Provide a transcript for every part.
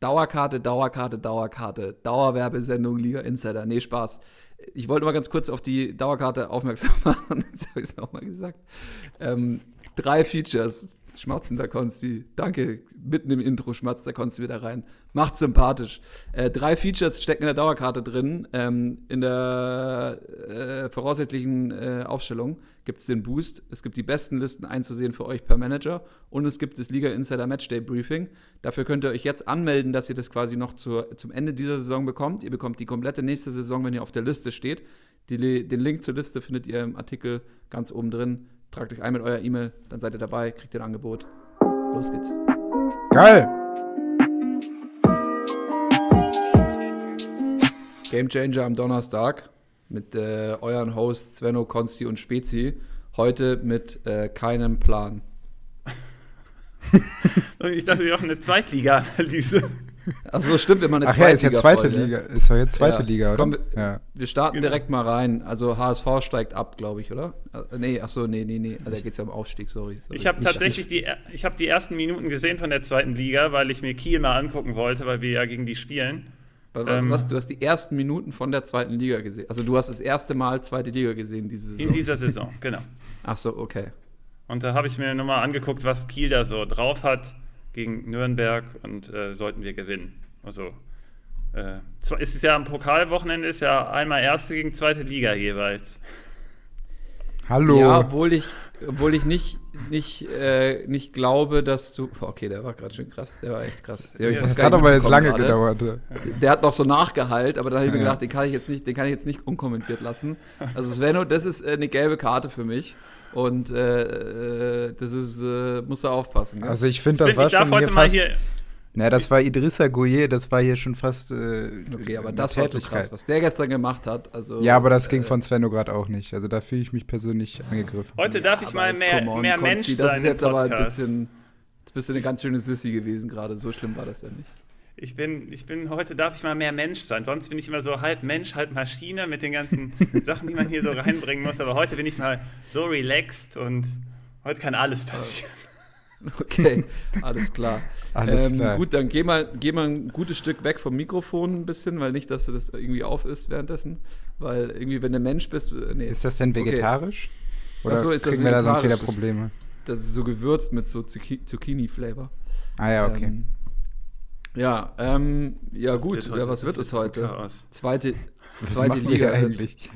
Dauerkarte, Dauerkarte, Dauerkarte, Dauerwerbesendung Liga Insider. Nee, Spaß. Ich wollte mal ganz kurz auf die Dauerkarte aufmerksam machen. Jetzt habe ich es nochmal gesagt. Ähm, drei Features. Schmatzender Konsti. Danke. Mitten im Intro schmatzt der Konsti wieder rein. Macht sympathisch. Äh, drei Features stecken in der Dauerkarte drin. Ähm, in der äh, voraussichtlichen äh, Aufstellung gibt es den Boost. Es gibt die besten Listen einzusehen für euch per Manager. Und es gibt das Liga Insider Matchday Briefing. Dafür könnt ihr euch jetzt anmelden, dass ihr das quasi noch zur, zum Ende dieser Saison bekommt. Ihr bekommt die komplette nächste Saison, wenn ihr auf der Liste steht. Die, den Link zur Liste findet ihr im Artikel ganz oben drin. Tragt euch ein mit eurer E-Mail, dann seid ihr dabei, kriegt ihr ein Angebot. Los geht's. Geil! Game Changer am Donnerstag mit äh, euren Hosts Svenno, Konsti und Spezi. Heute mit äh, keinem Plan. ich dachte, wir machen eine Zweitliga-Analyse. Achso, stimmt, wenn man eine Ach ja, ist ja zweite Liga. Ist doch jetzt zweite ja. Liga, oder? Komm, wir, ja. wir starten genau. direkt mal rein. Also HSV steigt ab, glaube ich, oder? Äh, nee, achso, nee, nee, nee. Da geht es ja um Aufstieg, sorry. sorry. Ich habe tatsächlich ich, die, ich hab die ersten Minuten gesehen von der zweiten Liga, weil ich mir Kiel mal angucken wollte, weil wir ja gegen die spielen. Ähm, was, du hast die ersten Minuten von der zweiten Liga gesehen. Also du hast das erste Mal zweite Liga gesehen diese Saison. In dieser Saison, genau. Ach so, okay. Und da habe ich mir nochmal angeguckt, was Kiel da so drauf hat gegen Nürnberg und äh, sollten wir gewinnen. Also äh, ist es ja am Pokalwochenende ist ja einmal erste gegen zweite Liga jeweils. Hallo. Ja, obwohl ich, obwohl ich nicht, nicht, äh, nicht glaube, dass du. Okay, der war gerade schon krass. Der war echt krass. Ja, das hat aber jetzt lange grade. gedauert. Der, der, hat noch so nachgeheilt, aber da habe ich mir gedacht, den kann ich jetzt nicht, den kann ich jetzt nicht unkommentiert lassen. Also Svenno, das ist äh, eine gelbe Karte für mich. Und äh, äh das ist, äh, musst du aufpassen. Ne? Also ich finde, das ich war ich schon hier fast, hier na, das war Idrissa Goye, das war hier schon fast. Äh, okay, aber das war so krass, was der gestern gemacht hat. Also, ja, aber das äh, ging von Svenno gerade auch nicht. Also da fühle ich mich persönlich angegriffen. Heute darf ich mal mehr, on, mehr Mensch Konsti, sein. Das ist jetzt aber ein bisschen. Jetzt bist du eine ganz schöne Sissy gewesen gerade. So schlimm war das ja nicht. Ich bin, ich bin, heute darf ich mal mehr Mensch sein. Sonst bin ich immer so halb Mensch, halb Maschine mit den ganzen Sachen, die man hier so reinbringen muss. Aber heute bin ich mal so relaxed und heute kann alles passieren. Okay, alles klar. alles ähm, klar. Gut, dann geh mal, geh mal ein gutes Stück weg vom Mikrofon ein bisschen, weil nicht, dass du das irgendwie auf ist währenddessen. Weil irgendwie, wenn du Mensch bist. Äh, nee. Ist das denn vegetarisch? Okay. Oder so, ist kriegen wir da sonst wieder Probleme? Das ist so gewürzt mit so Zucchini-Flavor. Ah ja, okay. Ähm, ja, ähm, ja was gut. Ja, was wird es heute? Zweite, zweite Liga eigentlich.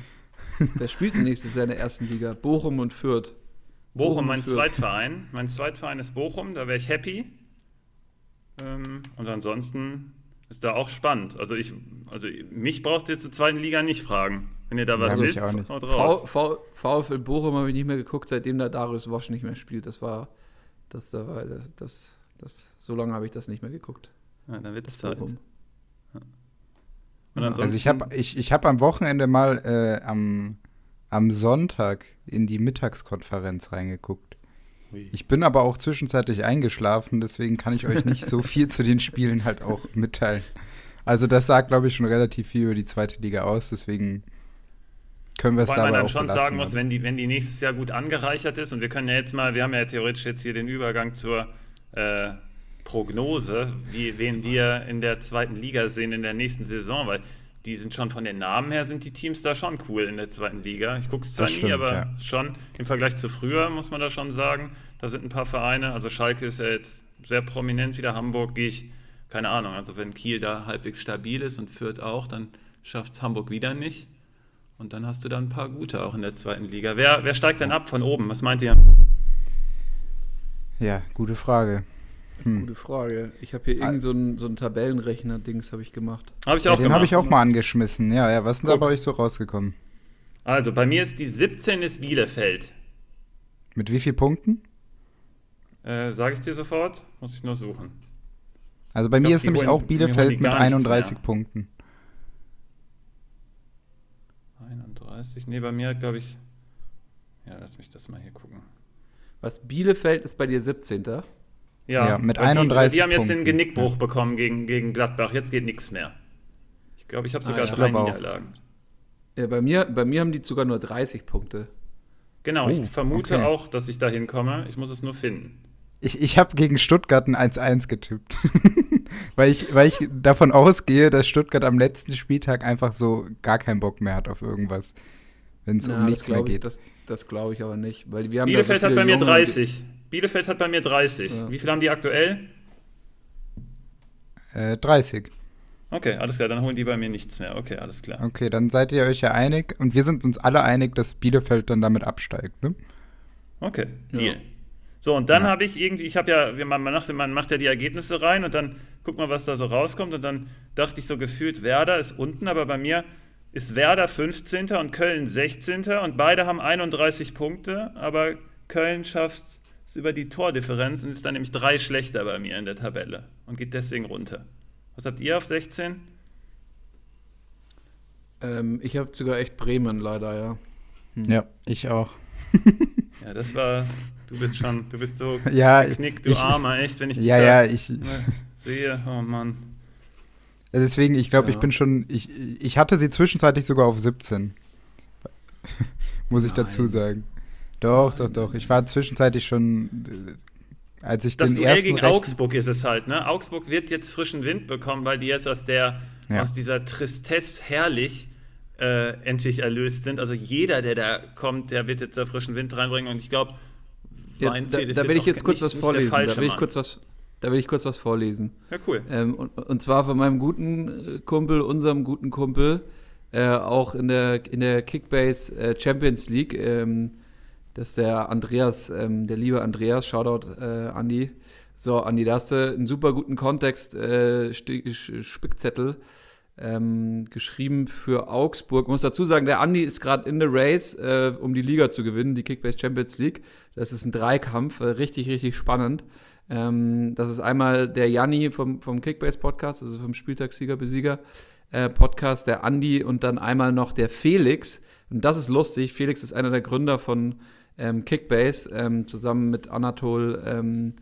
Wer spielt denn nächstes Jahr in der ersten Liga? Bochum und Fürth. Bochum, mein Fürth. Zweitverein. Mein Zweitverein ist Bochum, da wäre ich happy. Ähm, und ansonsten ist da auch spannend. Also ich, also mich brauchst du jetzt zur zweiten Liga nicht fragen. Wenn ihr da was ja, wisst, haut raus. V, v, VfL Bochum habe ich nicht mehr geguckt, seitdem da Darius Wosch nicht mehr spielt. Das war, das, da war, das, das, das so lange habe ich das nicht mehr geguckt. Ja, dann wird es Zeit. Ja. also ich habe ich, ich hab am Wochenende mal äh, am am Sonntag in die Mittagskonferenz reingeguckt. Ich bin aber auch zwischenzeitlich eingeschlafen, deswegen kann ich euch nicht so viel zu den Spielen halt auch mitteilen. Also das sagt, glaube ich, schon relativ viel über die zweite Liga aus, deswegen können wir es dabei man dann auch schon sagen muss, wenn die, wenn die nächstes Jahr gut angereichert ist und wir können ja jetzt mal, wir haben ja theoretisch jetzt hier den Übergang zur äh, Prognose, wie, wen wir in der zweiten Liga sehen in der nächsten Saison, weil die sind schon von den Namen her, sind die Teams da schon cool in der zweiten Liga. Ich gucke es zwar nie, aber ja. schon im Vergleich zu früher, muss man da schon sagen. Da sind ein paar Vereine, also Schalke ist ja jetzt sehr prominent wieder, Hamburg gehe ich, keine Ahnung, also wenn Kiel da halbwegs stabil ist und Fürth auch, dann schafft es Hamburg wieder nicht. Und dann hast du da ein paar gute auch in der zweiten Liga. Wer, wer steigt denn ab von oben? Was meint ihr? Ja, gute Frage. Hm. Gute Frage. Ich habe hier irgend so einen so Tabellenrechner-Dings habe ich gemacht. Habe ich auch ja, Den habe ich auch mal angeschmissen. Ja, ja. Was ist denn da bei euch so rausgekommen? Also, bei mir ist die 17 ist Bielefeld. Mit wie vielen Punkten? Äh, Sage ich dir sofort. Muss ich nur suchen. Also bei ich mir glaub, ist nämlich holen, auch Bielefeld mit 31 Punkten. 31? Nee, bei mir glaube ich. Ja, lass mich das mal hier gucken. Was? Bielefeld ist bei dir 17. Ja, ja mit 31 die, die haben jetzt den Genickbruch ja. bekommen gegen, gegen Gladbach. Jetzt geht nichts mehr. Ich glaube, ich habe sogar ah, ja. drei Niederlagen. Ja, bei mir, bei mir haben die sogar nur 30 Punkte. Genau, oh, ich vermute okay. auch, dass ich da hinkomme. Ich muss es nur finden. Ich, ich habe gegen Stuttgart ein 1-1 getippt. weil, ich, weil ich davon ausgehe, dass Stuttgart am letzten Spieltag einfach so gar keinen Bock mehr hat auf irgendwas. Wenn es um nichts mehr geht. Ich, das das glaube ich aber nicht. Weil wir haben Bielefeld so hat bei mir 30. Bielefeld hat bei mir 30. Ja. Wie viel haben die aktuell? Äh, 30. Okay, alles klar, dann holen die bei mir nichts mehr. Okay, alles klar. Okay, dann seid ihr euch ja einig und wir sind uns alle einig, dass Bielefeld dann damit absteigt, ne? Okay, Deal. Ja. So, und dann ja. habe ich irgendwie, ich habe ja, man macht, man macht ja die Ergebnisse rein und dann guckt man, was da so rauskommt. Und dann dachte ich so gefühlt, Werder ist unten, aber bei mir ist Werder 15. und Köln 16. und beide haben 31 Punkte, aber Köln schafft es über die Tordifferenz und ist dann nämlich drei schlechter bei mir in der Tabelle und geht deswegen runter. Was habt ihr auf 16? Ähm, ich habe sogar echt Bremen leider, ja. Hm. Ja, ich auch. ja, das war, du bist schon, du bist so ja, knick, du ich, Armer, echt, wenn ich dich ja, ja, ich, sehe, oh Mann. Deswegen, ich glaube, ja. ich bin schon. Ich, ich hatte sie zwischenzeitlich sogar auf 17. Muss ich Nein. dazu sagen. Doch, doch, doch. Ich war zwischenzeitlich schon. Als ich das den Duell ersten gegen Augsburg ist es halt, ne? Augsburg wird jetzt frischen Wind bekommen, weil die jetzt aus der ja. aus dieser Tristesse herrlich äh, endlich erlöst sind. Also jeder, der da kommt, der wird jetzt da frischen Wind reinbringen und ich glaube, ja, da, da will ich jetzt kurz was vorlesen. Da will ich kurz was, da will ich kurz was vorlesen. Ja, cool. Ähm, und, und, zwar von meinem guten äh, Kumpel, unserem guten Kumpel, äh, auch in der, in der Kickbase äh, Champions League. Ähm, das ist der Andreas, ähm, der liebe Andreas, Shoutout äh, Andi. So, Andi, da hast du einen super guten Kontext, äh, Spickzettel ähm, geschrieben für Augsburg. Ich muss dazu sagen, der Andi ist gerade in der Race, äh, um die Liga zu gewinnen, die Kickbase Champions League. Das ist ein Dreikampf, äh, richtig, richtig spannend. Ähm, das ist einmal der Janni vom, vom Kickbase Podcast, also vom Spieltagssieger Besieger äh, Podcast, der Andi und dann einmal noch der Felix. Und das ist lustig. Felix ist einer der Gründer von ähm, Kickbase, ähm, zusammen mit Anatol ähm,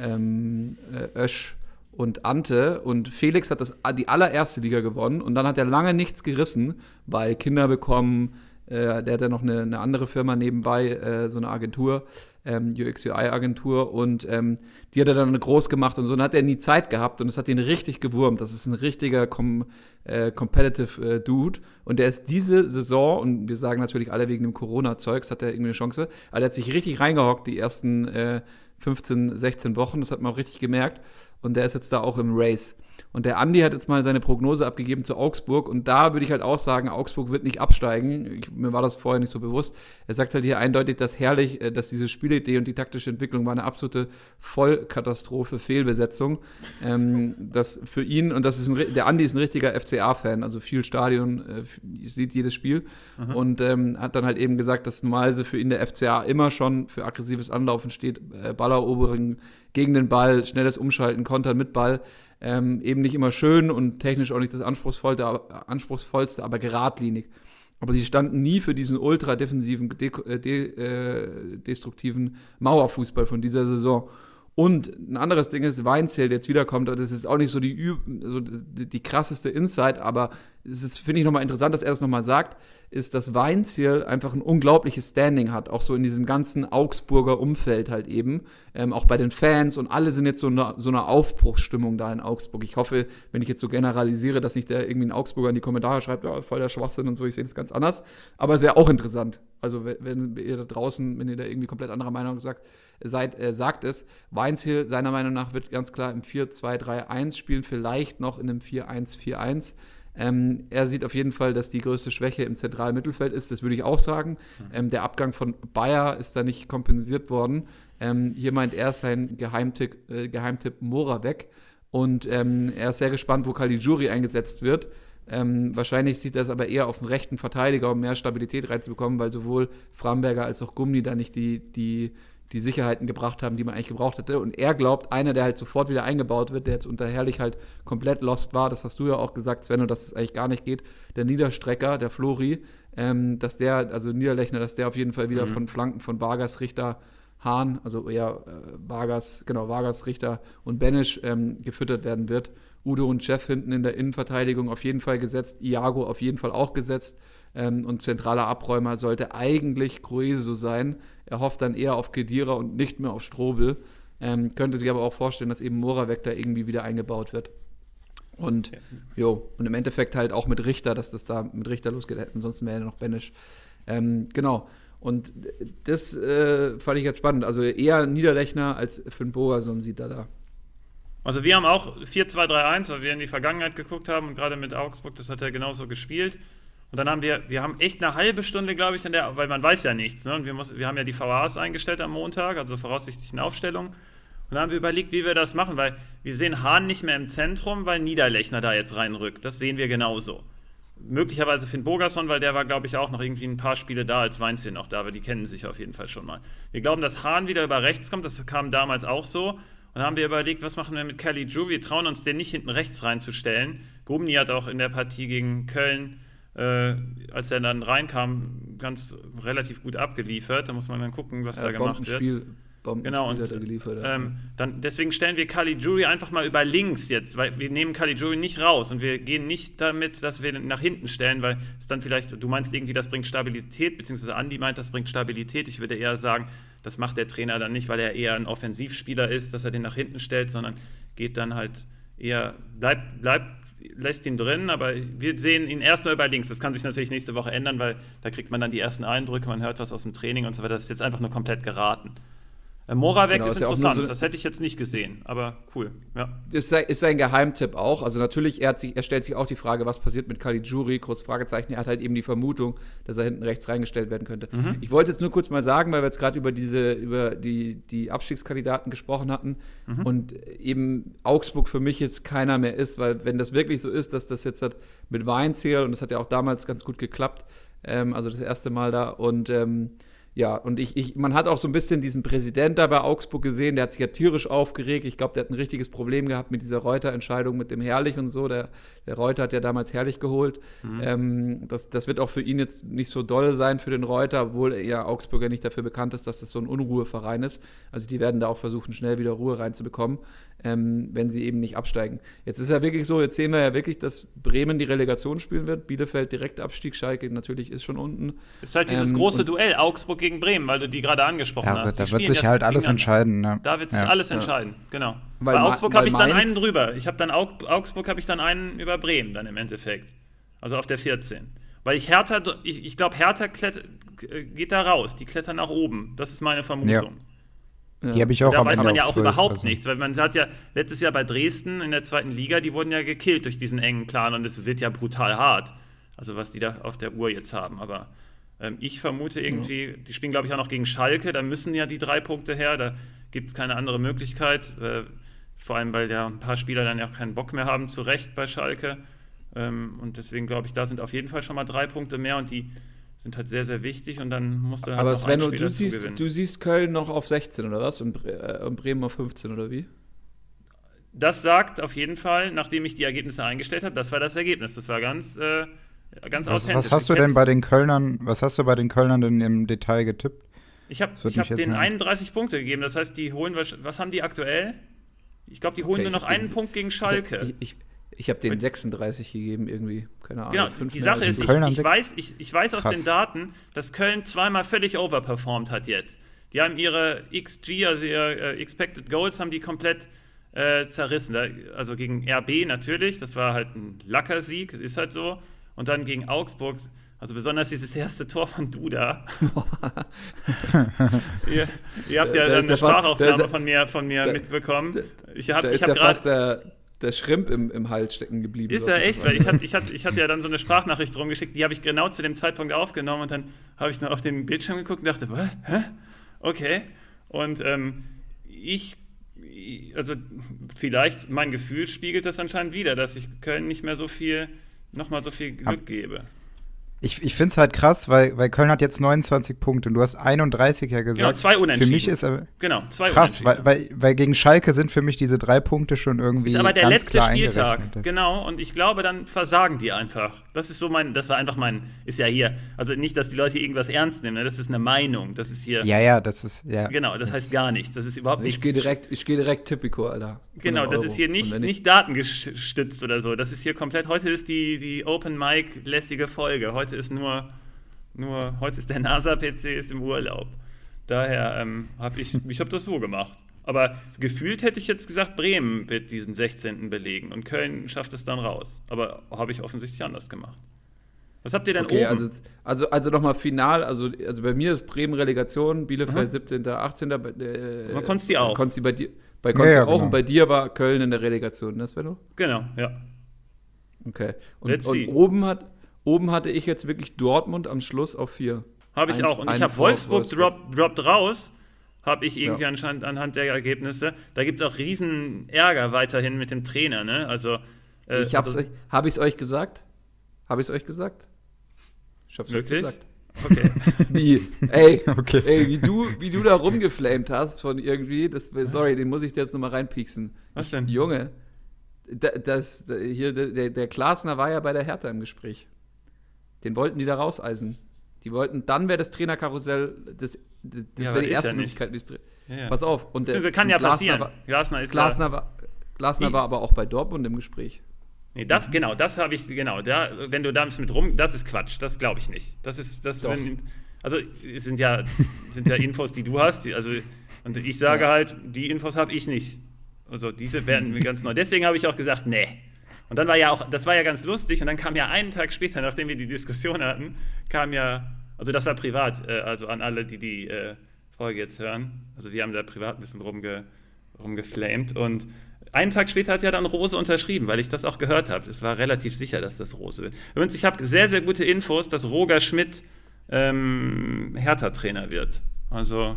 ähm äh, Ösch und Ante. Und Felix hat das, die allererste Liga gewonnen und dann hat er lange nichts gerissen, weil Kinder bekommen, äh, der hat ja noch eine, eine andere Firma nebenbei, äh, so eine Agentur ähm, UX-UI-Agentur und ähm, die hat er dann groß gemacht und so. Und hat er nie Zeit gehabt und es hat ihn richtig gewurmt. Das ist ein richtiger com äh, competitive äh, Dude und der ist diese Saison, und wir sagen natürlich alle wegen dem Corona-Zeugs, hat er irgendwie eine Chance, aber der hat sich richtig reingehockt die ersten äh, 15, 16 Wochen, das hat man auch richtig gemerkt und der ist jetzt da auch im Race. Und der Andi hat jetzt mal seine Prognose abgegeben zu Augsburg. Und da würde ich halt auch sagen, Augsburg wird nicht absteigen. Ich, mir war das vorher nicht so bewusst. Er sagt halt hier eindeutig, dass herrlich, äh, dass diese Spielidee und die taktische Entwicklung war eine absolute Vollkatastrophe, Fehlbesetzung. ähm, das für ihn, und das ist ein, der Andi ist ein richtiger FCA-Fan, also viel Stadion, äh, sieht jedes Spiel. Mhm. Und ähm, hat dann halt eben gesagt, dass normalerweise für ihn der FCA immer schon für aggressives Anlaufen steht, äh, Balleroberung gegen den Ball, schnelles Umschalten, Kontern mit Ball ähm, eben nicht immer schön und technisch auch nicht das anspruchsvollste, anspruchsvollste aber geradlinig. Aber sie standen nie für diesen ultra defensiven, de, äh, de, äh, destruktiven Mauerfußball von dieser Saison. Und ein anderes Ding ist, Weinzell, der jetzt wiederkommt, das ist auch nicht so die, so die, die krasseste Insight, aber ist, finde ich, nochmal interessant, dass er das nochmal sagt, ist, dass Weinziel einfach ein unglaubliches Standing hat, auch so in diesem ganzen Augsburger Umfeld halt eben, ähm, auch bei den Fans und alle sind jetzt so eine, so eine Aufbruchsstimmung da in Augsburg. Ich hoffe, wenn ich jetzt so generalisiere, dass nicht der irgendwie ein Augsburger in die Kommentare schreibt, ja, voll der Schwachsinn und so, ich sehe das ganz anders. Aber es wäre auch interessant. Also wenn, wenn, ihr da draußen, wenn ihr da irgendwie komplett anderer Meinung sagt, seid, äh, sagt es. Weinziel seiner Meinung nach wird ganz klar im 4-2-3-1 spielen, vielleicht noch in einem 4-1-4-1. Ähm, er sieht auf jeden Fall, dass die größte Schwäche im zentralen Mittelfeld ist. Das würde ich auch sagen. Mhm. Ähm, der Abgang von Bayer ist da nicht kompensiert worden. Ähm, hier meint er sein Geheimtipp, äh, Geheimtipp Mora weg. Und ähm, er ist sehr gespannt, wo Caligiuri eingesetzt wird. Ähm, wahrscheinlich sieht er es aber eher auf den rechten Verteidiger, um mehr Stabilität reinzubekommen, weil sowohl Framberger als auch Gummi da nicht die, die die Sicherheiten gebracht haben, die man eigentlich gebraucht hätte. Und er glaubt, einer, der halt sofort wieder eingebaut wird, der jetzt unter Herrlich halt komplett lost war, das hast du ja auch gesagt, Sven, und dass es eigentlich gar nicht geht, der Niederstrecker, der Flori, ähm, dass der, also Niederlechner, dass der auf jeden Fall wieder mhm. von Flanken von Vargas, Richter, Hahn, also eher äh, Vargas, genau, Vargas, Richter und Benisch ähm, gefüttert werden wird. Udo und Jeff hinten in der Innenverteidigung auf jeden Fall gesetzt, Iago auf jeden Fall auch gesetzt. Ähm, und zentraler Abräumer sollte eigentlich Grueso sein. Er hofft dann eher auf Kedira und nicht mehr auf Strobel. Ähm, könnte sich aber auch vorstellen, dass eben Moravec da irgendwie wieder eingebaut wird. Und ja. jo, und im Endeffekt halt auch mit Richter, dass das da mit Richter losgeht. Ansonsten wäre ja noch Benisch. Ähm, genau. Und das äh, fand ich jetzt spannend. Also eher Niederlechner als Finn Bogerson sieht er da. Also wir haben auch 4-2-3-1, weil wir in die Vergangenheit geguckt haben und gerade mit Augsburg, das hat er genauso gespielt. Und dann haben wir, wir haben echt eine halbe Stunde, glaube ich, an der, weil man weiß ja nichts, ne? Und wir, muss, wir haben ja die VAs eingestellt am Montag, also voraussichtlich eine Aufstellung. Und dann haben wir überlegt, wie wir das machen, weil wir sehen Hahn nicht mehr im Zentrum, weil Niederlechner da jetzt reinrückt. Das sehen wir genauso möglicherweise Finn Bogerson, weil der war, glaube ich, auch noch irgendwie ein paar Spiele da, als Weinziel noch da, aber die kennen sich auf jeden Fall schon mal. Wir glauben, dass Hahn wieder über rechts kommt, das kam damals auch so. Und dann haben wir überlegt, was machen wir mit Kelly Drew? Wir trauen uns den nicht hinten rechts reinzustellen. Gumni hat auch in der Partie gegen Köln, äh, als er dann reinkam, ganz relativ gut abgeliefert. Da muss man dann gucken, was ja, da gemacht wird. Bomben genau, und, geliefert. Ähm, dann, deswegen stellen wir Caligiuri einfach mal über links jetzt, weil wir nehmen Caligiuri nicht raus und wir gehen nicht damit, dass wir nach hinten stellen, weil es dann vielleicht, du meinst irgendwie, das bringt Stabilität, beziehungsweise Andi meint, das bringt Stabilität. Ich würde eher sagen, das macht der Trainer dann nicht, weil er eher ein Offensivspieler ist, dass er den nach hinten stellt, sondern geht dann halt eher, bleibt, bleibt lässt ihn drin, aber wir sehen ihn erstmal über links. Das kann sich natürlich nächste Woche ändern, weil da kriegt man dann die ersten Eindrücke, man hört was aus dem Training und so weiter. Das ist jetzt einfach nur komplett geraten. Äh, Moravec genau, ist, ist interessant, so, das hätte ich jetzt nicht gesehen, ist, aber cool. Ja. Ist, ist sein Geheimtipp auch. Also natürlich, er, sich, er, stellt sich auch die Frage, was passiert mit Caligiuri, großes Fragezeichen. Er hat halt eben die Vermutung, dass er hinten rechts reingestellt werden könnte. Mhm. Ich wollte jetzt nur kurz mal sagen, weil wir jetzt gerade über diese, über die, die Abstiegskandidaten gesprochen hatten mhm. und eben Augsburg für mich jetzt keiner mehr ist, weil wenn das wirklich so ist, dass das jetzt hat mit Weinziel und das hat ja auch damals ganz gut geklappt, ähm, also das erste Mal da und ähm, ja, und ich, ich, man hat auch so ein bisschen diesen Präsident da bei Augsburg gesehen, der hat sich ja tierisch aufgeregt. Ich glaube, der hat ein richtiges Problem gehabt mit dieser Reuter-Entscheidung mit dem Herrlich und so. Der, der Reuter hat ja damals Herrlich geholt. Mhm. Ähm, das, das wird auch für ihn jetzt nicht so doll sein für den Reuter, obwohl er ja Augsburger nicht dafür bekannt ist, dass das so ein Unruheverein ist. Also die werden da auch versuchen, schnell wieder Ruhe reinzubekommen ähm, wenn sie eben nicht absteigen. Jetzt ist ja wirklich so, jetzt sehen wir ja wirklich, dass Bremen die Relegation spielen wird, Bielefeld direkt Abstieg, Schalke natürlich ist schon unten. Ist halt dieses ähm, große Duell Augsburg gegen Bremen, weil du die gerade angesprochen ja, hast. Da wird sich halt alles entscheiden. Ne? Da wird sich ja. alles entscheiden, genau. Weil Bei Augsburg habe ich dann einen drüber. Ich habe dann Augsburg habe ich dann einen über Bremen dann im Endeffekt. Also auf der 14. Weil ich Hertha, ich, ich glaube, Hertha äh, geht da raus. Die klettern nach oben. Das ist meine Vermutung. Ja. Die habe ich auch Da weiß man ja auch 12, überhaupt also. nichts, weil man hat ja letztes Jahr bei Dresden in der zweiten Liga, die wurden ja gekillt durch diesen engen Plan und es wird ja brutal hart. Also was die da auf der Uhr jetzt haben. Aber ähm, ich vermute irgendwie, ja. die spielen glaube ich auch noch gegen Schalke, da müssen ja die drei Punkte her, da gibt es keine andere Möglichkeit. Äh, vor allem, weil ja ein paar Spieler dann ja auch keinen Bock mehr haben, zu Recht bei Schalke. Ähm, und deswegen glaube ich, da sind auf jeden Fall schon mal drei Punkte mehr und die sind halt sehr, sehr wichtig und dann musst du halt Aber Sven, du, siehst, du siehst Köln noch auf 16 oder was und, äh, Bremen auf 15 oder wie? Das sagt auf jeden Fall, nachdem ich die Ergebnisse eingestellt habe, das war das Ergebnis. Das war ganz, äh, ganz was, authentisch. Was hast du denn bei den Kölnern, was hast du bei den Kölnern denn im Detail getippt? Ich habe hab denen 31 Punkte gegeben. Das heißt, die holen, was haben die aktuell? Ich glaube, die holen okay, nur noch einen Punkt gegen Schalke. Ich, ich, ich habe den 36 gegeben irgendwie, keine Ahnung. Genau, die Sache ist, ich, ich, weiß, ich, ich weiß aus Krass. den Daten, dass Köln zweimal völlig overperformed hat jetzt. Die haben ihre XG, also ihre äh, Expected Goals, haben die komplett äh, zerrissen. Also gegen RB natürlich, das war halt ein Lackersieg, ist halt so. Und dann gegen Augsburg, also besonders dieses erste Tor von Duda. ihr, ihr, habt ja dann eine Sprachaufnahme von mir, von mir da, mitbekommen. Ich habe hab gerade der Schrimp im, im Hals stecken geblieben. Ist ja echt, weil ich hatte, ich, hatte, ich hatte ja dann so eine Sprachnachricht rumgeschickt, die habe ich genau zu dem Zeitpunkt aufgenommen und dann habe ich noch auf den Bildschirm geguckt und dachte, hä? Okay. Und ähm, ich, also vielleicht mein Gefühl spiegelt das anscheinend wieder, dass ich Köln nicht mehr so viel, nochmal so viel Glück gebe. Ich, ich finde es halt krass, weil, weil Köln hat jetzt 29 Punkte und du hast 31 ja gesagt. Genau, zwei Unentschieden. Für mich ist aber genau, zwei krass, weil, weil, weil gegen Schalke sind für mich diese drei Punkte schon irgendwie. Ist aber der ganz letzte Spieltag, genau. Und ich glaube, dann versagen die einfach. Das ist so mein, das war einfach mein, ist ja hier. Also nicht, dass die Leute irgendwas ernst nehmen, ne? das ist eine Meinung. Das ist hier. Ja, ja, das ist, ja. Genau, das, das heißt gar nichts. Das ist überhaupt nichts. Ich gehe direkt, ich gehe direkt Typico, Alter. Genau, das Euro. ist hier nicht, nicht datengestützt oder so. Das ist hier komplett, heute ist die, die Open Mic lässige Folge. Heute ist nur nur heute ist der NASA-PC im Urlaub. Daher ähm, habe ich, ich habe das so gemacht. Aber gefühlt hätte ich jetzt gesagt, Bremen wird diesen 16. belegen und Köln schafft es dann raus. Aber habe ich offensichtlich anders gemacht. Was habt ihr denn Okay, oben? also, also, also nochmal final, also, also bei mir ist Bremen Relegation, Bielefeld Aha. 17., 18. Bei, äh, Man Konsti auch. Konsti bei dir, bei Konsti Ja, ja, auch genau. und bei dir war Köln in der Relegation, ne Svenno? genau, ja. Okay. Und, und oben, hat, oben hatte ich jetzt wirklich Dortmund am Schluss auf vier. Habe ich Eins- auch. Und ich habe Wolfsburg, Wolfsburg. Drop, droppt raus. Habe ich irgendwie Ja. anscheinend anhand der Ergebnisse. Da gibt es auch riesen Ärger weiterhin mit dem Trainer, ne? Also. äh, ich hab's also, euch, hab ich's euch gesagt? Habe ich es euch gesagt? Ich hab's Wirklich? euch gesagt. Okay. Wie? Ey, Okay. ey wie, du, wie du da rumgeflamed hast von irgendwie, das, sorry, den muss ich dir jetzt nochmal reinpieksen. Was denn? Junge, da, das, da, hier, der, der Klasner war ja bei der Hertha im Gespräch. Den wollten die da rauseisen. Die wollten, dann wäre das Trainerkarussell, das, das, das Ja, wäre die erste ja. Möglichkeit. wie's dre- Ja. Pass auf. Und der, kann ja Glasner passieren. War, Glasner ist Glasner, war, Glasner war aber auch bei Dortmund im Gespräch. Nee, das, genau, das habe ich, genau. Da, wenn du damit mit rum, das ist Quatsch, das glaube ich nicht. Das ist, das, wenn, also es sind ja, sind ja Infos, die du hast, die, also, und ich sage Ja. halt, die Infos habe ich nicht. Also diese werden mir ganz neu. Deswegen habe ich auch gesagt, nee. Und dann war ja auch, das war ja ganz lustig und dann kam ja einen Tag später, nachdem wir die Diskussion hatten, kam ja, also das war privat, äh, also an alle, die die äh, Folge jetzt hören. Also wir haben da privat ein bisschen rumge, rumgeflamed und einen Tag später hat ja dann Rose unterschrieben, weil ich das auch gehört habe. Es war relativ sicher, dass das Rose wird. Übrigens, ich habe sehr, sehr gute Infos, dass Roger Schmidt ähm, Hertha-Trainer wird. Also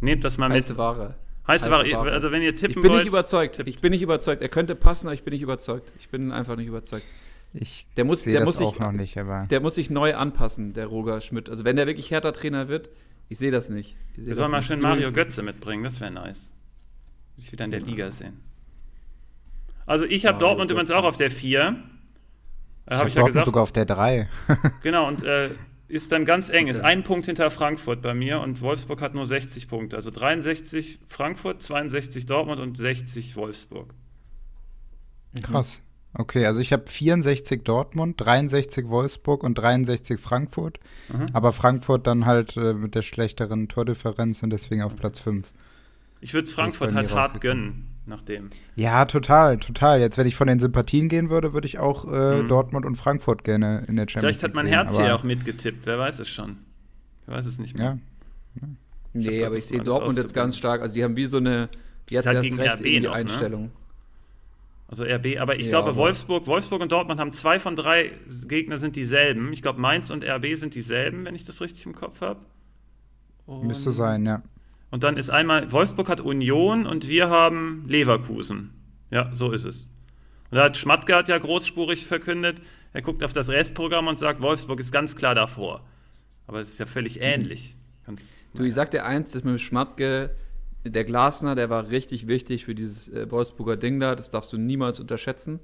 nehmt das mal mit. Ware. Heiße heiße Ware. Ware. Also wenn ihr tippen Ich bin wollt, nicht überzeugt. tippt. Ich bin nicht überzeugt. Er könnte passen, aber ich bin nicht überzeugt. Ich bin einfach nicht überzeugt. Ich Der muss- der das muss sich- auch noch nicht, aber Der muss sich neu anpassen, der Roger Schmidt. Also wenn der wirklich härter Trainer wird, ich sehe das nicht. Ich sehe Wir das sollen mal schön Mario Götze mitbringen, das wäre nice. Ich wieder in der Liga sehen. Also ich habe Mario Dortmund übrigens auch auf der 4. Äh, ich habe habe ich ja Dortmund gesagt. sogar auf der 3. Genau, und äh, ist dann ganz eng. Ist Okay. ein Punkt hinter Frankfurt bei mir und Wolfsburg hat nur 60 Punkte. Also 63 Frankfurt, 62 Dortmund und 60 Wolfsburg. Krass. Okay, also ich habe 64 Dortmund, 63 Wolfsburg und 63 Frankfurt. Mhm. Aber Frankfurt dann halt äh, mit der schlechteren Tordifferenz und deswegen auf Platz 5. Ich würde es Frankfurt halt hart rausgekommen. Gönnen, nachdem. Ja, total, total. Jetzt, wenn ich von den Sympathien gehen würde, würde ich auch äh, Mhm. Dortmund und Frankfurt gerne in der Champions Vielleicht hat mein League Herz aber- auch mitgetippt, wer weiß es schon. Wer weiß es nicht mehr. Ja, Nee, aber ich sehe Dortmund jetzt ganz stark. Also die haben wie so eine, jetzt halt erst gegen recht RB irgendwie noch, ne? Einstellung. Also RB, aber ich Ja, glaube, aber- Wolfsburg, Wolfsburg und Dortmund haben zwei von drei Gegner sind dieselben. Ich glaube, Mainz und RB sind dieselben, wenn ich das richtig im Kopf habe. müsste sein, ja. Und dann ist einmal, Wolfsburg hat Union und wir haben Leverkusen. Ja, so ist es. Und da hat Schmatke hat ja großspurig verkündet, er guckt auf das Restprogramm und sagt, Wolfsburg ist ganz klar davor. Aber es ist ja völlig ähnlich. Ganz, Du, ich sag dir eins, das mit dem Schmatke, der Glasner, der war richtig wichtig für dieses äh, Wolfsburger Ding da. Das darfst du niemals unterschätzen.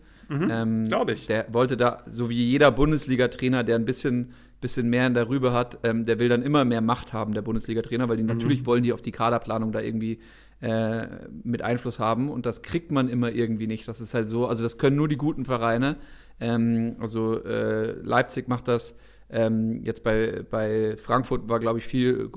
Ähm, Glaub ich. Der wollte da, so wie jeder Bundesliga-Trainer, der ein bisschen, bisschen mehr in der Rübe hat, ähm, der will dann immer mehr Macht haben, der Bundesliga-Trainer, weil die natürlich wollen die auf die Kaderplanung da irgendwie äh, mit Einfluss haben und das kriegt man immer irgendwie nicht. Das ist halt so, also das können nur die guten Vereine. Ähm, also äh, Leipzig macht das. Ähm, jetzt bei, bei Frankfurt war, glaube ich, viel,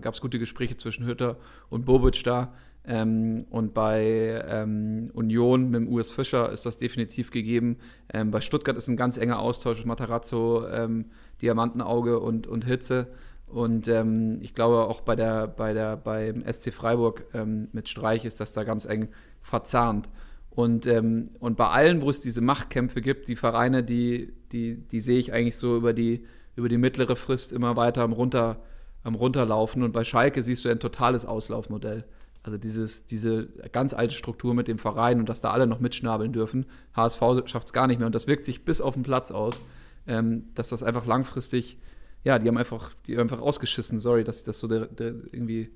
gab es gute Gespräche zwischen Hütter und Bobic da. Ähm, und bei ähm, Union mit dem US Fischer ist das definitiv gegeben. Ähm, bei Stuttgart ist ein ganz enger Austausch, Matarazzo, ähm, Diamantenauge und, und Hitze. Und ähm, ich glaube auch bei der, bei der, beim SC Freiburg ähm, mit Streich ist das da ganz eng verzahnt. Und, und bei allen, wo es diese Machtkämpfe gibt, die Vereine, die, die, die sehe ich eigentlich so über die, über die mittlere Frist immer weiter am, Runter, am Runterlaufen. Und bei Schalke siehst du ein totales Auslaufmodell. Also dieses, diese ganz alte Struktur mit dem Verein und dass da alle noch mitschnabeln dürfen. HSV schafft es gar nicht mehr. Und das wirkt sich bis auf den Platz aus, ähm, dass das einfach langfristig, ja, die haben einfach, die haben einfach ausgeschissen, sorry, dass ich das so der, der irgendwie,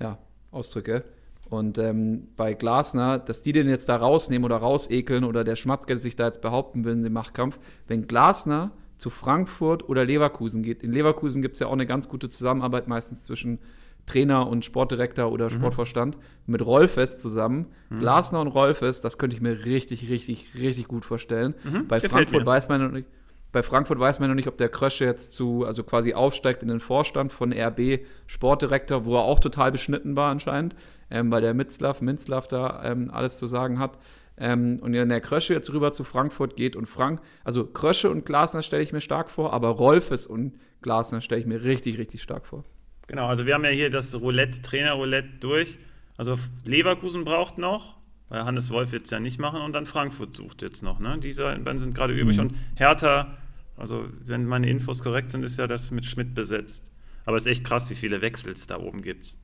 ja, ausdrücke. Und ähm, bei Glasner, dass die den jetzt da rausnehmen oder rausekeln oder der Schmatke sich da jetzt behaupten will in dem Machtkampf, wenn Glasner zu Frankfurt oder Leverkusen geht, in Leverkusen gibt es ja auch eine ganz gute Zusammenarbeit meistens zwischen Trainer und Sportdirektor oder Sportvorstand mit Rolfes zusammen. Glasner und Rolfes, das könnte ich mir richtig, richtig, richtig gut vorstellen. Bei gefällt Frankfurt weiß man noch nicht, bei Frankfurt weiß man noch nicht, ob der Krösche jetzt zu, also quasi aufsteigt in den Vorstand von RB Sportdirektor, wo er auch total beschnitten war anscheinend, ähm, weil der Mitzlaff, Minzlaff da ähm, alles zu sagen hat. Ähm, und wenn der Krösche jetzt rüber zu Frankfurt geht und Frank, also Krösche und Glasner stelle ich mir stark vor, aber Rolfes und Glasner stelle ich mir richtig, richtig stark vor. Genau, also wir haben ja hier das Roulette, Trainer-Roulette durch. Also Leverkusen braucht noch, weil Hannes Wolf jetzt ja nicht machen und dann Frankfurt sucht jetzt noch. Ne? Diese beiden sind gerade übrig mhm. und Hertha, also wenn meine Infos korrekt sind, ist ja das mit Schmidt besetzt. Aber es ist echt krass, wie viele Wechsel es da oben gibt.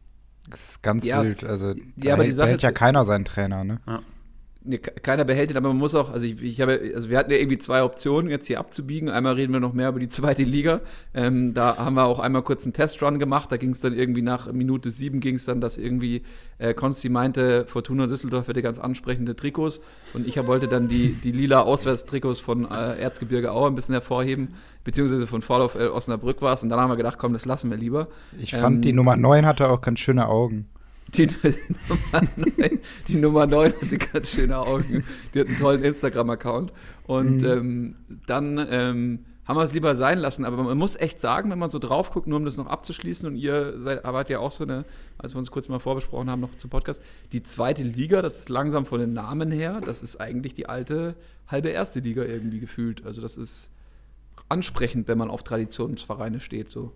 Das ist ganz ja, wild. Also ja, aber die Sache behält ja keiner seinen Trainer, ne? Ja nee, keiner behält ihn, aber man muss auch, also ich, ich habe, also wir hatten ja irgendwie zwei Optionen, jetzt hier abzubiegen. Einmal reden wir noch mehr über die zweite Liga. Ähm, da haben wir auch einmal kurz einen Testrun gemacht. Da ging es dann irgendwie nach Minute sieben ging es dann, dass irgendwie äh, Konsti meinte, Fortuna Düsseldorf hätte ganz ansprechende Trikots. Und ich wollte dann die, die lila Auswärtstrikots von äh, Erzgebirge Auer ein bisschen hervorheben, beziehungsweise von Vorlauf äh, Osnabrück war es. Und dann haben wir gedacht, komm, das lassen wir lieber. Ich fand, ähm, die Nummer 9 hatte auch ganz schöne Augen. Die, die, Nummer 9, die Nummer 9 hatte ganz schöne Augen. Die hat einen tollen Instagram-Account. Und mhm. ähm, dann ähm, haben wir es lieber sein lassen. Aber man muss echt sagen, wenn man so drauf guckt, nur um das noch abzuschließen, und ihr seid, wart ja auch so eine, als wir uns kurz mal vorbesprochen haben, noch zum Podcast, die zweite Liga, das ist langsam von den Namen her, das ist eigentlich die alte halbe erste Liga irgendwie gefühlt. Also das ist ansprechend, wenn man auf Traditionsvereine steht. So.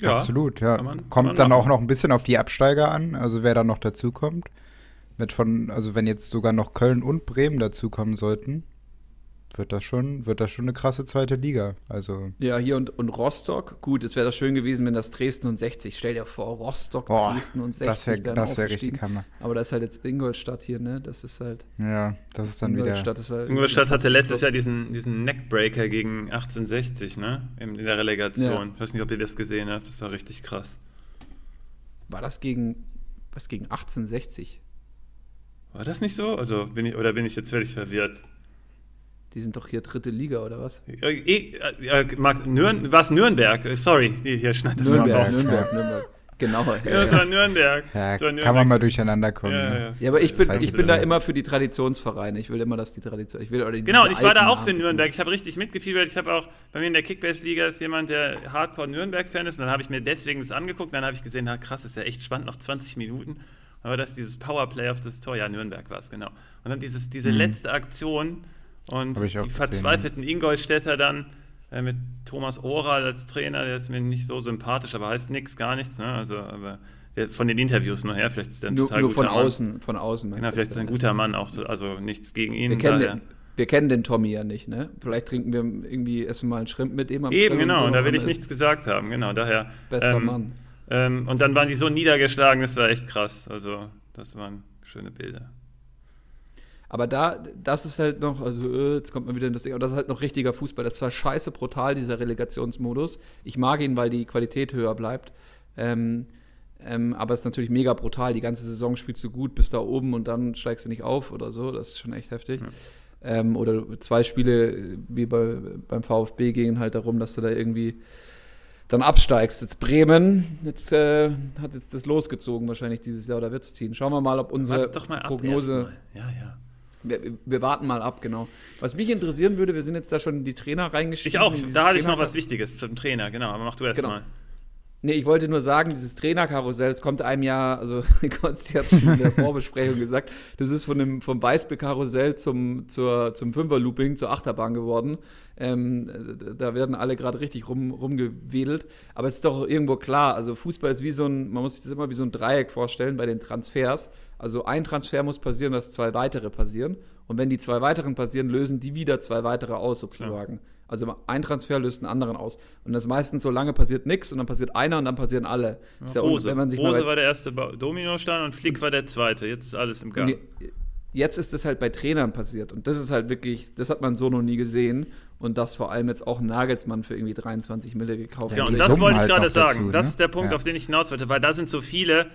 Ja, Absolut, ja. Man, kommt dann auch noch ein bisschen auf die Absteiger an, also wer da noch dazukommt. Mit von, also wenn jetzt sogar noch Köln und Bremen dazukommen sollten, wird das schon, wird das schon eine krasse zweite Liga. Also ja, hier und, und Rostock. Gut, es wäre das schön gewesen, wenn das Dresden und 60. Stell dir vor, Rostock, Boah, Dresden und 60. Das wäre das wär richtig Hammer. Aber das ist halt jetzt Ingolstadt hier, ne? Das ist halt. Ja, das ist dann Ingolstadt wieder. Ist halt Ingolstadt hatte letztes Jahr diesen, diesen Neckbreaker gegen 1860, ne? In, in der Relegation. Ja. Ich weiß nicht, ob ihr das gesehen habt. Das war richtig krass. War das gegen. Was gegen 1860? War das nicht so? Also bin ich, oder bin ich jetzt völlig verwirrt? Die sind doch hier dritte Liga, oder was? Äh, äh, äh, Nürn was Nürnberg? Sorry, hier schneidet das Nürnberg, mal Nürnberg, Nürnberg. Genau. Ja, ja, das war Nürnberg. Ja, war Nürnberg. kann man mal durcheinander kommen. Ja, ne? ja. aber ich bin, ich bin da immer für die Traditionsvereine. Ich will immer, dass die Tradition. Ich will, oder genau, und ich war da auch für Nürnberg. Ich habe richtig mitgefiebert. Ich habe auch, bei mir in der Kickbase-Liga ist jemand, der Hardcore-Nürnberg-Fan ist. Und dann habe ich mir deswegen das angeguckt. Dann habe ich gesehen, na krass, ist ja echt spannend, noch 20 Minuten. Aber das ist dieses Powerplay auf das Tor. Ja, Nürnberg war es, genau. Und dann dieses, diese mhm. letzte Aktion und die gesehen, verzweifelten ja. Ingolstädter dann äh, mit Thomas Oral als Trainer, der ist mir nicht so sympathisch, aber heißt nichts, gar nichts. Ne? Also, aber der, von den Interviews nur her, vielleicht ist der ein nur, total nur guter von außen, Mann. von außen. Genau, vielleicht ist er ein guter Mann auch, also nichts gegen ihn. Wir kennen, den, wir kennen den Tommy ja nicht, ne? Vielleicht trinken wir irgendwie essen mal einen Schrimp mit dem am Eben, genau, und, so, da will ich nichts gesagt haben, genau, daher. Bester ähm, Mann. Ähm, und dann waren die so niedergeschlagen, das war echt krass. Also, das waren schöne Bilder. Aber da, das ist halt noch, also äh, jetzt kommt man wieder in das Ding, aber das ist halt noch richtiger Fußball. Das war scheiße brutal, dieser Relegationsmodus. Ich mag ihn, weil die Qualität höher bleibt. Ähm, ähm, aber es ist natürlich mega brutal. Die ganze Saison spielst du gut, bist da oben und dann steigst du nicht auf oder so. Das ist schon echt heftig. Ja. Ähm, oder zwei Spiele wie bei, beim VfB gehen halt darum, dass du da irgendwie dann absteigst. Jetzt Bremen, jetzt äh, hat jetzt das losgezogen wahrscheinlich dieses Jahr oder wird es ziehen. Schauen wir mal, ob unsere Prognose. Ja, ja. Wir, wir, warten mal ab, genau. Was mich interessieren würde, wir sind jetzt da schon in die Trainer reingeschrieben. Ich auch, da hatte ich noch was Wichtiges zum Trainer, genau, aber mach du erst genau. mal. Nee, ich wollte nur sagen, dieses Trainerkarussell, es kommt einem ja, also Konsti hat schon in der Vorbesprechung gesagt, das ist von dem, vom Weißbe-Karussell zum, zur, zum Fünfer-Looping, zur Achterbahn geworden. Ähm, da werden alle gerade richtig rum, rumgewedelt. Aber es ist doch irgendwo klar, also Fußball ist wie so ein, man muss sich das immer wie so ein Dreieck vorstellen bei den Transfers. Also ein Transfer muss passieren, dass zwei weitere passieren. Und wenn die zwei weiteren passieren, lösen die wieder zwei weitere aus, sozusagen. Ja. Also ein Transfer löst einen anderen aus. Und das meistens so lange passiert nichts und dann passiert einer und dann passieren alle. Ja, Rose, ja, Rose war der erste Dominostein und Flick war der zweite. Jetzt ist alles im Gang. Jetzt ist es halt bei Trainern passiert. Und das ist halt wirklich, das hat man so noch nie gesehen. Und das vor allem jetzt auch Nagelsmann für irgendwie 23 Mille gekauft. Ja, und das wollte ich halt gerade sagen. Dazu, das ne? ist der Punkt, ja. auf den ich hinaus wollte, weil da sind so viele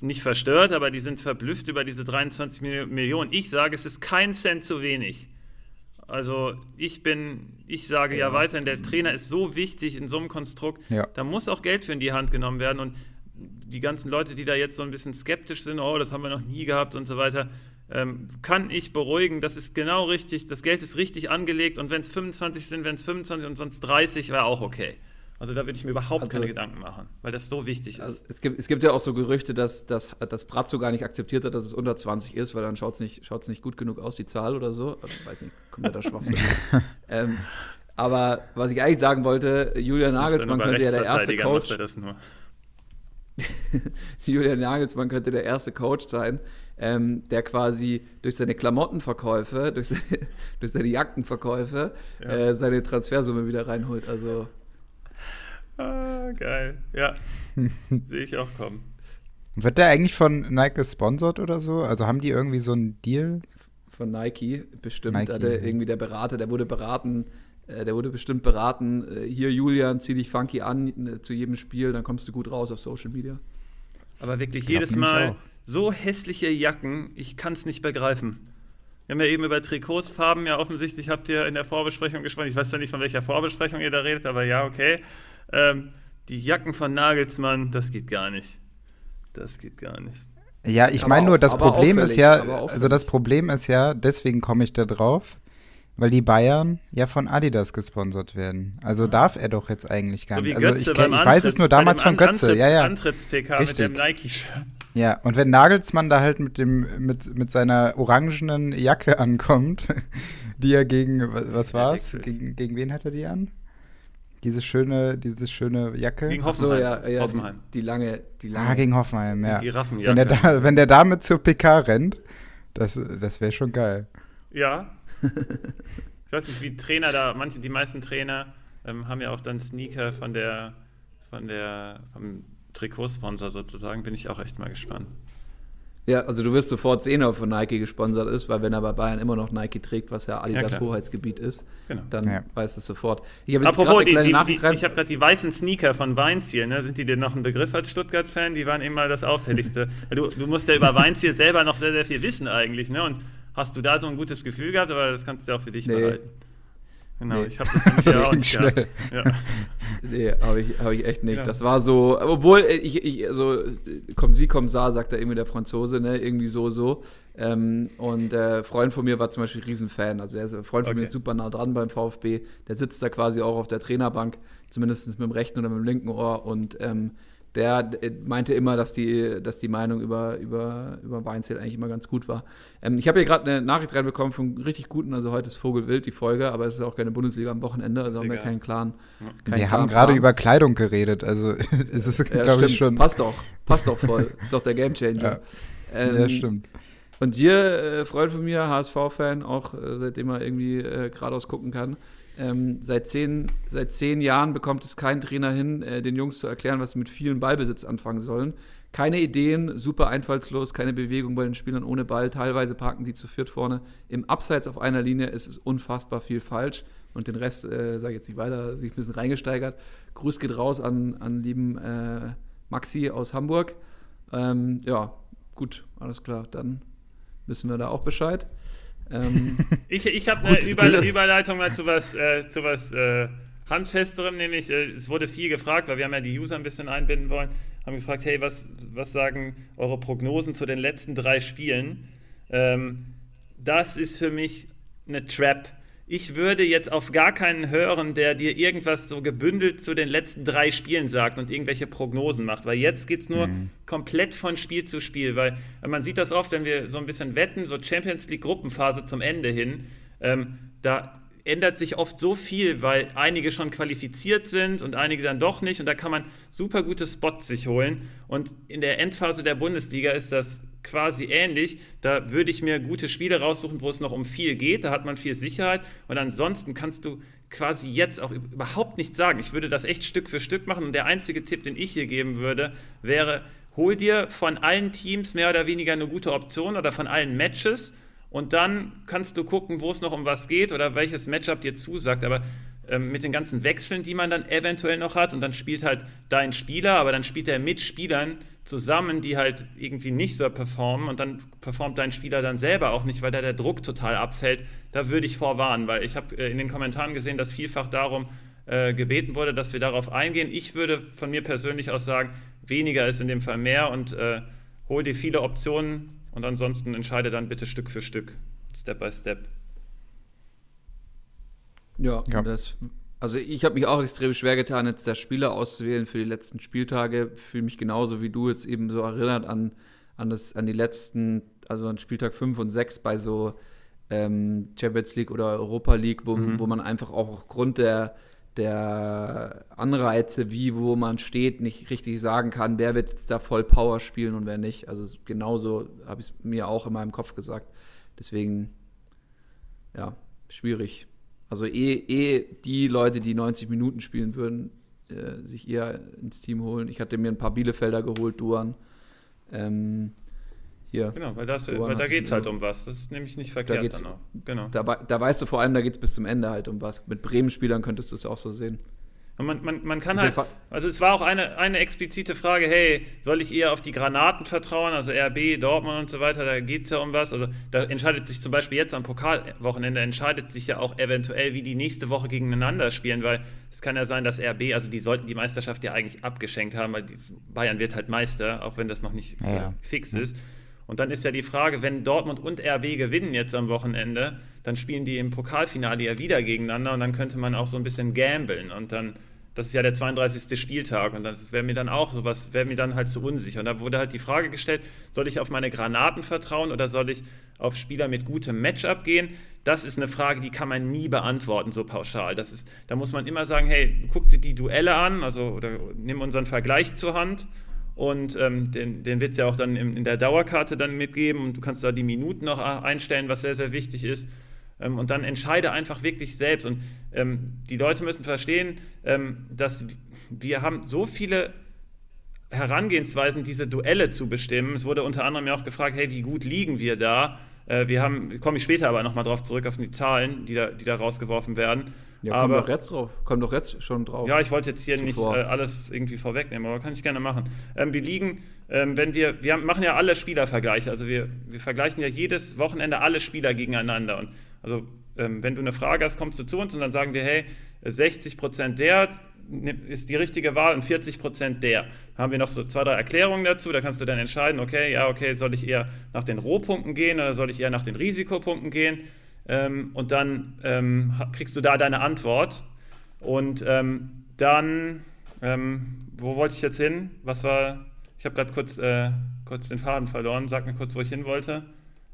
nicht verstört, aber die sind verblüfft über diese 23 Millionen. Ich sage, es ist kein Cent zu wenig. Also ich bin, ich sage ja, ja weiterhin, der Trainer ist so wichtig in so einem Konstrukt. Ja. Da muss auch Geld für in die Hand genommen werden. Und die ganzen Leute, die da jetzt so ein bisschen skeptisch sind, oh, das haben wir noch nie gehabt und so weiter, ähm, kann ich beruhigen, das ist genau richtig, das Geld ist richtig angelegt und wenn es 25 sind, wenn es 25 und sonst 30, wäre auch okay. Also da würde ich mir überhaupt also, keine Gedanken machen, weil das so wichtig ist. Also es, gibt, es gibt ja auch so Gerüchte, dass, dass, dass Brazzo gar nicht akzeptiert hat, dass es unter 20 ist, weil dann schaut es nicht, nicht gut genug aus, die Zahl oder so. Also, weiß nicht, da Schwachsinn. ähm, aber was ich eigentlich sagen wollte, Julian Nagelsmann könnte ja der erste Coach. Julian Nagelsmann könnte der erste Coach sein, ähm, der quasi durch seine Klamottenverkäufe, durch seine, durch seine Jackenverkäufe ja. äh, seine Transfersumme wieder reinholt. Also. Ah, geil. Ja. Sehe ich auch kommen. Wird der eigentlich von Nike gesponsert oder so? Also haben die irgendwie so einen Deal? Von Nike, bestimmt. Nike, Hatte irgendwie der Berater, der wurde beraten, äh, der wurde bestimmt beraten, äh, hier Julian, zieh dich funky an äh, zu jedem Spiel, dann kommst du gut raus auf Social Media. Aber wirklich jedes Mal, so hässliche Jacken, ich kann es nicht begreifen. Wir haben ja eben über Trikotsfarben, ja offensichtlich habt ihr in der Vorbesprechung gesprochen. Ich weiß ja nicht, von welcher Vorbesprechung ihr da redet, aber ja, okay. Ähm, die Jacken von Nagelsmann, das geht gar nicht. Das geht gar nicht. Ja, ich meine nur, das Problem ist ja, also das Problem ist ja, deswegen komme ich da drauf, weil die Bayern ja von Adidas gesponsert werden. Also ja. darf er doch jetzt eigentlich gar nicht. So also ich, ich weiß es nur damals von Götze. Antritt, ja, ja. Antritts-PK mit dem Nike-Shirt. Ja, und wenn Nagelsmann da halt mit dem mit, mit seiner orangenen Jacke ankommt, die er gegen was war's? Gegen, gegen wen hat er die an? Diese schöne, diese schöne Jacke. Gegen Hoffenheim. So, ja, ja, Hoffenheim. Die, die, lange, die lange. Ah, gegen Hoffenheim, ja. Die Giraffenjacke. Wenn der, da, wenn der damit zur PK rennt, das, das wäre schon geil. Ja. ich weiß nicht, wie Trainer da, manche, die meisten Trainer ähm, haben ja auch dann Sneaker von der, von der, vom Trikotsponsor sozusagen, bin ich auch echt mal gespannt. Ja, also du wirst sofort sehen, ob von Nike gesponsert ist, weil wenn er bei Bayern immer noch Nike trägt, was ja Adidas ja, Hoheitsgebiet ist, genau. dann ja. weiß es sofort. Ich habe jetzt Apropos, die, die, die, ich habe gerade die weißen Sneaker von Weinziel, ne? sind die dir noch ein Begriff als Stuttgart-Fan? Die waren immer das Auffälligste. du, du musst ja über Weinziel selber noch sehr, sehr viel wissen eigentlich, ne? Und hast du da so ein gutes Gefühl gehabt, aber das kannst du auch für dich nee. behalten. Genau, nee. ich habe das nämlich das auch nicht schnell. Ja. Nee, habe ich, hab ich echt nicht. Ja. Das war so, obwohl ich, ich so, komm sie, komm sa, sagt da irgendwie der Franzose, ne, irgendwie so, so. Ähm, und äh, Freund von mir war zum Beispiel Riesenfan. Also der Freund von okay. mir ist super nah dran beim VfB. Der sitzt da quasi auch auf der Trainerbank, zumindest mit dem rechten oder mit dem linken Ohr. Und ähm, der meinte immer, dass die, dass die Meinung über, über, über Weinzel eigentlich immer ganz gut war. Ähm, ich habe hier gerade eine Nachricht reinbekommen von richtig guten, also heute ist Vogelwild die Folge, aber es ist auch keine Bundesliga am Wochenende, also haben wir keinen klaren. Keinen wir klaren haben gerade über Kleidung geredet, also es ist, ja, glaube ich, schon. Passt doch, passt doch voll. ist doch der Gamechanger. Ja, ähm, ja stimmt. Und hier, äh, Freund von mir, HSV-Fan, auch äh, seitdem er irgendwie äh, geradeaus gucken kann, ähm, seit, zehn, seit zehn Jahren bekommt es kein Trainer hin, äh, den Jungs zu erklären, was sie mit vielen Ballbesitz anfangen sollen. Keine Ideen, super einfallslos, keine Bewegung bei den Spielern ohne Ball. Teilweise parken sie zu viert vorne. Im Abseits auf einer Linie ist es unfassbar viel falsch. Und den Rest, äh, sage ich jetzt nicht weiter, sich ein bisschen reingesteigert. Gruß geht raus an, an lieben äh, Maxi aus Hamburg. Ähm, ja, gut, alles klar. Dann wissen wir da auch Bescheid. Ähm, ich ich habe eine Über Überleitung mal zu was, äh, zu was äh, Handfesterem, nämlich äh, es wurde viel gefragt, weil wir haben ja die User ein bisschen einbinden wollen, haben gefragt, hey, was, was sagen eure Prognosen zu den letzten drei Spielen? Ähm, das ist für mich eine Trap ich würde jetzt auf gar keinen hören, der dir irgendwas so gebündelt zu den letzten drei Spielen sagt und irgendwelche Prognosen macht, weil jetzt geht es nur mhm. komplett von Spiel zu Spiel, weil man sieht das oft, wenn wir so ein bisschen wetten, so Champions League Gruppenphase zum Ende hin, ähm, da ändert sich oft so viel, weil einige schon qualifiziert sind und einige dann doch nicht. Und da kann man super gute Spots sich holen. Und in der Endphase der Bundesliga ist das quasi ähnlich. Da würde ich mir gute Spiele raussuchen, wo es noch um viel geht. Da hat man viel Sicherheit. Und ansonsten kannst du quasi jetzt auch überhaupt nichts sagen. Ich würde das echt Stück für Stück machen. Und der einzige Tipp, den ich hier geben würde, wäre, hol dir von allen Teams mehr oder weniger eine gute Option oder von allen Matches. Und dann kannst du gucken, wo es noch um was geht oder welches Matchup dir zusagt. Aber ähm, mit den ganzen Wechseln, die man dann eventuell noch hat. Und dann spielt halt dein Spieler, aber dann spielt er mit Spielern zusammen, die halt irgendwie nicht so performen. Und dann performt dein Spieler dann selber auch nicht, weil da der Druck total abfällt. Da würde ich vorwarnen, weil ich habe äh, in den Kommentaren gesehen, dass vielfach darum äh, gebeten wurde, dass wir darauf eingehen. Ich würde von mir persönlich aus sagen, weniger ist in dem Fall mehr und äh, hol dir viele Optionen und ansonsten entscheide dann bitte Stück für Stück, Step by Step. Ja, ja. Das, also ich habe mich auch extrem schwer getan, jetzt der Spieler auszuwählen für die letzten Spieltage. Fühle mich genauso wie du jetzt eben so erinnert an, an, das, an die letzten, also an Spieltag 5 und 6 bei so ähm, Champions League oder Europa League, wo, mhm. wo man einfach auch aufgrund der, der Anreize, wie wo man steht, nicht richtig sagen kann, wer wird jetzt da voll Power spielen und wer nicht. Also genauso habe ich es mir auch in meinem Kopf gesagt. Deswegen, ja, schwierig. Also eh, eh die Leute, die 90 Minuten spielen würden, äh, sich eher ins Team holen. Ich hatte mir ein paar Bielefelder geholt, Duan. Ähm, hier. Genau, weil, das, weil da geht es halt um was. Das ist nämlich nicht verkehrt da dann auch. Genau. Da, da weißt du vor allem, da geht es bis zum Ende halt um was. Mit Bremen-Spielern könntest du es auch so sehen. Und man, man, man kann halt, also es war auch eine, eine explizite Frage, hey, soll ich eher auf die Granaten vertrauen, also RB, Dortmund und so weiter, da geht es ja um was. Also da entscheidet sich zum Beispiel jetzt am Pokalwochenende, entscheidet sich ja auch eventuell, wie die nächste Woche gegeneinander spielen, weil es kann ja sein, dass RB, also die sollten die Meisterschaft ja eigentlich abgeschenkt haben, weil Bayern wird halt Meister, auch wenn das noch nicht ja, ja. fix ist. Und dann ist ja die Frage, wenn Dortmund und RB gewinnen jetzt am Wochenende, dann spielen die im Pokalfinale ja wieder gegeneinander und dann könnte man auch so ein bisschen gambeln und dann das ist ja der 32. Spieltag und das wäre mir dann auch sowas, wäre mir dann halt zu unsicher. Und da wurde halt die Frage gestellt, soll ich auf meine Granaten vertrauen oder soll ich auf Spieler mit gutem Matchup gehen? Das ist eine Frage, die kann man nie beantworten, so pauschal. Das ist, da muss man immer sagen, hey, guck dir die Duelle an, also oder nimm unseren Vergleich zur Hand und ähm, den, den wird es ja auch dann in, in, der Dauerkarte dann mitgeben und du kannst da die Minuten noch einstellen, was sehr, sehr wichtig ist. Ähm, und dann entscheide einfach wirklich selbst. Und ähm, die Leute müssen verstehen, ähm, dass wir haben so viele Herangehensweisen, diese Duelle zu bestimmen. Es wurde unter anderem ja auch gefragt, hey, wie gut liegen wir da? Äh, wir haben, komme ich später aber nochmal drauf zurück, auf die Zahlen, die da, die da rausgeworfen werden. Ja, aber, komm doch jetzt drauf. Komm doch jetzt schon drauf. Ja, ich wollte jetzt hier Zuvor. nicht äh, alles irgendwie vorwegnehmen, aber kann ich gerne machen. Ähm, wir liegen, ähm, wenn wir, wir machen ja alle Spielervergleiche, also wir, wir vergleichen ja jedes Wochenende alle Spieler gegeneinander. Und also ähm, wenn du eine Frage hast, kommst du zu uns und dann sagen wir, hey, 60 Prozent der ist die richtige Wahl und 40 Prozent der. Da haben wir noch so zwei, drei Erklärungen dazu. Da kannst du dann entscheiden, okay, ja, okay, soll ich eher nach den Rohpunkten gehen oder soll ich eher nach den Risikopunkten gehen? Ähm, und dann ähm, kriegst du da deine Antwort. Und ähm, dann, ähm, wo wollte ich jetzt hin? Was war, ich habe gerade kurz, äh, kurz den Faden verloren. Sag mir kurz, wo ich hin wollte.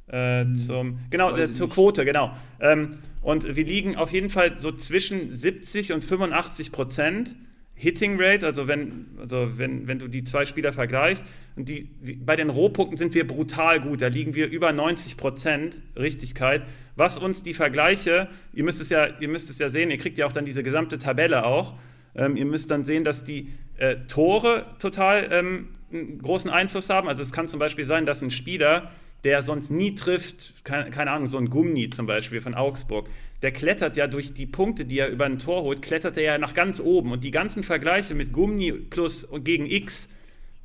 Äh, hm, zum, genau, äh, zur Quote, genau. Ähm, und wir liegen auf jeden Fall so zwischen 70 und 85 Prozent Hitting Rate, also wenn, also wenn, wenn du die zwei Spieler vergleichst. Und die, bei den Rohpunkten sind wir brutal gut. Da liegen wir über 90 Prozent Richtigkeit. Was uns die Vergleiche, ihr müsst es ja, ihr müsst es ja sehen, ihr kriegt ja auch dann diese gesamte Tabelle auch. Ähm, ihr müsst dann sehen, dass die äh, Tore total ähm, einen großen Einfluss haben. Also es kann zum Beispiel sein, dass ein Spieler der sonst nie trifft, keine, keine, Ahnung, so ein Gummi zum Beispiel von Augsburg, der klettert ja durch die Punkte, die er über ein Tor holt, klettert er ja nach ganz oben. Und die ganzen Vergleiche mit Gummi plus gegen X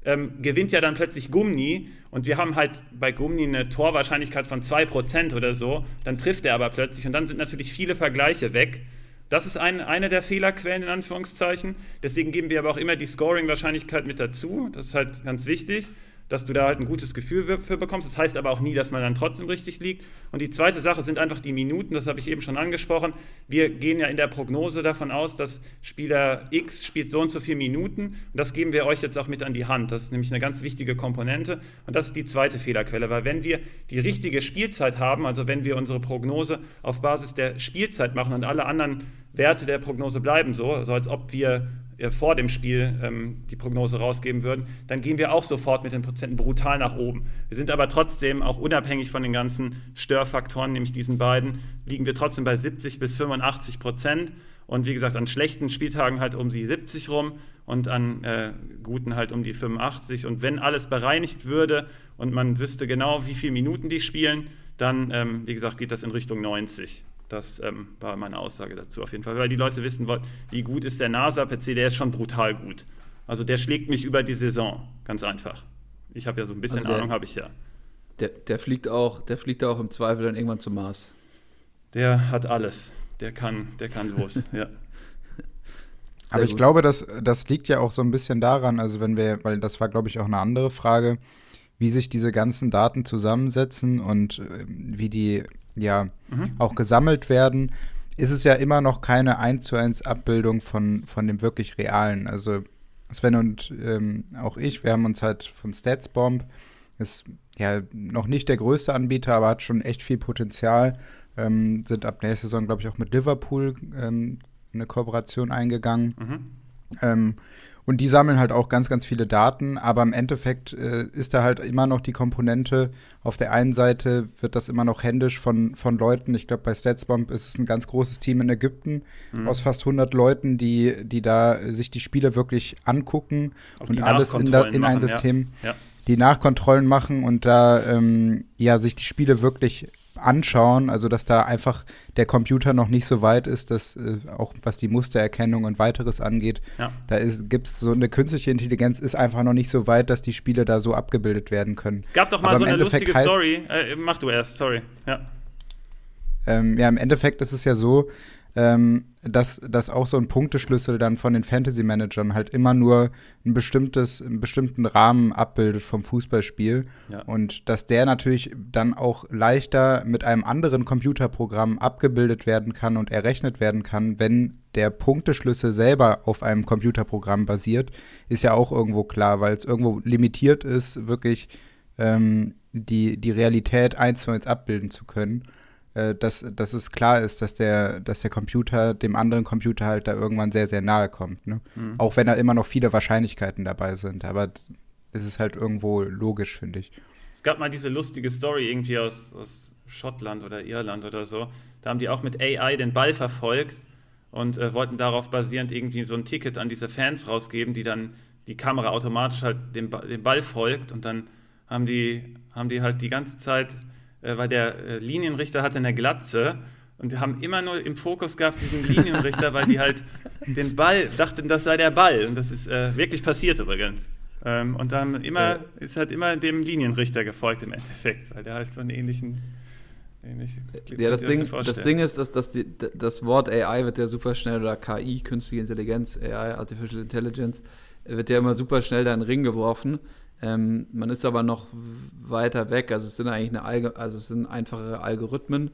ähm, gewinnt ja dann plötzlich Gummi. Und wir haben halt bei Gummi eine Torwahrscheinlichkeit von 2% oder so. Dann trifft er aber plötzlich. Und dann sind natürlich viele Vergleiche weg. Das ist ein, eine der Fehlerquellen in Anführungszeichen. Deswegen geben wir aber auch immer die Scoring-Wahrscheinlichkeit mit dazu. Das ist halt ganz wichtig dass du da halt ein gutes Gefühl für bekommst. Das heißt aber auch nie, dass man dann trotzdem richtig liegt. Und die zweite Sache sind einfach die Minuten, das habe ich eben schon angesprochen. Wir gehen ja in der Prognose davon aus, dass Spieler X spielt so und so viele Minuten. Und das geben wir euch jetzt auch mit an die Hand. Das ist nämlich eine ganz wichtige Komponente. Und das ist die zweite Fehlerquelle, weil wenn wir die richtige Spielzeit haben, also wenn wir unsere Prognose auf Basis der Spielzeit machen und alle anderen Werte der Prognose bleiben so, also als ob wir äh, vor dem Spiel ähm, die Prognose rausgeben würden, dann gehen wir auch sofort mit den Prozenten brutal nach oben. Wir sind aber trotzdem, auch unabhängig von den ganzen Störfaktoren, nämlich diesen beiden, liegen wir trotzdem bei 70 bis 85 Prozent. Und wie gesagt, an schlechten Spieltagen halt um die 70 rum und an äh, guten halt um die 85. Und wenn alles bereinigt würde und man wüsste genau, wie viele Minuten die spielen, dann, ähm, wie gesagt, geht das in Richtung 90. Das ähm, war meine Aussage dazu auf jeden Fall, weil die Leute wissen wollten, wie gut ist der NASA-PC, der ist schon brutal gut. Also der schlägt mich über die Saison, ganz einfach. Ich habe ja so ein bisschen also der, Ahnung, habe ich ja. Der, der, fliegt auch, der fliegt auch im Zweifel dann irgendwann zum Mars. Der hat alles. Der kann, der kann los, ja. Aber ich glaube, das, das liegt ja auch so ein bisschen daran, also wenn wir, weil das war, glaube ich, auch eine andere Frage, wie sich diese ganzen Daten zusammensetzen und äh, wie die ja mhm. auch gesammelt werden, ist es ja immer noch keine 1 zu 1 Abbildung von, von dem wirklich Realen. Also Sven und ähm, auch ich, wir haben uns halt von StatsBomb, ist ja noch nicht der größte Anbieter, aber hat schon echt viel Potenzial. Ähm, sind ab nächster Saison, glaube ich, auch mit Liverpool ähm, eine Kooperation eingegangen. Mhm. Ähm, und die sammeln halt auch ganz, ganz viele Daten, aber im Endeffekt äh, ist da halt immer noch die Komponente. Auf der einen Seite wird das immer noch händisch von, von Leuten. Ich glaube, bei StatsBomb ist es ein ganz großes Team in Ägypten mhm. aus fast 100 Leuten, die, die da sich die Spiele wirklich angucken auch und alles in, da, in ein System. Ja. Ja die Nachkontrollen machen und da ähm, ja sich die Spiele wirklich anschauen, also dass da einfach der Computer noch nicht so weit ist, dass äh, auch was die Mustererkennung und weiteres angeht, ja. da gibt es so eine künstliche Intelligenz ist einfach noch nicht so weit, dass die Spiele da so abgebildet werden können. Es gab doch mal Aber so eine Endeffekt lustige Story. Äh, mach du erst, sorry. Ja. Ähm, ja, im Endeffekt ist es ja so, ähm, dass, dass auch so ein Punkteschlüssel dann von den Fantasy-Managern halt immer nur ein bestimmtes, einen bestimmten Rahmen abbildet vom Fußballspiel. Ja. Und dass der natürlich dann auch leichter mit einem anderen Computerprogramm abgebildet werden kann und errechnet werden kann, wenn der Punkteschlüssel selber auf einem Computerprogramm basiert, ist ja auch irgendwo klar, weil es irgendwo limitiert ist, wirklich ähm, die, die Realität eins zu eins abbilden zu können äh, dass, dass es klar ist, dass der, dass der Computer dem anderen Computer halt da irgendwann sehr, sehr nahe kommt. Ne? Mhm. Auch wenn da immer noch viele Wahrscheinlichkeiten dabei sind. Aber es ist halt irgendwo logisch, finde ich. Es gab mal diese lustige Story irgendwie aus, aus Schottland oder Irland oder so. Da haben die auch mit AI den Ball verfolgt und äh, wollten darauf basierend irgendwie so ein Ticket an diese Fans rausgeben, die dann die Kamera automatisch halt dem, dem Ball folgt und dann haben die, haben die halt die ganze Zeit äh, weil der äh, Linienrichter hatte eine Glatze und die haben immer nur im Fokus gehabt diesen Linienrichter, weil die halt den Ball dachten, das sei der Ball. Und das ist äh, wirklich passiert übrigens. Ähm, und dann immer, ist halt immer dem Linienrichter gefolgt im Endeffekt, weil der halt so einen ähnlichen. Ähnlich, ja, das Ding, das Ding ist, dass, dass die, das Wort AI wird ja super schnell, oder KI, künstliche Intelligenz, AI, Artificial Intelligence, wird ja immer super schnell da in den Ring geworfen. Ähm, man ist aber noch weiter weg. Also es sind eigentlich eine Alge also es sind einfache Algorithmen.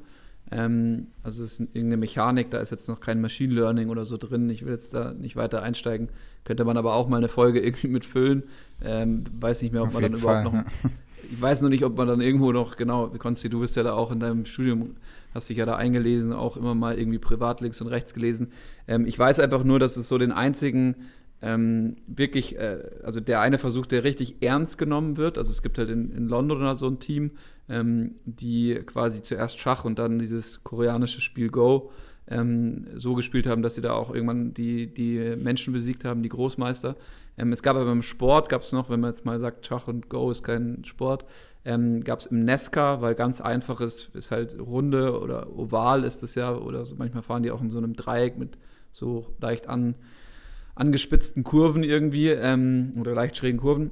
Ähm, also es ist irgendeine Mechanik, da ist jetzt noch kein Machine Learning oder so drin. Ich will jetzt da nicht weiter einsteigen. Könnte man aber auch mal eine Folge irgendwie mitfüllen. Ähm, weiß nicht mehr, ob Auf man dann überhaupt Fall, noch. Ja. Ich weiß nur nicht, ob man dann irgendwo noch, genau, Konsti, du bist ja da auch in deinem Studium, hast dich ja da eingelesen, auch immer mal irgendwie privat links und rechts gelesen. Ähm, ich weiß einfach nur, dass es so den einzigen ähm, wirklich, äh, also der eine Versuch, der richtig ernst genommen wird. Also es gibt halt in, in London so ein Team, ähm, die quasi zuerst Schach und dann dieses koreanische Spiel Go ähm, so gespielt haben, dass sie da auch irgendwann die, die Menschen besiegt haben, die Großmeister. Ähm, es gab aber im Sport, gab es noch, wenn man jetzt mal sagt, Schach und Go ist kein Sport, ähm, gab es im Nesca, weil ganz einfach ist, ist halt runde oder oval ist es ja, oder so, manchmal fahren die auch in so einem Dreieck mit so leicht an angespitzten Kurven irgendwie ähm, oder leicht schrägen Kurven.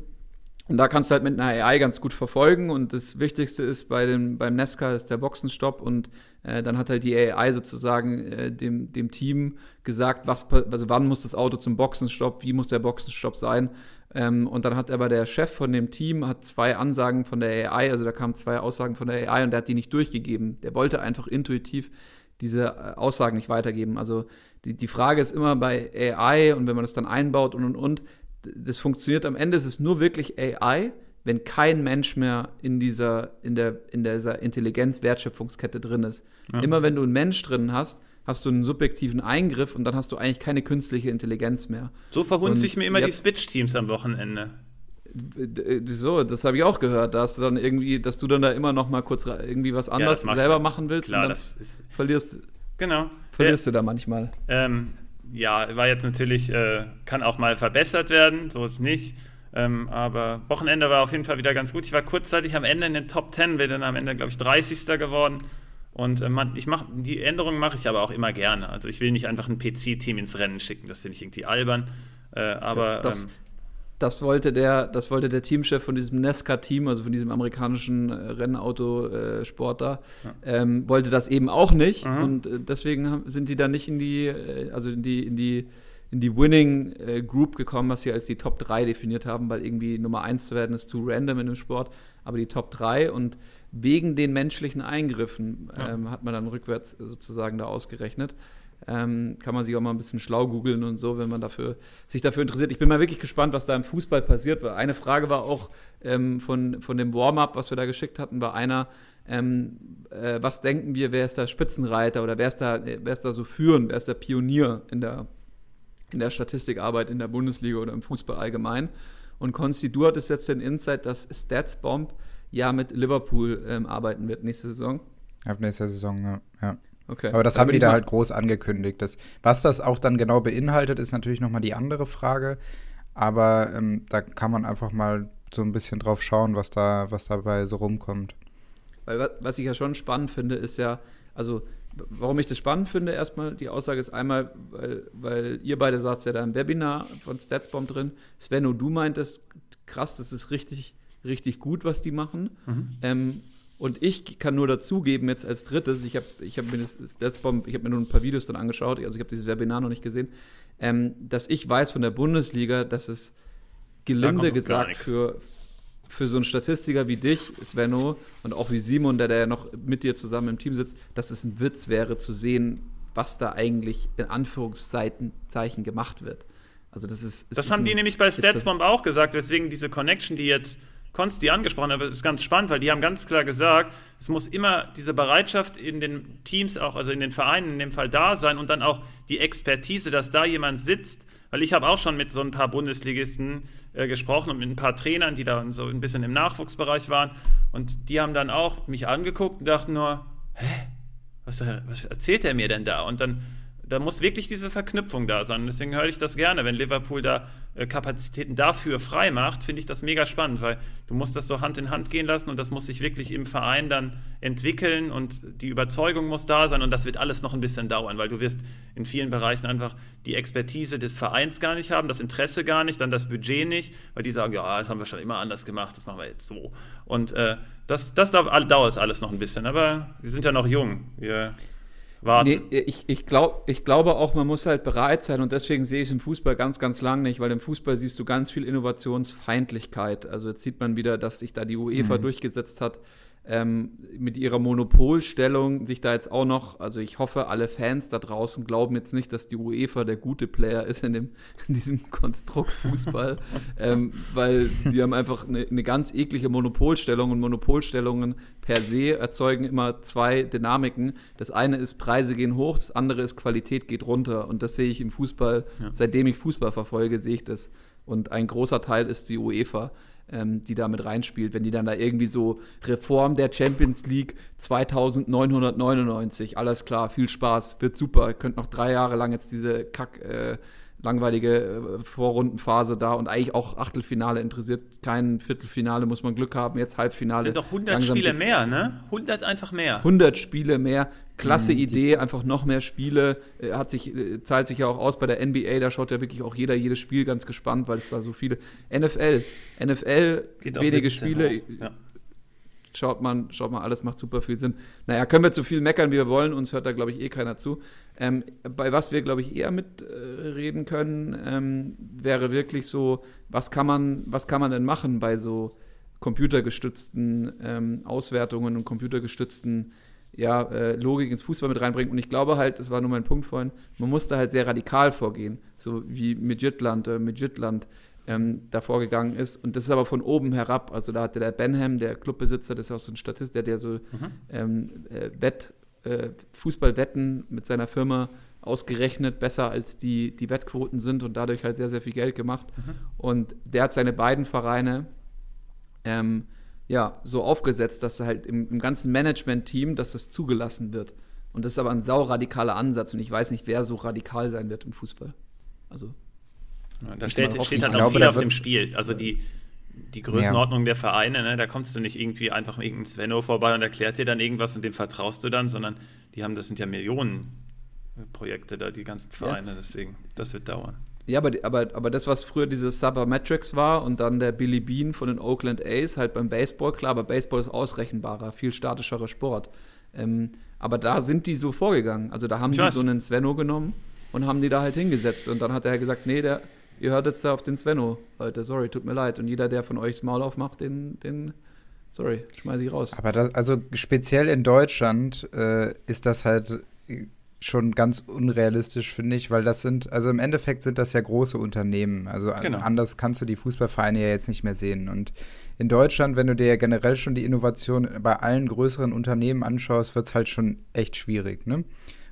Und da kannst du halt mit einer AI ganz gut verfolgen. Und das Wichtigste ist bei dem, beim Nesca ist der Boxenstopp. Und äh, dann hat halt die AI sozusagen äh, dem, dem Team gesagt, was, also wann muss das Auto zum Boxenstopp, wie muss der Boxenstopp sein. Ähm, und dann hat aber der Chef von dem Team hat zwei Ansagen von der AI, also da kamen zwei Aussagen von der AI und der hat die nicht durchgegeben. Der wollte einfach intuitiv diese äh, Aussagen nicht weitergeben. Also die, die Frage ist immer bei AI und wenn man das dann einbaut und und und, das funktioniert am Ende, ist es nur wirklich AI, wenn kein Mensch mehr in dieser, in der, in dieser Intelligenz-Wertschöpfungskette drin ist. Ja. Immer wenn du einen Mensch drin hast, hast du einen subjektiven Eingriff und dann hast du eigentlich keine künstliche Intelligenz mehr. So verhunze ich mir immer die Switch-Teams am Wochenende. So, das habe ich auch gehört, dass du dann irgendwie, dass du dann da immer noch mal kurz irgendwie was anderes ja, selber machen willst Klar, und dann verlierst Genau. Verlierst du da manchmal? Ähm, ja, war jetzt natürlich, äh, kann auch mal verbessert werden, so ist nicht. Ähm, aber Wochenende war auf jeden Fall wieder ganz gut. Ich war kurzzeitig am Ende in den Top 10, bin dann am Ende, glaube ich, 30. geworden. Und äh, man, ich mach, die Änderungen mache ich aber auch immer gerne. Also ich will nicht einfach ein PC-Team ins Rennen schicken, das finde ich irgendwie albern. Äh, aber das, ähm, das wollte der, das wollte der Teamchef von diesem Nesca-Team, also von diesem amerikanischen äh, Rennautosport da, ja. ähm, wollte das eben auch nicht. Mhm. Und äh, deswegen sind die dann nicht in die, äh, also in die, in die in die Winning Group gekommen, was sie als die Top 3 definiert haben, weil irgendwie Nummer 1 zu werden ist zu random in dem Sport, aber die Top 3 und wegen den menschlichen Eingriffen ähm, ja. hat man dann rückwärts sozusagen da ausgerechnet. Ähm, kann man sich auch mal ein bisschen schlau googeln und so, wenn man dafür, sich dafür interessiert. Ich bin mal wirklich gespannt, was da im Fußball passiert. Weil eine Frage war auch ähm, von, von dem Warm-up, was wir da geschickt hatten, war einer, ähm, äh, was denken wir, wer ist da Spitzenreiter oder wer ist da, wer ist da so führend, wer ist der Pionier in der, in der Statistikarbeit in der Bundesliga oder im Fußball allgemein? Und Konsti, du hattest jetzt den Insight, dass Statsbomb ja mit Liverpool ähm, arbeiten wird nächste Saison. Ab nächster Saison, ja. ja. Okay. Aber das haben die da halt groß angekündigt. Das, was das auch dann genau beinhaltet, ist natürlich nochmal die andere Frage. Aber ähm, da kann man einfach mal so ein bisschen drauf schauen, was da, was dabei so rumkommt. Weil was ich ja schon spannend finde, ist ja, also warum ich das spannend finde, erstmal, die Aussage ist einmal, weil, weil ihr beide sagt ja da im Webinar von Statsbomb drin, Svenno, du meintest, krass, das ist richtig, richtig gut, was die machen. Mhm. Ähm, und ich kann nur dazugeben, jetzt als drittes, ich habe ich hab mir, das, das hab mir nur ein paar Videos dann angeschaut, also ich habe dieses Webinar noch nicht gesehen, ähm, dass ich weiß von der Bundesliga, dass es gelinde gesagt für, für so einen Statistiker wie dich, Svenno, und auch wie Simon, der, der ja noch mit dir zusammen im Team sitzt, dass es ein Witz wäre zu sehen, was da eigentlich in Anführungszeichen Zeichen gemacht wird. Also das ist. Das haben die nämlich bei Statsbomb auch gesagt, weswegen diese Connection, die jetzt Konsti angesprochen hat, aber das ist ganz spannend, weil die haben ganz klar gesagt, es muss immer diese Bereitschaft in den Teams auch, also in den Vereinen in dem Fall da sein und dann auch die Expertise, dass da jemand sitzt, weil ich habe auch schon mit so ein paar Bundesligisten äh, gesprochen und mit ein paar Trainern, die da so ein bisschen im Nachwuchsbereich waren. Und die haben dann auch mich angeguckt und dachten nur, hä, was, was erzählt er mir denn da? Und dann da muss wirklich diese Verknüpfung da sein. Deswegen höre ich das gerne. Wenn Liverpool da äh, Kapazitäten dafür frei macht, finde ich das mega spannend, weil du musst das so Hand in Hand gehen lassen und das muss sich wirklich im Verein dann entwickeln und die Überzeugung muss da sein und das wird alles noch ein bisschen dauern, weil du wirst in vielen Bereichen einfach die Expertise des Vereins gar nicht haben, das Interesse gar nicht, dann das Budget nicht, weil die sagen, ja, das haben wir schon immer anders gemacht, das machen wir jetzt so. Und äh, das, das dauert alles noch ein bisschen, aber wir sind ja noch jung. Wir warten. Nee, ich, ich, glaub, ich glaube auch, man muss halt bereit sein und deswegen sehe ich es im Fußball ganz, ganz lang nicht, weil im Fußball siehst du ganz viel Innovationsfeindlichkeit. Also jetzt sieht man wieder, dass sich da die UEFA mhm. durchgesetzt hat, ähm, mit ihrer Monopolstellung sich da jetzt auch noch, also ich hoffe, alle Fans da draußen glauben jetzt nicht, dass die UEFA der gute Player ist in, dem, in diesem Konstrukt Fußball, ähm, weil sie haben einfach eine, eine ganz eklige Monopolstellung und Monopolstellungen per se erzeugen immer zwei Dynamiken. Das eine ist, Preise gehen hoch, das andere ist, Qualität geht runter und das sehe ich im Fußball, ja. seitdem ich Fußball verfolge, sehe ich das. Und ein großer Teil ist die UEFA ähm, die da mit reinspielt. Wenn die dann da irgendwie so Reform der Champions League 2999, alles klar, viel Spaß, wird super. Könnt noch drei Jahre lang jetzt diese Kack. Äh, langweilige äh, Vorrundenphase da und eigentlich auch Achtelfinale interessiert kein Viertelfinale, muss man Glück haben, jetzt Halbfinale. Es sind doch 100 Spiele mehr, ne? 100 einfach mehr. 100 Spiele mehr, klasse mhm. Idee, einfach noch mehr Spiele, äh, hat sich, äh, zahlt sich ja auch aus bei der NBA, da schaut ja wirklich auch jeder jedes Spiel ganz gespannt, weil es da so viele, NFL, NFL, Geht wenige Spiele, ja. Schaut man, schaut man, alles macht super viel Sinn. Naja, können wir zu viel meckern, wie wir wollen, uns hört da glaube ich eh keiner zu. Ähm, bei was wir, glaube ich, eher mitreden äh, können, ähm, wäre wirklich so, was kann man, was kann man denn machen bei so computergestützten ähm, Auswertungen und computergestützten ja, äh, Logik ins Fußball mit reinbringen. Und ich glaube halt, das war nur mein Punkt vorhin, man muss da halt sehr radikal vorgehen, so wie mit Jütland, äh, mit Jütland ähm, da vorgegangen ist. Und das ist aber von oben herab. Also da hatte der Benham, der Clubbesitzer, das ist auch so ein Statist, der, der so mhm. ähm, äh, Wett, äh, Fußballwetten mit seiner Firma ausgerechnet besser als die, die Wettquoten sind und dadurch halt sehr, sehr viel Geld gemacht. Mhm. Und der hat seine beiden Vereine ähm, ja, so aufgesetzt, dass halt im, im ganzen Management-Team, dass das zugelassen wird. Und das ist aber ein sauradikaler Ansatz und ich weiß nicht, wer so radikal sein wird im Fußball. Also. Ja, da steht, steht halt auch viel auf dem Spiel. Also die, die Größenordnung ja. der Vereine, ne, da kommst du nicht irgendwie einfach mit irgendeinem Svenno vorbei und erklärt dir dann irgendwas und dem vertraust du dann, sondern die haben, das sind ja Millionen Projekte da, die ganzen Vereine, ja. deswegen, das wird dauern. Ja, aber, aber, aber das, was früher dieses Sabermetrics war und dann der Billy Bean von den Oakland A's, halt beim Baseball, klar, aber Baseball ist ausrechenbarer, viel statischerer Sport. Ähm, aber da sind die so vorgegangen. Also da haben ich die weiß. so einen Svenno genommen und haben die da halt hingesetzt. Und dann hat er gesagt, nee, der, ihr hört jetzt da auf den Svenno, Leute, sorry, tut mir leid. Und jeder, der von euch das Maul aufmacht, den, den sorry, schmeiße ich raus. Aber das, also speziell in Deutschland äh, ist das halt schon ganz unrealistisch, finde ich, weil das sind, also im Endeffekt sind das ja große Unternehmen. Also genau. anders kannst du die Fußballvereine ja jetzt nicht mehr sehen. Und in Deutschland, wenn du dir ja generell schon die Innovation bei allen größeren Unternehmen anschaust, wird es halt schon echt schwierig, ne?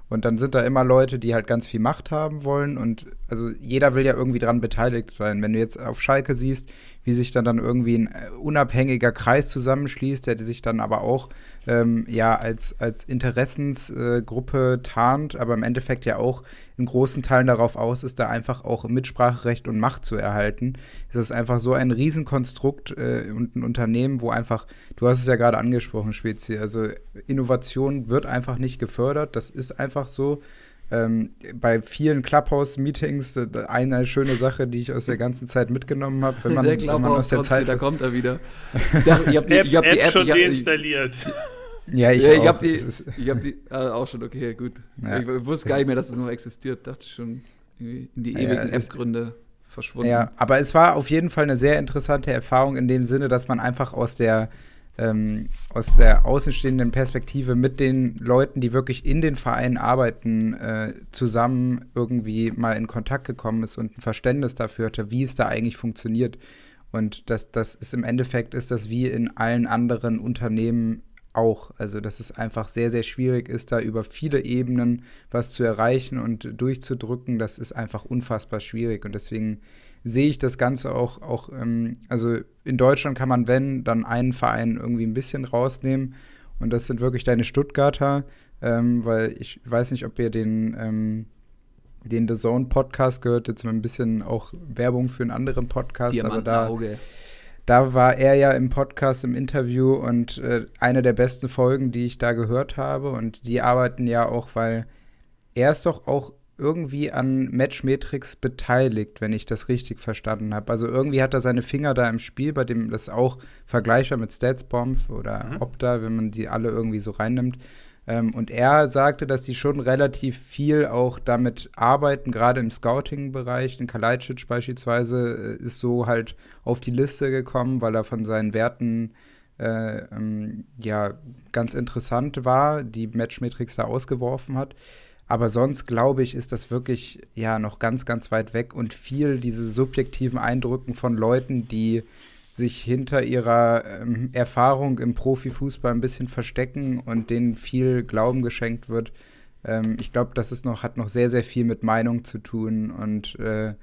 Und dann sind da immer Leute, die halt ganz viel Macht haben wollen. Und also jeder will ja irgendwie dran beteiligt sein. Wenn du jetzt auf Schalke siehst, wie sich dann, dann irgendwie ein äh, unabhängiger Kreis zusammenschließt, der sich dann aber auch ähm, ja als, als Interessensgruppe äh, tarnt, aber im Endeffekt ja auch in großen Teilen darauf aus ist, da einfach auch Mitspracherecht und Macht zu erhalten. Es ist einfach so ein Riesenkonstrukt äh, und ein Unternehmen, wo einfach, du hast es ja gerade angesprochen, Spezi, also Innovation wird einfach nicht gefördert, das ist einfach so ähm, bei vielen Clubhouse-Meetings äh, eine schöne Sache, die ich aus der ganzen Zeit mitgenommen habe. Wenn man, der wenn man aus der Zeit da kommt er wieder. ich habe die, App, hab die App, schon deinstalliert. Ja, ich, ja, ich habe die, ich hab die äh, auch schon, okay, gut. Ja, ich wusste gar nicht mehr, dass es noch existiert. Dachte schon in die ewigen ja, App-Gründe verschwunden. Ja, aber es war auf jeden Fall eine sehr interessante Erfahrung in dem Sinne, dass man einfach aus der ähm, aus der außenstehenden Perspektive mit den Leuten, die wirklich in den Vereinen arbeiten, äh, zusammen irgendwie mal in Kontakt gekommen ist und ein Verständnis dafür hatte, wie es da eigentlich funktioniert. Und das, das ist im Endeffekt ist das wie in allen anderen Unternehmen auch. Also, dass es einfach sehr, sehr schwierig ist, da über viele Ebenen was zu erreichen und durchzudrücken. Das ist einfach unfassbar schwierig. Und deswegen sehe ich das Ganze auch, auch ähm, also in Deutschland kann man, wenn, dann einen Verein irgendwie ein bisschen rausnehmen. Und das sind wirklich deine Stuttgarter, ähm, weil ich weiß nicht, ob ihr den, ähm, den The Zone Podcast gehört, jetzt mal ein bisschen auch Werbung für einen anderen Podcast, aber da, da war er ja im Podcast, im Interview und äh, eine der besten Folgen, die ich da gehört habe. Und die arbeiten ja auch, weil er ist doch auch irgendwie an Matchmetrics beteiligt, wenn ich das richtig verstanden habe. Also irgendwie hat er seine Finger da im Spiel, bei dem das auch vergleichbar mit StatsBomb oder mhm. Opta, wenn man die alle irgendwie so reinnimmt. Ähm, und er sagte, dass die schon relativ viel auch damit arbeiten, gerade im Scouting-Bereich. Den Kalajdzic beispielsweise äh, ist so halt auf die Liste gekommen, weil er von seinen Werten äh, ähm, ja ganz interessant war, die Matchmetrics da ausgeworfen hat. Aber sonst glaube ich, ist das wirklich ja noch ganz, ganz weit weg und viel diese subjektiven Eindrücken von Leuten, die sich hinter ihrer ähm, Erfahrung im Profifußball ein bisschen verstecken und denen viel Glauben geschenkt wird. Ähm, ich glaube, das ist noch, hat noch sehr, sehr viel mit Meinung zu tun und äh,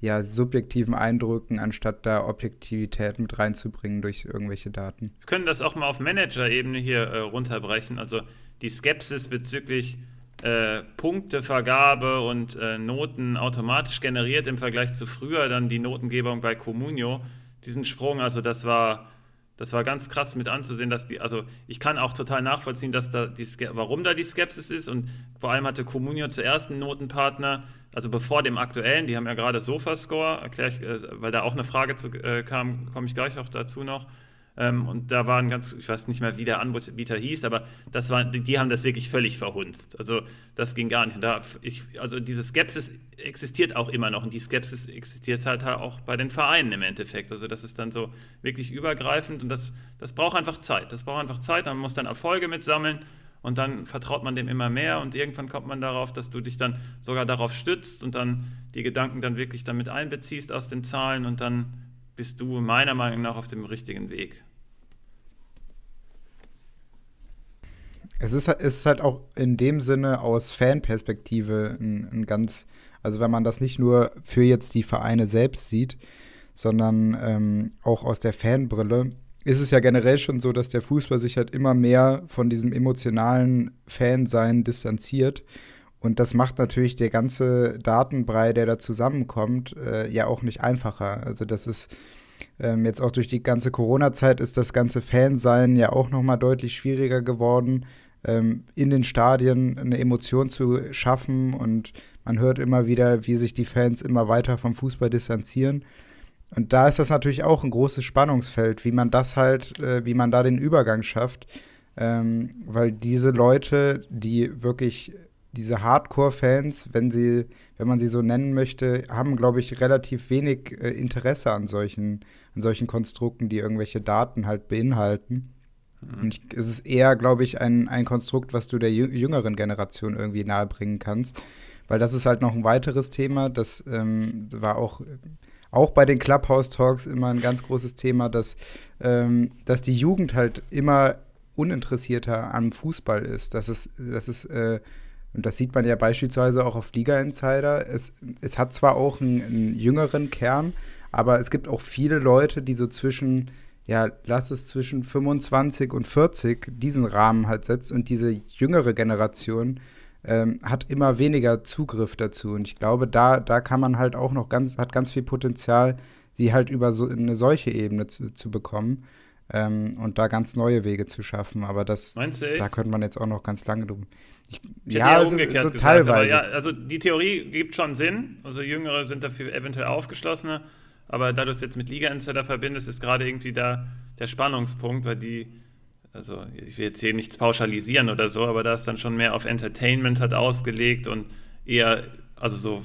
ja, subjektiven Eindrücken, anstatt da Objektivität mit reinzubringen durch irgendwelche Daten. Wir können das auch mal auf Manager-Ebene hier äh, runterbrechen. Also die Skepsis bezüglich äh, Punktevergabe und äh, Noten automatisch generiert im Vergleich zu früher dann die Notengebung bei Comunio. Diesen Sprung, also das war, das war ganz krass mit anzusehen, dass die, also ich kann auch total nachvollziehen, dass da die warum da die Skepsis ist und vor allem hatte Comunio zuerst einen Notenpartner, also bevor dem aktuellen, die haben ja gerade Sofascore, erkläre ich, äh, weil da auch eine Frage zu, äh, kam, komme ich gleich auch dazu noch. Ähm, und da waren ganz, ich weiß nicht mehr, wie der Anbieter hieß, aber das war, die haben das wirklich völlig verhunzt. Also das ging gar nicht. Da, ich, also diese Skepsis existiert auch immer noch und die Skepsis existiert halt auch bei den Vereinen im Endeffekt. Also das ist dann so wirklich übergreifend und das, das braucht einfach Zeit. Das braucht einfach Zeit. Man muss dann Erfolge mitsammeln und dann vertraut man dem immer mehr und irgendwann kommt man darauf, dass du dich dann sogar darauf stützt und dann die Gedanken dann wirklich damit einbeziehst aus den Zahlen und dann bist du meiner Meinung nach auf dem richtigen Weg. Es ist, ist halt auch in dem Sinne aus Fanperspektive ein, ein, ganz, also wenn man das nicht nur für jetzt die Vereine selbst sieht, sondern ähm, auch aus der Fanbrille, ist es ja generell schon so, dass der Fußball sich halt immer mehr von diesem emotionalen Fansein distanziert. Und das macht natürlich der ganze Datenbrei, der da zusammenkommt, äh, ja auch nicht einfacher. Also das ist ähm, jetzt auch durch die ganze Corona-Zeit ist das ganze Fansein ja auch noch mal deutlich schwieriger geworden ähm, in den Stadien eine Emotion zu schaffen. Und man hört immer wieder, wie sich die Fans immer weiter vom Fußball distanzieren. Und da ist das natürlich auch ein großes Spannungsfeld, wie man das halt, äh, wie man da den Übergang schafft. Ähm, weil diese Leute, die wirklich diese Hardcore-Fans, wenn sie, wenn man sie so nennen möchte, haben, glaube ich, relativ wenig äh, Interesse an solchen, an solchen Konstrukten, die irgendwelche Daten halt beinhalten. Mhm. Und ich, es ist eher, glaube ich, ein, ein Konstrukt, was du der jüngeren Generation irgendwie nahebringen kannst. Weil das ist halt noch ein weiteres Thema. Das ähm, war auch, auch bei den Clubhouse Talks immer ein ganz großes Thema, dass, ähm, dass die Jugend halt immer uninteressierter am Fußball ist. Das ist, das ist, äh, und das sieht man ja beispielsweise auch auf Liga Insider. Es, es hat zwar auch einen, einen jüngeren Kern, aber es gibt auch viele Leute, die so zwischen, ja, lass es zwischen 25 und 40 diesen Rahmen halt setzt und diese jüngere Generation ähm, hat immer weniger Zugriff dazu. Und ich glaube, da, da kann man halt auch noch ganz, hat ganz viel Potenzial, sie halt über so eine solche Ebene zu, zu bekommen ähm, und da ganz neue Wege zu schaffen. Aber das, da könnte man jetzt auch noch ganz lange drum. Ich, ich ja, ja umgekehrt so, so gesagt, teilweise. Ja, also die Theorie gibt schon Sinn. Also Jüngere sind dafür eventuell aufgeschlossener. Aber da du es jetzt mit Liga Insider verbindest, ist gerade irgendwie da der Spannungspunkt, weil die, also ich will jetzt hier nichts pauschalisieren oder so, aber da ist dann schon mehr auf Entertainment hat ausgelegt und eher, also so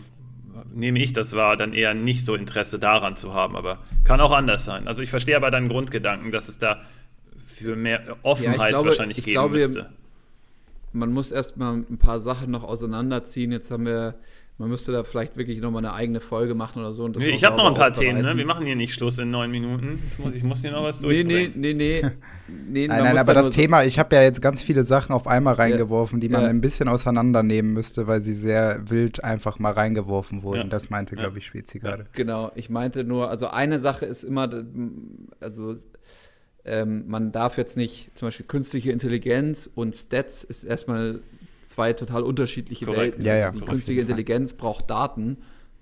nehme ich das wahr, dann eher nicht so Interesse daran zu haben. Aber kann auch anders sein. Also ich verstehe aber deinen Grundgedanken, dass es da für mehr Offenheit ja, glaube, wahrscheinlich geben glaube, müsste. Man muss erstmal ein paar Sachen noch auseinanderziehen. Jetzt haben wir man müsste da vielleicht wirklich nochmal eine eigene Folge machen oder so. nee, ich habe noch ein paar Themen, ne? Wir machen hier nicht Schluss in neun Minuten. Ich muss, ich muss hier noch was durchbringen. Nee, nee, nee, nee. nein, nein, aber das so Thema, ich habe ja jetzt ganz viele Sachen auf einmal reingeworfen, die man ja. ein bisschen auseinandernehmen müsste, weil sie sehr wild einfach mal reingeworfen wurden. Ja. Das meinte, glaube ich, Spezi gerade. Genau, ich meinte nur, also eine Sache ist immer, also ähm, man darf jetzt nicht, zum Beispiel künstliche Intelligenz und Stats ist erstmal zwei total unterschiedliche Korrekt. Welten. Ja, ja, also die künstliche Intelligenz braucht Daten,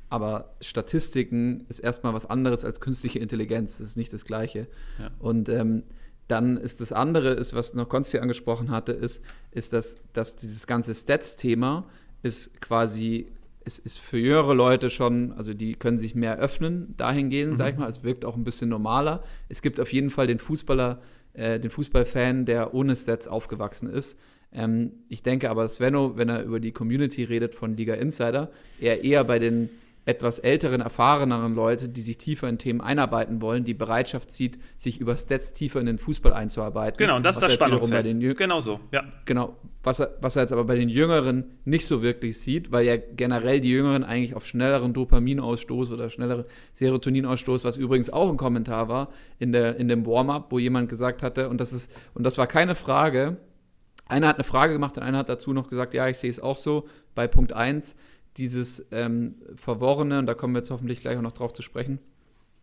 aber Statistiken ist erstmal was anderes als künstliche Intelligenz. Das ist nicht das Gleiche. Ja. Und ähm, dann ist das andere, ist, was noch Konsti angesprochen hatte, ist, ist dass, dass dieses ganze Stats-Thema ist quasi, es ist für jüngere Leute schon, also die können sich mehr öffnen dahingehend, mhm. sag ich mal. Es wirkt auch ein bisschen normaler. Es gibt auf jeden Fall den Fußballer, äh, den Fußballfan, der ohne Stats aufgewachsen ist ähm, ich denke aber, Svenno, wenn er über die Community redet von Liga Insider, er eher bei den etwas älteren, erfahreneren Leute, die sich tiefer in Themen einarbeiten wollen, die Bereitschaft sieht, sich über Stats tiefer in den Fußball einzuarbeiten. Genau, und das ist das Spannungsfeld. Genau so, ja. Genau, was er, was er jetzt aber bei den Jüngeren nicht so wirklich sieht, weil ja generell die Jüngeren eigentlich auf schnelleren Dopaminausstoß oder schnelleren Serotoninausstoß, was übrigens auch ein Kommentar war in, der, in dem Warm-up, wo jemand gesagt hatte, und das ist, und das war keine Frage, einer hat eine Frage gemacht und einer hat dazu noch gesagt, ja, ich sehe es auch so. Bei Punkt 1, dieses ähm, Verworrene, und da kommen wir jetzt hoffentlich gleich auch noch drauf zu sprechen,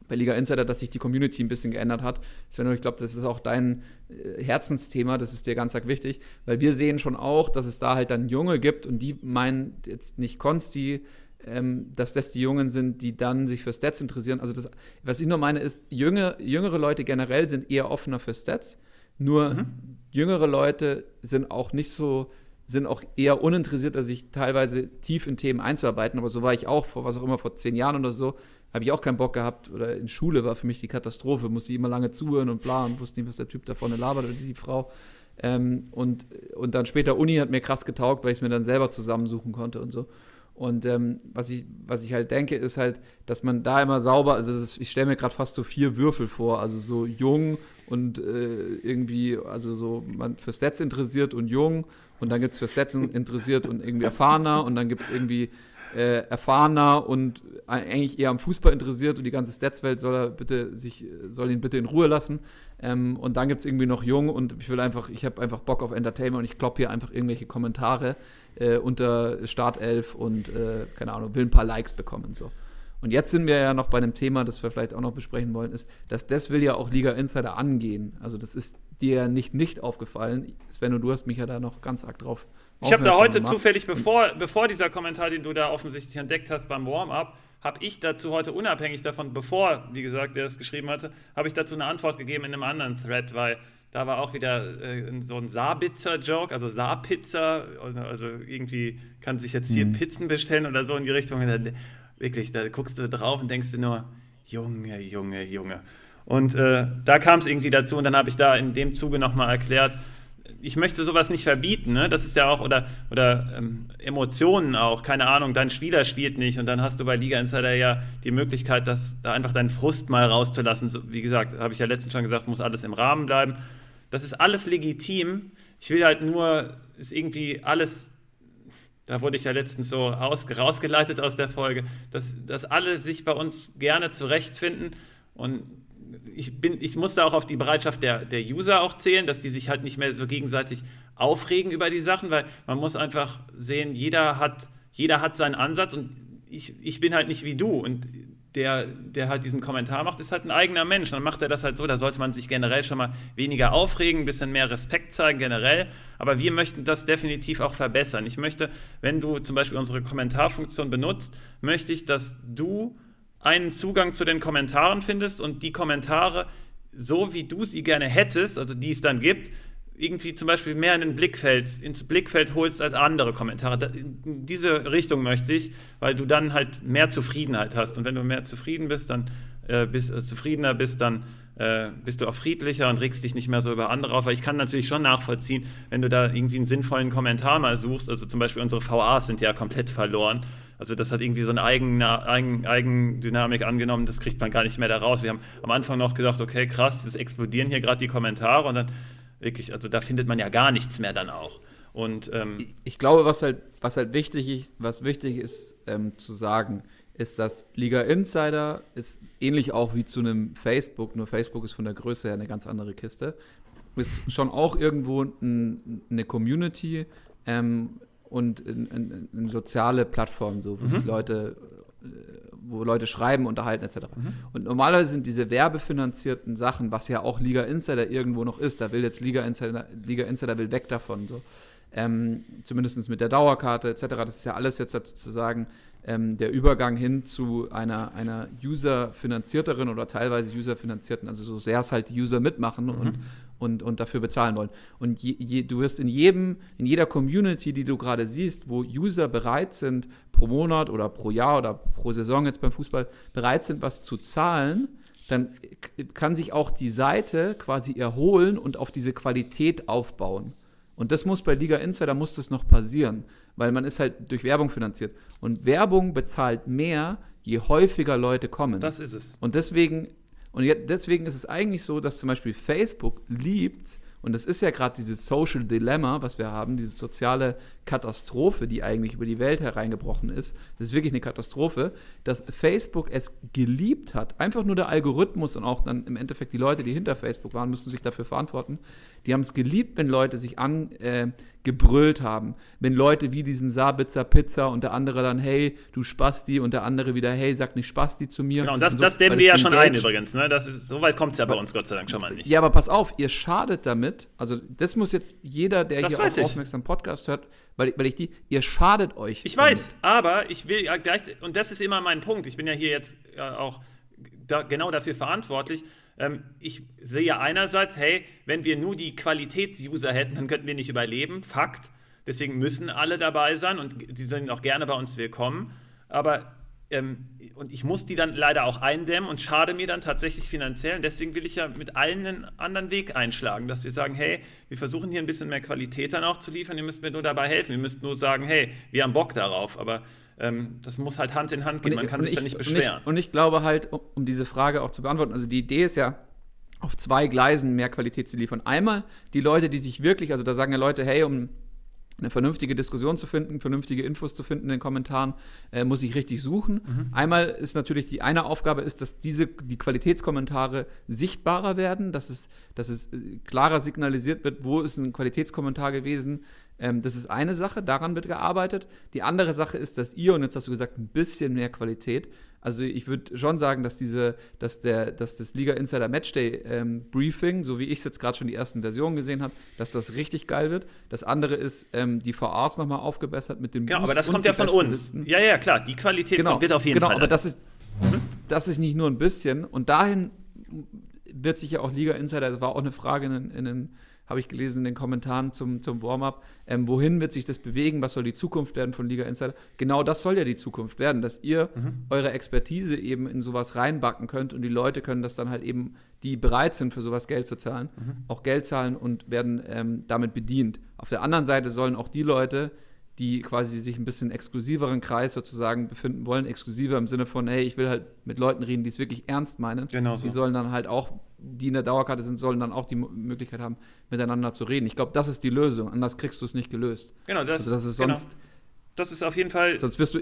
bei Liga Insider, dass sich die Community ein bisschen geändert hat. Sven, ich glaube, das ist auch dein äh, Herzensthema, das ist dir ganz arg wichtig, weil wir sehen schon auch, dass es da halt dann Junge gibt und die meinen jetzt nicht Konsti, ähm, dass das die Jungen sind, die dann sich für Stats interessieren. Also das, was ich nur meine, ist, jüngere, jüngere Leute generell sind eher offener für Stats. Nur mhm. jüngere Leute sind auch nicht so, sind auch eher uninteressiert, sich teilweise tief in Themen einzuarbeiten. Aber so war ich auch vor, was auch immer, vor zehn Jahren oder so, habe ich auch keinen Bock gehabt. Oder in Schule war für mich die Katastrophe, musste ich immer lange zuhören und bla und wusste nicht, was der Typ da vorne labert oder die Frau. Ähm, und, und dann später Uni hat mir krass getaugt, weil ich es mir dann selber zusammensuchen konnte und so. Und ähm, was, ich, was ich halt denke, ist halt, dass man da immer sauber, also ist, ich stelle mir gerade fast so vier Würfel vor, also so jung und äh, irgendwie, also so man für Stats interessiert und jung und dann gibt es für Stats interessiert und irgendwie erfahrener und dann gibt es irgendwie äh, erfahrener und eigentlich eher am Fußball interessiert und die ganze Stats-Welt soll bitte sich, soll ihn bitte in Ruhe lassen. Ähm, und dann gibt es irgendwie noch jung und ich will einfach, ich habe einfach Bock auf Entertainment und ich kloppe hier einfach irgendwelche Kommentare äh, unter Startelf und äh, keine Ahnung, will ein paar Likes bekommen. So. Und jetzt sind wir ja noch bei einem Thema, das wir vielleicht auch noch besprechen wollen, ist, dass das will ja auch Liga Insider angehen. Also das ist dir nicht nicht aufgefallen. Sven, und du hast mich ja da noch ganz arg drauf ich habe da heute gemacht. zufällig, bevor, bevor dieser Kommentar, den du da offensichtlich entdeckt hast beim Warm-up, habe ich dazu heute unabhängig davon, bevor, wie gesagt, der es geschrieben hatte, habe ich dazu eine Antwort gegeben in einem anderen Thread, weil da war auch wieder äh, so ein Saarbitzer-Joke, also Saarpizza, also irgendwie kann sich jetzt hier mhm. Pizzen bestellen oder so in die Richtung. Dann, wirklich, da guckst du drauf und denkst du nur, Junge, Junge, Junge. Und äh, da kam es irgendwie dazu und dann habe ich da in dem Zuge nochmal erklärt, ich möchte sowas nicht verbieten, ne? Das ist ja auch, oder, oder ähm, Emotionen auch, keine Ahnung, dein Spieler spielt nicht und dann hast du bei Liga Insider ja die Möglichkeit, dass da einfach deinen Frust mal rauszulassen. So, wie gesagt, habe ich ja letztens schon gesagt, muss alles im Rahmen bleiben. Das ist alles legitim. Ich will halt nur, ist irgendwie alles da wurde ich ja letztens so aus, rausgeleitet aus der Folge, dass, dass alle sich bei uns gerne zurechtfinden und ich, bin, ich muss da auch auf die Bereitschaft der, der User auch zählen, dass die sich halt nicht mehr so gegenseitig aufregen über die Sachen, weil man muss einfach sehen, jeder hat, jeder hat seinen Ansatz und ich, ich bin halt nicht wie du und der, der halt diesen Kommentar macht, ist halt ein eigener Mensch. Dann macht er das halt so, da sollte man sich generell schon mal weniger aufregen, ein bisschen mehr Respekt zeigen generell. Aber wir möchten das definitiv auch verbessern. Ich möchte, wenn du zum Beispiel unsere Kommentarfunktion benutzt, möchte ich, dass du einen Zugang zu den Kommentaren findest und die Kommentare, so wie du sie gerne hättest, also die es dann gibt, irgendwie zum Beispiel mehr in den Blickfeld, ins Blickfeld holst als andere Kommentare. In diese Richtung möchte ich, weil du dann halt mehr Zufriedenheit hast. Und wenn du mehr zufrieden bist, dann äh, bist, äh, zufriedener bist, dann äh, bist du auch friedlicher und regst dich nicht mehr so über andere auf. Weil ich kann natürlich schon nachvollziehen, wenn du da irgendwie einen sinnvollen Kommentar mal suchst. Also zum Beispiel unsere VAs sind ja komplett verloren. Also das hat irgendwie so eine Eigen, Eigen, Eigendynamik angenommen, das kriegt man gar nicht mehr da raus. Wir haben am Anfang noch gedacht, okay, krass, das explodieren hier gerade die Kommentare und dann wirklich, also da findet man ja gar nichts mehr dann auch. Und, ähm, ich, ich, glaube, was halt, was halt wichtig ist, was wichtig ist ähm, zu sagen, ist, dass Liga Insider ist ähnlich auch wie zu einem Facebook, nur Facebook ist von der Größe her eine ganz andere Kiste. Ist schon auch irgendwo ein, eine Community ähm, und eine soziale Plattform, so, wo mhm. sich Leute wo Leute schreiben, unterhalten etc. Mhm. Und normalerweise sind diese werbefinanzierten Sachen, was ja auch Liga Insider irgendwo noch ist, da will jetzt Liga Insider, Liga Insider will weg davon, so. Ähm, zumindest mit der Dauerkarte etc. Das ist ja alles jetzt sozusagen ähm, der Übergang hin zu einer, einer user-finanzierteren oder teilweise user-finanzierten, also so sehr es halt die User mitmachen mhm. und, und, und dafür bezahlen wollen. Und je, je, du wirst in jedem, in jeder Community, die du gerade siehst, wo User bereit sind, pro Monat oder pro Jahr oder pro Saison jetzt beim Fußball bereit sind, was zu zahlen, dann kann sich auch die Seite quasi erholen und auf diese Qualität aufbauen. Und das muss bei Liga Insider muss das noch passieren, weil man ist halt durch Werbung finanziert. Und Werbung bezahlt mehr, je häufiger Leute kommen. Das ist es. Und deswegen und jetzt, deswegen ist es eigentlich so, dass zum Beispiel Facebook liebt, und das ist ja gerade dieses Social Dilemma, was wir haben, diese soziale Katastrophe, die eigentlich über die Welt hereingebrochen ist. Das ist wirklich eine Katastrophe, dass Facebook es geliebt hat. Einfach nur der Algorithmus und auch dann im Endeffekt die Leute, die hinter Facebook waren, müssen sich dafür verantworten. Die haben es geliebt, wenn Leute sich angebrüllt äh, haben. Wenn Leute wie diesen Sabitzer Pizza und der andere dann, hey, du Spasti und der andere wieder, hey, sag nicht Spasti zu mir. Genau, und das, und so, das dämmen wir ja schon ein übrigens. Ne? Das ist, so weit kommt es ja bei uns Gott sei Dank schon mal nicht. Ja, aber pass auf, ihr schadet damit. Also das muss jetzt jeder, der das hier auch aufmerksam Podcast hört, weil, weil ich die, ihr schadet euch. Ich damit. weiß, aber ich will ja gleich, und das ist immer mein Punkt. Ich bin ja hier jetzt äh, auch da, genau dafür verantwortlich ähm, ich sehe einerseits, hey, wenn wir nur die Qualitätsuser hätten, dann könnten wir nicht überleben. Fakt. Deswegen müssen alle dabei sein und sie sind auch gerne bei uns willkommen. Aber ähm, und ich muss die dann leider auch eindämmen und schade mir dann tatsächlich finanziell. Und deswegen will ich ja mit allen einen anderen Weg einschlagen, dass wir sagen, hey, wir versuchen hier ein bisschen mehr Qualität dann auch zu liefern. Ihr müsst mir nur dabei helfen. Ihr müsst nur sagen, hey, wir haben Bock darauf. Aber ähm, das muss halt Hand in Hand gehen. Man kann sich ich, da nicht beschweren. Und ich, und ich glaube halt, um diese Frage auch zu beantworten, also die Idee ist ja, auf zwei Gleisen mehr Qualität zu liefern. Einmal die Leute, die sich wirklich, also da sagen ja Leute, hey, um eine vernünftige Diskussion zu finden, vernünftige Infos zu finden in den Kommentaren, äh, muss ich richtig suchen. Mhm. Einmal ist natürlich die eine Aufgabe ist, dass diese die Qualitätskommentare sichtbarer werden, dass es, dass es äh, klarer signalisiert wird, wo ist ein Qualitätskommentar gewesen, ähm, das ist eine Sache, daran wird gearbeitet. Die andere Sache ist, dass ihr, und jetzt hast du gesagt, ein bisschen mehr Qualität. Also ich würde schon sagen, dass diese, dass der, dass das Liga Insider Matchday ähm, Briefing, so wie ich es jetzt gerade schon die ersten Versionen gesehen habe, dass das richtig geil wird. Das andere ist ähm, die VRs nochmal aufgebessert mit dem Genau, aber das kommt ja von uns. Listen. Ja, ja, klar, die Qualität genau, kommt, wird auf jeden genau, Fall. Genau, aber das ist, mhm. das ist nicht nur ein bisschen. Und dahin wird sich ja auch Liga Insider, das war auch eine Frage in, in, in habe ich gelesen in den Kommentaren zum, zum Warm-up. Ähm, wohin wird sich das bewegen? Was soll die Zukunft werden von Liga Insider? Genau das soll ja die Zukunft werden, dass ihr mhm. eure Expertise eben in sowas reinbacken könnt und die Leute können das dann halt eben, die bereit sind, für sowas Geld zu zahlen, mhm. auch Geld zahlen und werden ähm, damit bedient. Auf der anderen Seite sollen auch die Leute, die quasi sich ein bisschen exklusiveren Kreis sozusagen befinden wollen. Exklusiver im Sinne von, hey, ich will halt mit Leuten reden, die es wirklich ernst meinen. Genau so. Die sollen dann halt auch, die in der Dauerkarte sind, sollen dann auch die Möglichkeit haben, miteinander zu reden. Ich glaube, das ist die Lösung. Anders kriegst du es nicht gelöst. Genau, das, also das ist genau. sonst. Genau. Das ist auf jeden Fall. Sonst wirst du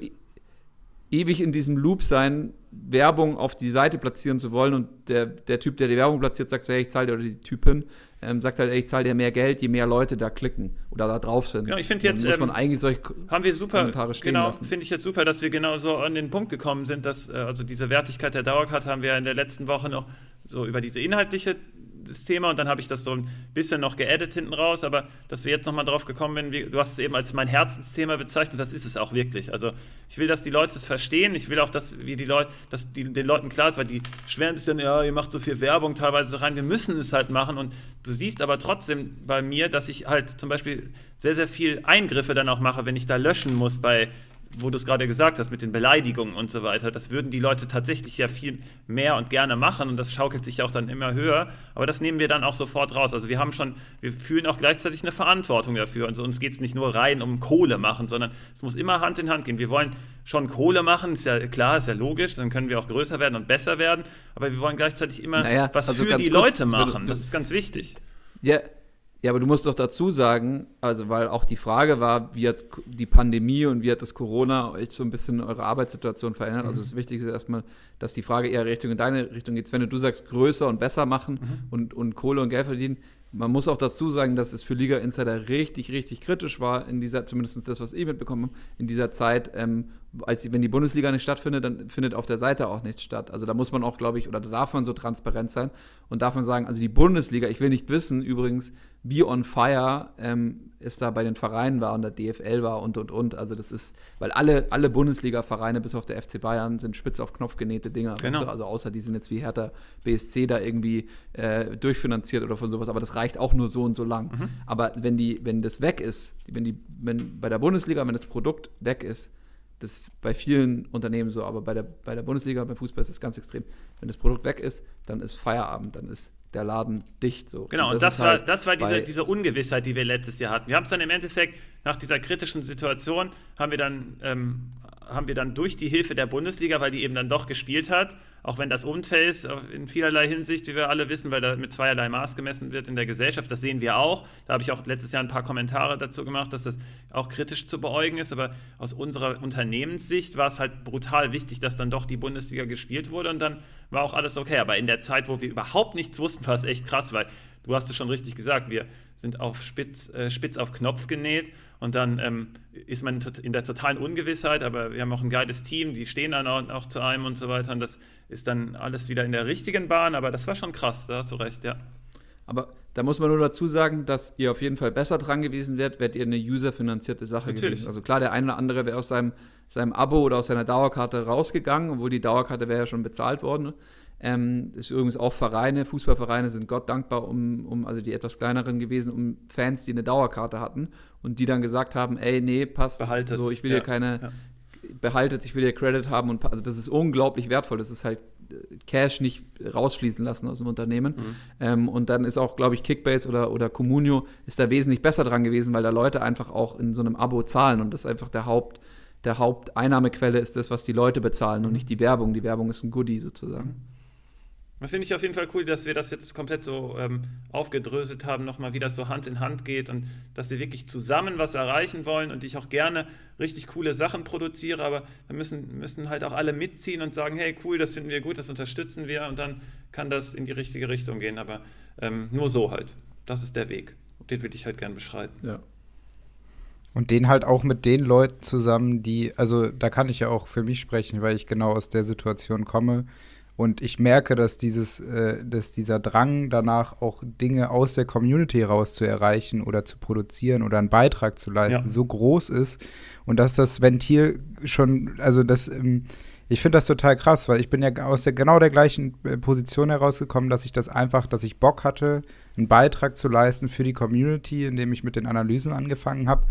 ewig in diesem Loop sein, Werbung auf die Seite platzieren zu wollen und der, der Typ, der die Werbung platziert, sagt so, hey, ich zahle dir, oder die Typin, ähm, sagt halt, ey, ich zahle dir mehr Geld, je mehr Leute da klicken oder da drauf sind. Genau, ich finde jetzt, muss man ähm, eigentlich solche haben wir super, Kommentare stehen genau, finde ich jetzt super, dass wir genau so an den Punkt gekommen sind, dass, äh, also diese Wertigkeit der Dauerkarte haben wir in der letzten Woche noch so über diese inhaltliche das Thema und dann habe ich das so ein bisschen noch geedit hinten raus, aber dass wir jetzt nochmal drauf gekommen sind, du hast es eben als mein Herzensthema bezeichnet, das ist es auch wirklich. Also ich will, dass die Leute es verstehen, ich will auch, dass wie die Leute, dass die, den Leuten klar ist, weil die schweren sich dann, ja, ihr macht so viel Werbung teilweise rein, wir müssen es halt machen und du siehst aber trotzdem bei mir, dass ich halt zum Beispiel sehr, sehr viel Eingriffe dann auch mache, wenn ich da löschen muss bei wo du es gerade gesagt hast, mit den Beleidigungen und so weiter, das würden die Leute tatsächlich ja viel mehr und gerne machen und das schaukelt sich auch dann immer höher. Aber das nehmen wir dann auch sofort raus. Also wir haben schon, wir fühlen auch gleichzeitig eine Verantwortung dafür. Und also uns geht es nicht nur rein um Kohle machen, sondern es muss immer Hand in Hand gehen. Wir wollen schon Kohle machen, ist ja klar, ist ja logisch, dann können wir auch größer werden und besser werden. Aber wir wollen gleichzeitig immer naja, was also für die kurz, Leute machen. Das ist ganz wichtig. Ja, ja, aber du musst doch dazu sagen, also weil auch die Frage war, wie hat die Pandemie und wie hat das Corona euch so ein bisschen eure Arbeitssituation verändert? Also mhm. Also das Wichtigste ist erstmal, dass die Frage eher Richtung in deine Richtung geht. Wenn du sagst, größer und besser machen mhm. und, und Kohle und Geld verdienen, man muss auch dazu sagen, dass es für Liga Insider richtig, richtig kritisch war, in dieser, zumindest das, was ich mitbekommen habe, in dieser Zeit, ähm, als wenn die Bundesliga nicht stattfindet, dann findet auf der Seite auch nichts statt. Also da muss man auch, glaube ich, oder da darf man so transparent sein und darf man sagen, also die Bundesliga, ich will nicht wissen übrigens, wie on fire ähm, es da bei den Vereinen war und der DFL war und und und. Also das ist, weil alle, alle Bundesliga-Vereine bis auf der FC Bayern sind spitz auf Knopf genähte Dinger. Genau. Weißt du? Also außer die sind jetzt wie Hertha BSC da irgendwie äh, durchfinanziert oder von sowas, aber das reicht auch nur so und so lang. Mhm. Aber wenn die, wenn das weg ist, wenn die, wenn bei der Bundesliga, wenn das Produkt weg ist, das ist bei vielen Unternehmen so, aber bei der, bei der Bundesliga, beim Fußball ist das ganz extrem. Wenn das Produkt weg ist, dann ist Feierabend, dann ist der Laden dicht. So. Genau, und, das, und das war, halt das war diese, diese Ungewissheit, die wir letztes Jahr hatten. Wir haben es dann im Endeffekt nach dieser kritischen Situation, haben wir dann ähm, haben wir dann durch die Hilfe der Bundesliga, weil die eben dann doch gespielt hat, auch wenn das Umfeld in vielerlei Hinsicht, wie wir alle wissen, weil da mit zweierlei Maß gemessen wird in der Gesellschaft, das sehen wir auch. Da habe ich auch letztes Jahr ein paar Kommentare dazu gemacht, dass das auch kritisch zu beäugen ist, aber aus unserer Unternehmenssicht war es halt brutal wichtig, dass dann doch die Bundesliga gespielt wurde und dann war auch alles okay. Aber in der Zeit, wo wir überhaupt nichts wussten, war es echt krass, weil du hast es schon richtig gesagt, wir sind auf spitz, äh, spitz auf Knopf genäht und dann ähm, ist man in der totalen Ungewissheit, aber wir haben auch ein geiles Team, die stehen dann auch, auch, zu einem und so weiter und das ist dann alles wieder in der richtigen Bahn, aber das war schon krass, da hast du recht, ja. Aber da muss man nur dazu sagen, dass ihr auf jeden Fall besser dran gewesen wärt, wärt ihr eine userfinanzierte Sache Natürlich. gewesen. Also klar, der eine oder andere wäre aus seinem, seinem Abo oder aus seiner Dauerkarte rausgegangen, obwohl die Dauerkarte wäre ja schon bezahlt worden. Ähm, ist übrigens auch Vereine, Fußballvereine sind Gott dankbar, um, um, also die etwas kleineren gewesen, um Fans, die eine Dauerkarte hatten und die dann gesagt haben, ey, nee, passt, behaltet so, ich will ja, hier keine, ja. behaltet, ich will hier Credit haben und also das ist unglaublich wertvoll, das ist halt äh, Cash nicht rausfließen lassen aus dem Unternehmen. Mhm. Ähm, und dann ist auch, glaube ich, Kickbase oder, oder Communio ist da wesentlich besser dran gewesen, weil da Leute einfach auch in so einem Abo zahlen und das ist einfach der Haupt, der Haupteinnahmequelle ist das, was die Leute bezahlen mhm. und nicht die Werbung. Die Werbung ist ein Goodie sozusagen. Mhm. Das finde ich auf jeden Fall cool, dass wir das jetzt komplett so ähm, aufgedröselt haben, nochmal, wie das so Hand in Hand geht und dass wir wirklich zusammen was erreichen wollen und ich auch gerne richtig coole Sachen produziere, aber wir müssen, müssen halt auch alle mitziehen und sagen, hey, cool, das finden wir gut, das unterstützen wir und dann kann das in die richtige Richtung gehen, aber ähm, nur so halt. Das ist der Weg. Den würde ich halt gerne beschreiten. Ja. Und den halt auch mit den Leuten zusammen, die, also da kann ich ja auch für mich sprechen, weil ich genau aus der Situation komme und ich merke, dass dieses, äh, dass dieser Drang danach auch Dinge aus der Community raus zu erreichen oder zu produzieren oder einen Beitrag zu leisten, ja. so groß ist und dass das Ventil schon, also das ähm, ich finde das total krass, weil ich bin ja aus der genau der gleichen äh, Position herausgekommen, dass ich das einfach, dass ich Bock hatte, einen Beitrag zu leisten für die Community, indem ich mit den Analysen angefangen habe.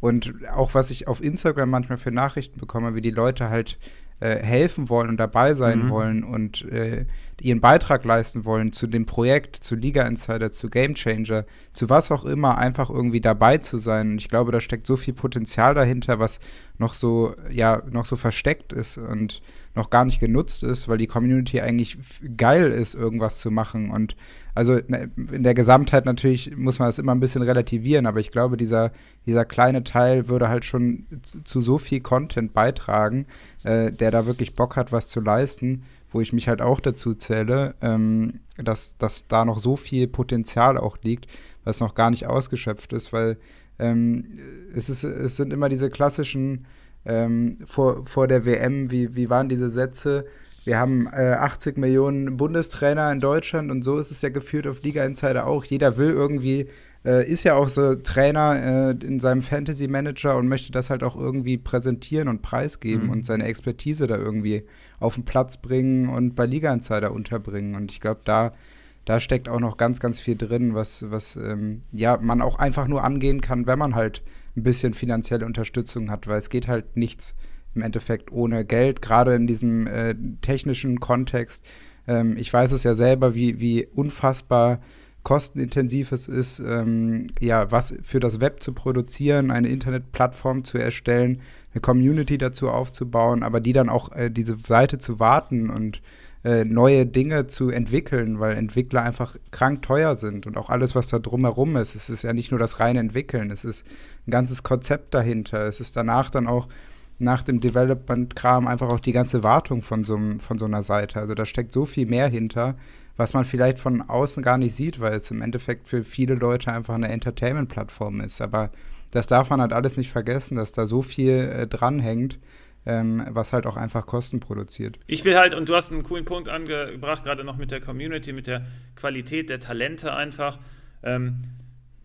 Und auch was ich auf Instagram manchmal für Nachrichten bekomme, wie die Leute halt äh, helfen wollen und dabei sein mhm. wollen und äh, ihren Beitrag leisten wollen zu dem Projekt, zu Liga Insider, zu Game Changer, zu was auch immer, einfach irgendwie dabei zu sein. Und ich glaube, da steckt so viel Potenzial dahinter, was noch so, ja, noch so versteckt ist und noch gar nicht genutzt ist, weil die Community eigentlich geil ist, irgendwas zu machen. Und also ne, in der Gesamtheit natürlich muss man das immer ein bisschen relativieren, aber ich glaube, dieser, dieser kleine Teil würde halt schon zu so viel Content beitragen, äh, der da wirklich Bock hat, was zu leisten wo ich mich halt auch dazu zähle, ähm, dass, dass da noch so viel Potenzial auch liegt, was noch gar nicht ausgeschöpft ist, weil ähm, es, ist, es sind immer diese klassischen ähm, vor, vor der WM, wie, wie waren diese Sätze? Wir haben äh, 80 Millionen Bundestrainer in Deutschland und so ist es ja geführt auf Liga Insider auch. Jeder will irgendwie äh, ist ja auch so Trainer äh, in seinem Fantasy Manager und möchte das halt auch irgendwie präsentieren und preisgeben mhm. und seine Expertise da irgendwie auf den Platz bringen und bei Liga Insider unterbringen. Und ich glaube, da, da steckt auch noch ganz, ganz viel drin, was, was ähm, ja, man auch einfach nur angehen kann, wenn man halt ein bisschen finanzielle Unterstützung hat, weil es geht halt nichts im Endeffekt ohne Geld, gerade in diesem äh, technischen Kontext. Ähm, ich weiß es ja selber, wie, wie unfassbar kostenintensiv es ist, ähm, ja, was für das Web zu produzieren, eine Internetplattform zu erstellen, eine Community dazu aufzubauen, aber die dann auch äh, diese Seite zu warten und äh, neue Dinge zu entwickeln, weil Entwickler einfach krank teuer sind und auch alles, was da drumherum ist. Es ist ja nicht nur das reine Entwickeln, es ist ein ganzes Konzept dahinter. Es ist danach dann auch nach dem Development-Kram einfach auch die ganze Wartung von so, von so einer Seite. Also da steckt so viel mehr hinter, was man vielleicht von außen gar nicht sieht, weil es im Endeffekt für viele Leute einfach eine Entertainment-Plattform ist. Aber das darf man halt alles nicht vergessen, dass da so viel äh, dranhängt, ähm, was halt auch einfach Kosten produziert. Ich will halt, und du hast einen coolen Punkt angebracht, gerade noch mit der Community, mit der Qualität der Talente einfach. Ähm,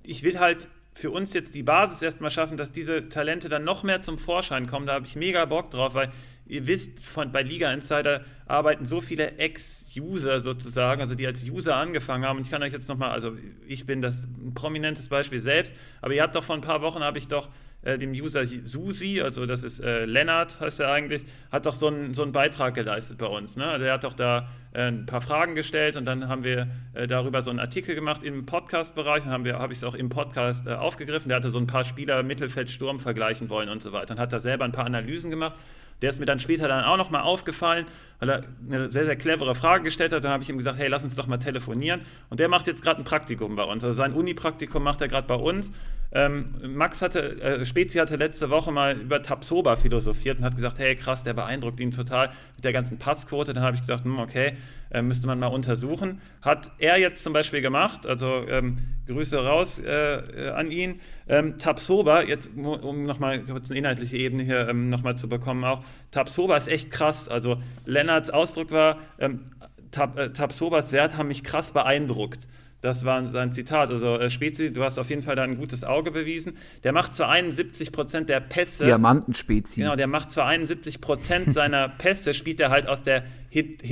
ich will halt für uns jetzt die Basis erstmal schaffen, dass diese Talente dann noch mehr zum Vorschein kommen. Da habe ich mega Bock drauf, weil ihr wisst, von, bei Liga Insider arbeiten so viele Ex-User sozusagen, also die als User angefangen haben. Und ich kann euch jetzt nochmal, also ich bin das ein prominentes Beispiel selbst, aber ihr habt doch vor ein paar Wochen, habe ich doch äh, dem User Susi, also das ist äh, Lennart, heißt er eigentlich, hat doch so einen, so Beitrag geleistet bei uns. Ne? Also er hat doch da äh, ein paar Fragen gestellt und dann haben wir äh, darüber so einen Artikel gemacht im Podcast-Bereich. Dann habe hab ich es auch im Podcast äh, aufgegriffen. Der hatte so ein paar Spieler Mittelfeld-Sturm vergleichen wollen und so weiter. Dann hat er selber ein paar Analysen gemacht. Der ist mir dann später dann auch nochmal aufgefallen, weil er eine sehr, sehr clevere Frage gestellt hat. Dann habe ich ihm gesagt, hey, lass uns doch mal telefonieren. Und der macht jetzt gerade ein Praktikum bei uns. Also sein Uni-Praktikum macht er gerade bei uns. Ähm, Max hatte, äh, Spezi hatte letzte Woche mal über Tapsoba philosophiert und hat gesagt, hey krass, der beeindruckt ihn total mit der ganzen Passquote. Dann habe ich gesagt, hm, okay, äh, müsste man mal untersuchen. Hat er jetzt zum Beispiel gemacht, also ähm, Grüße raus äh, an ihn. Ähm, Tapsoba, jetzt um nochmal kurz eine inhaltliche Ebene hier ähm, nochmal zu bekommen auch, Tapsoba ist echt krass. Also Lennarts Ausdruck war, ähm, Tab, äh, Tapsobas Wert haben mich krass beeindruckt. Das war sein Zitat. Also äh, Spezi, du hast auf jeden Fall da ein gutes Auge bewiesen. Der macht zwar 71 Prozent der Pässe. Diamantenspezi. Genau, der macht zwar 71 Prozent seiner Pässe, spielt er halt aus, der,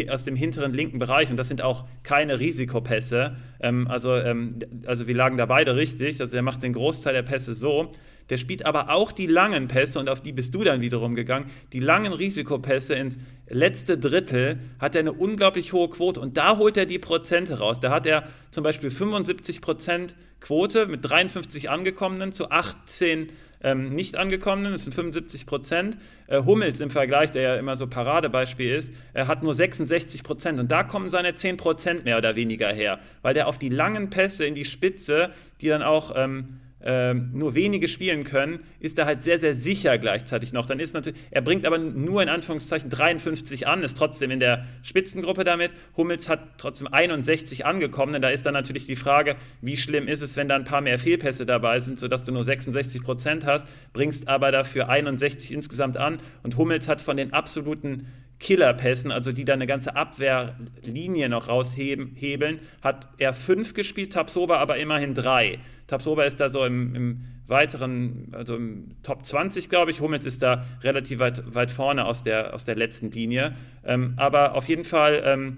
aus dem hinteren linken Bereich und das sind auch keine Risikopässe. Ähm, also, ähm, also wir lagen da beide richtig. Also er macht den Großteil der Pässe so. Der spielt aber auch die langen Pässe und auf die bist du dann wiederum gegangen. Die langen Risikopässe ins letzte Drittel hat er eine unglaublich hohe Quote und da holt er die Prozente raus. Da hat er zum Beispiel 75 Prozent Quote mit 53 Angekommenen zu 18 ähm, nicht angekommenen, das sind 75 Prozent. Äh, Hummels im Vergleich, der ja immer so Paradebeispiel ist, er hat nur 66 Prozent. Und da kommen seine 10 Prozent mehr oder weniger her, weil der auf die langen Pässe in die Spitze, die dann auch ähm, nur wenige spielen können, ist er halt sehr, sehr sicher gleichzeitig noch. Dann ist natürlich, er bringt aber nur in Anführungszeichen 53 an, ist trotzdem in der Spitzengruppe damit. Hummels hat trotzdem 61 angekommen. Da ist dann natürlich die Frage, wie schlimm ist es, wenn da ein paar mehr Fehlpässe dabei sind, sodass du nur 66 Prozent hast, bringst aber dafür 61 insgesamt an. Und Hummels hat von den absoluten Killerpässen, also die da eine ganze Abwehrlinie noch raushebeln, hat er fünf gespielt, Tabsoba aber immerhin drei. Tabsoba ist da so im, im weiteren, also im Top 20, glaube ich. Hummels ist da relativ weit, weit vorne aus der, aus der letzten Linie. Ähm, aber auf jeden Fall ähm,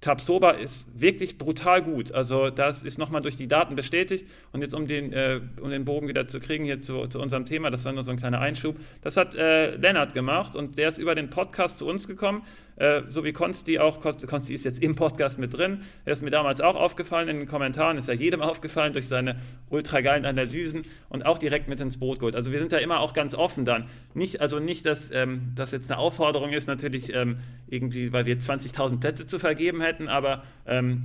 Tabsoba ist wirklich brutal gut. Also das ist nochmal durch die Daten bestätigt. Und jetzt um den, äh, um den Bogen wieder zu kriegen hier zu, zu, unserem Thema, das war nur so ein kleiner Einschub. Das hat äh, Lennart gemacht und der ist über den Podcast zu uns gekommen. Äh, so wie Konsti auch, Konsti ist jetzt im Podcast mit drin, er ist mir damals auch aufgefallen in den Kommentaren, ist ja jedem aufgefallen durch seine ultra geilen Analysen und auch direkt mit ins Boot geholt. Also wir sind da immer auch ganz offen dann. Nicht, also nicht, dass ähm, das jetzt eine Aufforderung ist, natürlich ähm, irgendwie, weil wir 20.000 Plätze zu vergeben hätten, aber ähm,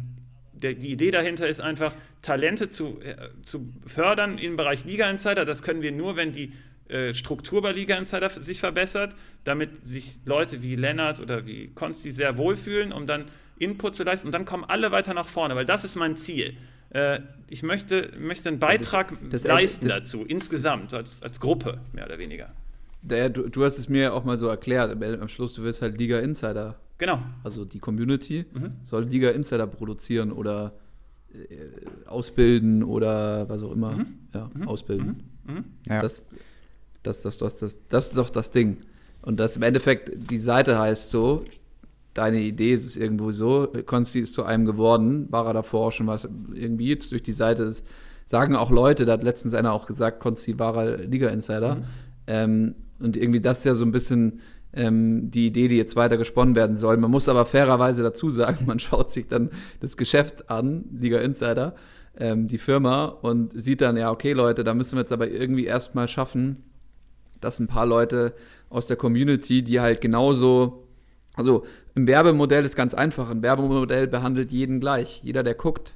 der, die Idee dahinter ist einfach, Talente zu, äh, zu fördern im Bereich Liga Insider. Das können wir nur, wenn die äh, Struktur bei Liga Insider sich verbessert, damit sich Leute wie Lennart oder wie Konsti sehr wohlfühlen, um dann Input zu leisten und dann kommen alle weiter nach vorne, weil das ist mein Ziel. Äh, ich möchte, möchte einen Beitrag das, das, leisten das, dazu, insgesamt, als, als Gruppe, mehr oder weniger. Der, du, du, hast es mir auch mal so erklärt, am Schluss, du wirst halt Liga Insider. Genau. Also die Community mhm. soll Liga Insider produzieren oder äh, ausbilden oder was auch immer. Mhm. Ja, mhm. ausbilden. Mhm. Mhm. Ja. Das, das, das, das, das, das ist doch das Ding. Und das im Endeffekt, die Seite heißt so, deine Idee ist es irgendwo so, Konsti ist zu einem geworden, war er davor auch schon was, irgendwie jetzt durch die Seite ist, sagen auch Leute, da hat letztens einer auch gesagt, Konsti war er Liga-Insider. Mhm. Ähm, und irgendwie das ist ja so ein bisschen ähm, die Idee, die jetzt weiter gesponnen werden soll. Man muss aber fairerweise dazu sagen, man schaut sich dann das Geschäft an, Liga Insider, ähm, die Firma, und sieht dann, ja, okay, Leute, da müssen wir jetzt aber irgendwie erstmal schaffen, dass ein paar Leute aus der Community, die halt genauso, also im Werbemodell ist ganz einfach, ein Werbemodell behandelt jeden gleich. Jeder, der guckt,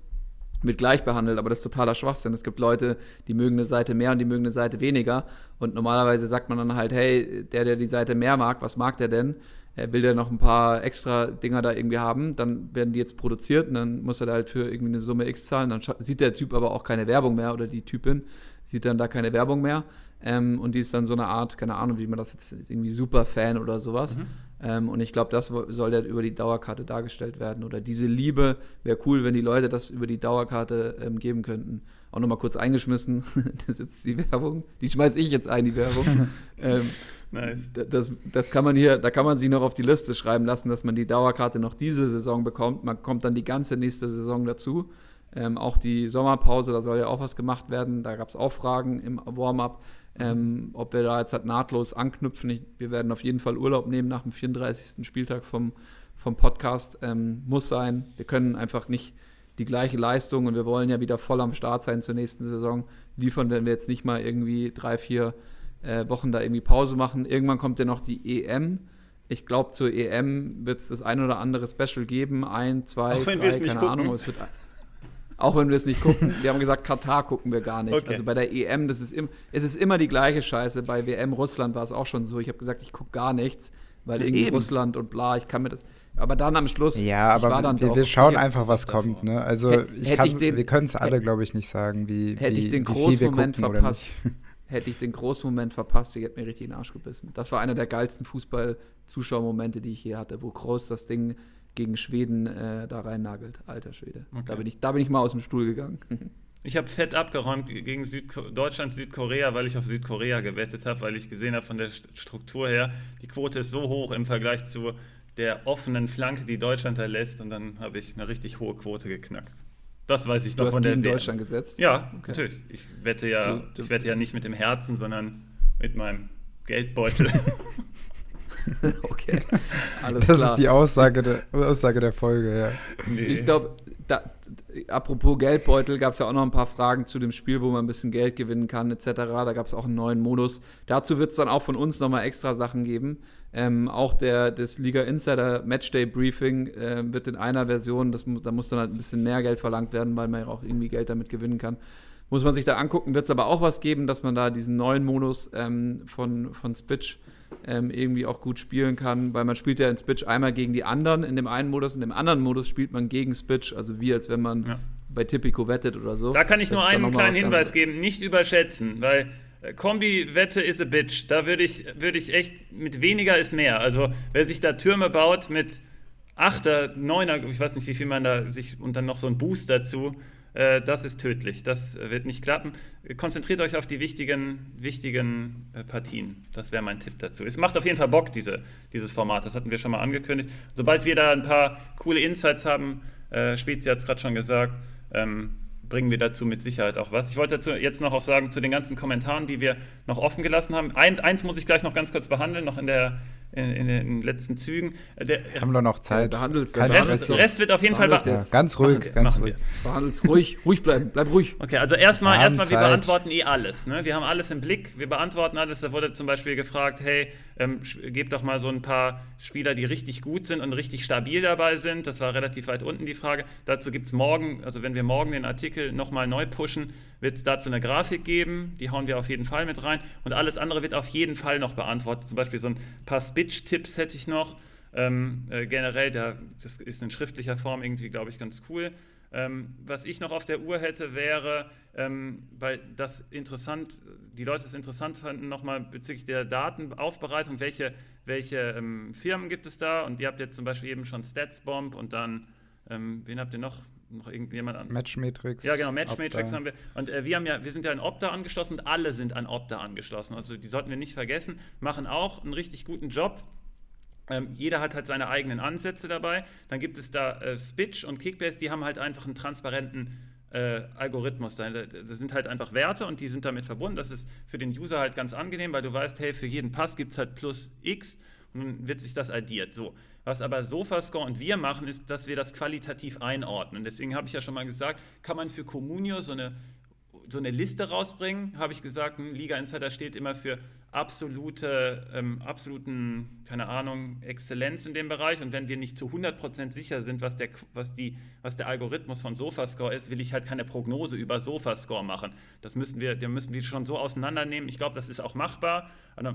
wird gleich behandelt, aber das ist totaler Schwachsinn. Es gibt Leute, die mögen eine Seite mehr und die mögen eine Seite weniger. Und normalerweise sagt man dann halt, hey, der, der die Seite mehr mag, was mag der denn? Er will ja noch ein paar extra Dinger da irgendwie haben, dann werden die jetzt produziert und dann muss er da halt für irgendwie eine Summe X zahlen. Dann sieht der Typ aber auch keine Werbung mehr oder die Typin sieht dann da keine Werbung mehr. Ähm, und die ist dann so eine Art, keine Ahnung, wie man das jetzt irgendwie Superfan oder sowas. Mhm. Ähm, und ich glaube, das soll ja über die Dauerkarte dargestellt werden. Oder diese Liebe wäre cool, wenn die Leute das über die Dauerkarte ähm, geben könnten. Auch nochmal kurz eingeschmissen. das ist jetzt die Werbung. Die schmeiße ich jetzt ein, die Werbung. ähm, nice. das, das kann man hier, da kann man sich noch auf die Liste schreiben lassen, dass man die Dauerkarte noch diese Saison bekommt. Man kommt dann die ganze nächste Saison dazu. Ähm, auch die Sommerpause, da soll ja auch was gemacht werden. Da gab es auch Fragen im Warm-up. Ähm, ob wir da jetzt halt nahtlos anknüpfen. Ich, wir werden auf jeden Fall Urlaub nehmen nach dem 34. Spieltag vom, vom Podcast. Ähm, muss sein. Wir können einfach nicht die gleiche Leistung und wir wollen ja wieder voll am Start sein zur nächsten Saison. Liefern, wenn wir jetzt nicht mal irgendwie drei, vier äh, Wochen da irgendwie Pause machen. Irgendwann kommt ja noch die EM. Ich glaube, zur EM wird es das ein oder andere Special geben. Ein, zwei, Auch drei, keine gucken. Ahnung. Es wird auch wenn wir es nicht gucken. Wir haben gesagt, Katar gucken wir gar nicht. Okay. Also bei der EM, das ist im, es ist immer die gleiche Scheiße. Bei WM Russland war es auch schon so. Ich habe gesagt, ich gucke gar nichts, weil irgendwie Eben. Russland und bla, ich kann mir das. Aber dann am Schluss. Ja, aber wir, doch, wir, schauen einfach, was kommt. Ne? Also ich kann, ich den, wir können es alle, glaube ich, nicht sagen, wie Hätte wie, ich den Großmoment verpasst. Hätte ich den Großmoment verpasst, ich hätte mir richtig den Arsch gebissen. Das war einer der geilsten Fußball-Zuschauermomente, die ich je hatte, wo Groß das Ding gegen Schweden äh, da rein nagelt. Alter Schwede. Okay. Da, bin ich, da bin ich mal aus dem Stuhl gegangen. Ich habe fett abgeräumt gegen Deutschland, Südkorea, weil ich auf Südkorea gewettet habe, weil ich gesehen habe von der Struktur her, die Quote ist so hoch im Vergleich zu der offenen Flanke, die Deutschland da lässt. Und dann habe ich eine richtig hohe Quote geknackt. Das weiß ich du noch von der Deutschland gesetzt? Ja, okay. natürlich. Ich wette ja, du, du, ich wette ja nicht mit dem Herzen, sondern mit meinem Geldbeutel. okay, alles das klar. ist die Aussage der, Aussage der Folge, ja. Nee. Ich glaube, apropos Geldbeutel, gab es ja auch noch ein paar Fragen zu dem Spiel, wo man ein bisschen Geld gewinnen kann, etc. Da gab es auch einen neuen Modus. Dazu wird es dann auch von uns nochmal extra Sachen geben. Ähm, auch der, das Liga Insider Matchday Briefing äh, wird in einer Version, das, da muss dann halt ein bisschen mehr Geld verlangt werden, weil man ja auch irgendwie Geld damit gewinnen kann. Muss man sich da angucken, wird es aber auch was geben, dass man da diesen neuen Modus ähm, von, von Spitch ähm, irgendwie auch gut spielen kann, weil man spielt ja in Spitch einmal gegen die anderen in dem einen Modus, in dem anderen Modus spielt man gegen Spitch, also wie als wenn man ja. bei Tipico wettet oder so. Da kann ich das nur einen kleinen Hinweis geben, nicht überschätzen, weil äh, Kombi-Wette is a bitch. Da würde ich, würd ich echt mit weniger ist mehr. Also wer sich da Türme baut mit Achter, Neuner, ich weiß nicht, wie viel man da sich und dann noch so ein Boost dazu, äh, das ist tödlich. Das wird nicht klappen. Konzentriert euch auf die wichtigen, wichtigen äh, Partien. Das wäre mein Tipp dazu. Es macht auf jeden Fall Bock, diese, dieses Format. Das hatten wir schon mal angekündigt. Sobald wir da ein paar coole Insights haben, äh, Spezi hat es gerade schon gesagt, ähm, bringen wir dazu mit Sicherheit auch was. Ich wollte dazu jetzt noch auch sagen, zu den ganzen Kommentaren, die wir noch offen gelassen haben. Eins, eins muss ich gleich noch ganz kurz behandeln, noch in, der, in, in den letzten Zügen. Der, haben wir noch Zeit? Behandelt Kein Rest, Rest wird auf jeden Fall ja, ganz ruhig, ganz ruhig. Behandelt ruhig, ruhig bleiben, bleib ruhig. Okay, also erstmal, wir, erstmal, wir beantworten eh alles. Ne? Wir haben alles im Blick, wir beantworten alles. Da wurde zum Beispiel gefragt, hey, ähm, gebt doch mal so ein paar Spieler, die richtig gut sind und richtig stabil dabei sind. Das war relativ weit unten die Frage. Dazu gibt es morgen, also wenn wir morgen den Artikel nochmal neu pushen, wird es dazu eine Grafik geben. Die hauen wir auf jeden Fall mit rein. Und alles andere wird auf jeden Fall noch beantwortet. Zum Beispiel so ein paar Spitch-Tipps hätte ich noch. Ähm, äh, generell, der, das ist in schriftlicher Form irgendwie, glaube ich, ganz cool. Ähm, was ich noch auf der Uhr hätte, wäre, ähm, weil das interessant, die Leute es interessant fanden, nochmal bezüglich der Datenaufbereitung, welche, welche ähm, Firmen gibt es da? Und ihr habt jetzt zum Beispiel eben schon Statsbomb und dann, ähm, wen habt ihr noch? Noch irgendjemand an? Matchmatrix. Ja, genau, Matchmatrix haben wir. Und äh, wir haben ja, wir sind ja an Opta angeschlossen und alle sind an Opta angeschlossen. Also die sollten wir nicht vergessen, machen auch einen richtig guten Job ähm, jeder hat halt seine eigenen Ansätze dabei. Dann gibt es da äh, Spitch und Kickbase, die haben halt einfach einen transparenten äh, Algorithmus. Das sind halt einfach Werte und die sind damit verbunden. Das ist für den User halt ganz angenehm, weil du weißt, hey, für jeden Pass gibt es halt plus X dann wird sich das addiert. So. Was aber SofaScore und wir machen, ist, dass wir das qualitativ einordnen. Deswegen habe ich ja schon mal gesagt, kann man für Communio so eine so eine Liste rausbringen, habe ich gesagt, ein Liga Insider steht immer für absolute, ähm, absoluten, keine Ahnung, Exzellenz in dem Bereich. Und wenn wir nicht zu 100% sicher sind, was der, was, die, was der Algorithmus von SofaScore ist, will ich halt keine Prognose über SofaScore machen. Das müssen wir, wir müssen die schon so auseinandernehmen. Ich glaube, das ist auch machbar.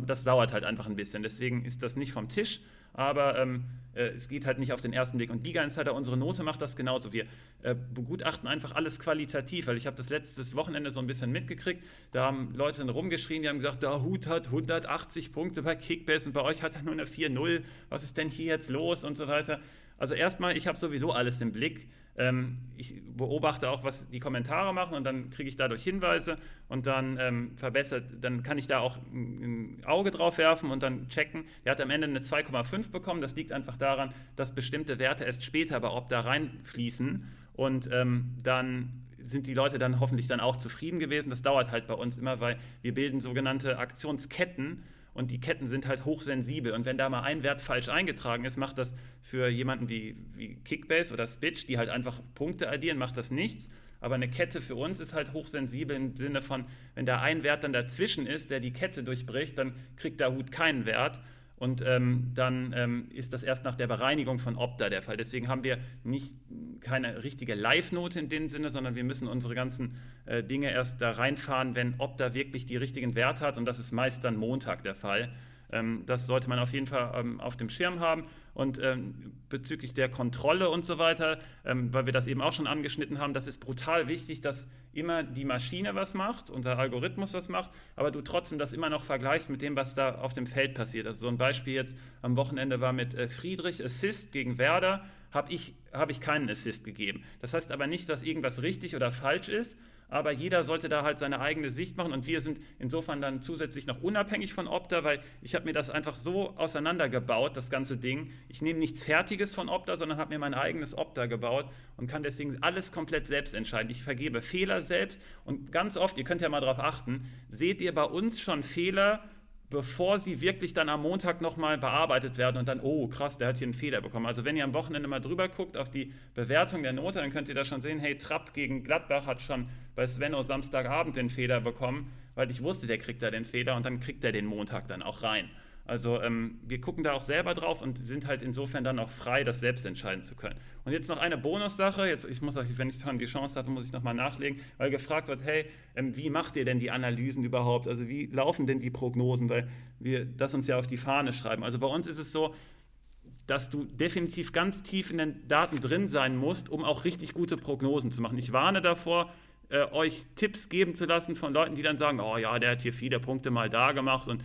Das dauert halt einfach ein bisschen. Deswegen ist das nicht vom Tisch aber ähm, äh, es geht halt nicht auf den ersten Blick. Und Liga Insider, unsere Note macht das genauso. Wir äh, begutachten einfach alles qualitativ, weil ich habe das letztes Wochenende so ein bisschen mitgekriegt. Da haben Leute rumgeschrien, die haben gesagt, der Hut hat 180 Punkte bei Kickbase und bei euch hat er nur eine 4-0. Was ist denn hier jetzt los und so weiter. Also erstmal, ich habe sowieso alles im Blick. Ähm, ich beobachte auch, was die Kommentare machen und dann kriege ich dadurch Hinweise und dann ähm, verbessert, dann kann ich da auch ein, Auge drauf werfen und dann checken. Der hat am Ende eine 2,5 bekommen. Das liegt einfach daran, dass bestimmte Werte erst später bei Opta reinfließen und ähm, dann sind die Leute dann hoffentlich dann auch zufrieden gewesen. Das dauert halt bei uns immer, weil wir bilden sogenannte Aktionsketten und die Ketten sind halt hochsensibel. Und wenn da mal ein Wert falsch eingetragen ist, macht das für jemanden wie, wie Kickbase oder Spitch, die halt einfach Punkte addieren, macht das nichts. Aber eine Kette für uns ist halt hochsensibel im Sinne von, wenn da ein Wert dann dazwischen ist, der die Kette durchbricht, dann kriegt der Hut keinen Wert. Und ähm, dann ähm, ist das erst nach der Bereinigung von Opta der Fall. Deswegen haben wir nicht keine richtige Live-Note in dem Sinne, sondern wir müssen unsere ganzen äh, Dinge erst da reinfahren, wenn Opta wirklich die richtigen Werte hat. Und das ist meist dann Montag der Fall. Ähm, das sollte man auf jeden Fall ähm, auf dem Schirm haben. Und ähm, bezüglich der Kontrolle und so weiter, ähm, weil wir das eben auch schon angeschnitten haben, das ist brutal wichtig, dass immer die Maschine was macht, unser Algorithmus was macht, aber du trotzdem das immer noch vergleichst mit dem, was da auf dem Feld passiert. Also so ein Beispiel jetzt am Wochenende war mit äh, Friedrich Assist gegen Werder, habe ich, hab ich keinen Assist gegeben. Das heißt aber nicht, dass irgendwas richtig oder falsch ist, aber jeder sollte da halt seine eigene Sicht machen und wir sind insofern dann zusätzlich noch unabhängig von Opta, weil ich habe mir das einfach so auseinandergebaut, das ganze Ding. Ich nehme nichts Fertiges von Opta, sondern habe mir mein eigenes Opta gebaut und kann deswegen alles komplett selbst entscheiden. Ich vergebe Fehler selbst und ganz oft, ihr könnt ja mal darauf achten, seht ihr bei uns schon Fehler, bevor sie wirklich dann am Montag nochmal bearbeitet werden und dann, oh krass, der hat hier einen Fehler bekommen. Also wenn ihr am Wochenende mal drüber guckt auf die Bewertung der Note, dann könnt ihr da schon sehen, hey, Trapp gegen Gladbach hat schon bei Svenno Samstagabend den Fehler bekommen, weil ich wusste, der kriegt da den Fehler und dann kriegt er den Montag dann auch rein. Also ähm, wir gucken da auch selber drauf und sind halt insofern dann auch frei, das selbst entscheiden zu können. Und jetzt noch eine Bonussache, jetzt, ich muss auch, wenn ich schon die Chance habe, muss ich nochmal nachlegen, weil gefragt wird, hey, ähm, wie macht ihr denn die Analysen überhaupt? Also wie laufen denn die Prognosen? Weil wir das uns ja auf die Fahne schreiben. Also bei uns ist es so, dass du definitiv ganz tief in den Daten drin sein musst, um auch richtig gute Prognosen zu machen. Ich warne davor, äh, euch Tipps geben zu lassen von Leuten, die dann sagen, oh ja, der hat hier viele Punkte mal da gemacht und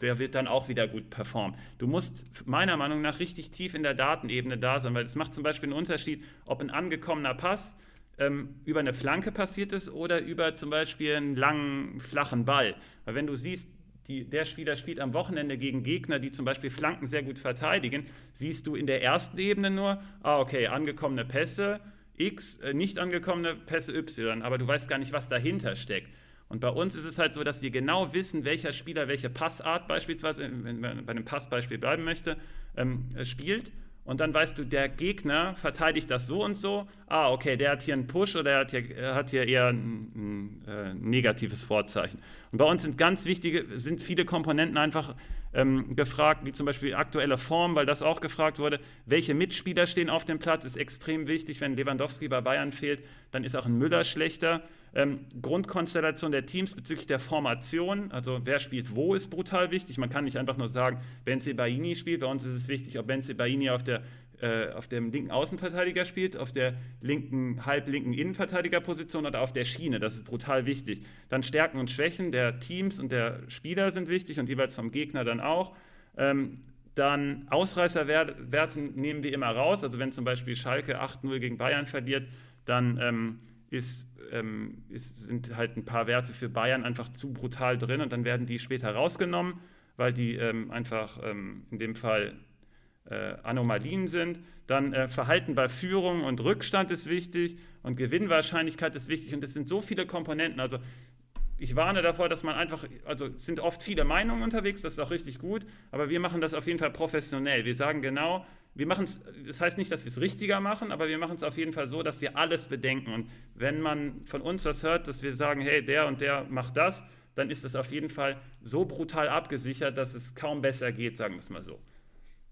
der wird dann auch wieder gut performen. Du musst meiner Meinung nach richtig tief in der Datenebene da sein, weil es macht zum Beispiel einen Unterschied, ob ein angekommener Pass ähm, über eine Flanke passiert ist oder über zum Beispiel einen langen, flachen Ball. Weil wenn du siehst, die, der Spieler spielt am Wochenende gegen Gegner, die zum Beispiel Flanken sehr gut verteidigen, siehst du in der ersten Ebene nur, ah, okay, angekommene Pässe, X, äh, nicht angekommene Pässe Y, aber du weißt gar nicht, was dahinter steckt. Und bei uns ist es halt so, dass wir genau wissen, welcher Spieler welche Passart beispielsweise, wenn man bei einem Passbeispiel bleiben möchte, ähm, spielt und dann weißt du, der Gegner verteidigt das so und so. Ah, okay, der hat hier einen Push oder der hat hier, hat hier eher ein, ein, ein, äh, negatives Vorzeichen. Und bei uns sind ganz wichtige, sind viele Komponenten einfach ähm, gefragt, wie zum Beispiel aktuelle Form, weil das auch gefragt wurde. Welche Mitspieler stehen auf dem Platz, ist extrem wichtig. Wenn Lewandowski bei Bayern fehlt, dann ist auch ein Müller schlechter. Ähm, Grundkonstellation der Teams bezüglich der Formation, also wer spielt wo, ist brutal wichtig. Man kann nicht einfach nur sagen, Benze Baini spielt. Bei uns ist es wichtig, ob Benze Baini auf der äh, auf dem linken Außenverteidiger spielt, auf der linken, halblinken Innenverteidigerposition oder auf der Schiene. Das ist brutal wichtig. Dann Stärken und Schwächen der Teams und der Spieler sind wichtig und jeweils vom Gegner dann auch. Ähm, dann Ausreißerwerte nehmen wir immer raus. Also wenn zum Beispiel Schalke 8-0 gegen Bayern verliert, dann ähm, ist, ähm, ist, sind halt ein paar Werte für Bayern einfach zu brutal drin und dann werden die später rausgenommen, weil die ähm, einfach ähm, in dem Fall Anomalien sind. Dann äh, Verhalten bei Führung und Rückstand ist wichtig und Gewinnwahrscheinlichkeit ist wichtig. Und es sind so viele Komponenten. Also ich warne davor, dass man einfach, also sind oft viele Meinungen unterwegs, das ist auch richtig gut, aber wir machen das auf jeden Fall professionell. Wir sagen genau, wir machen es, das heißt nicht, dass wir es richtiger machen, aber wir machen es auf jeden Fall so, dass wir alles bedenken. Und wenn man von uns was hört, dass wir sagen, hey, der und der macht das, dann ist das auf jeden Fall so brutal abgesichert, dass es kaum besser geht, sagen wir es mal so.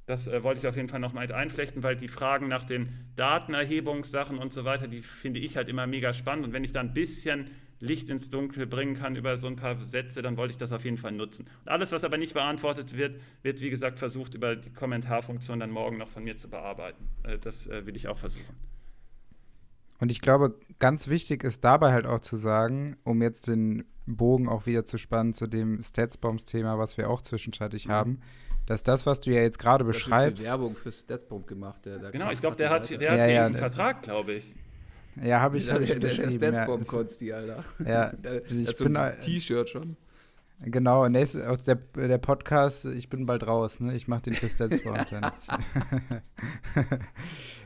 Das äh, wollte ich auf jeden Fall noch mal einflechten, weil die Fragen nach den Datenerhebungssachen und so weiter, die finde ich halt immer mega spannend. Und wenn ich da ein bisschen Licht ins Dunkel bringen kann über so ein paar Sätze, dann wollte ich das auf jeden Fall nutzen. Und alles, was aber nicht beantwortet wird, wird wie gesagt versucht, über die Kommentarfunktion dann morgen noch von mir zu bearbeiten. Äh, das äh, will ich auch versuchen. Und ich glaube, ganz wichtig ist dabei halt auch zu sagen, um jetzt den Bogen auch wieder zu spannen zu dem Statsbombs-Thema, was wir auch zwischenzeitlich mhm. haben, dass das, was du ja jetzt gerade beschreibst. Werbung für Statsbomb gemacht. Der, der genau, ich glaube, der hat, der hat ja, hier ja, einen Vertrag, glaube ich. Ja, habe ich. Ja, der, der, der Statsbomb-Konsti, Alter. Ja, der, ich bin so ein T-Shirt schon. Genau, nächste, aus der, der Podcast, ich bin bald raus, ne? Ich mache den für Statsbomb dann.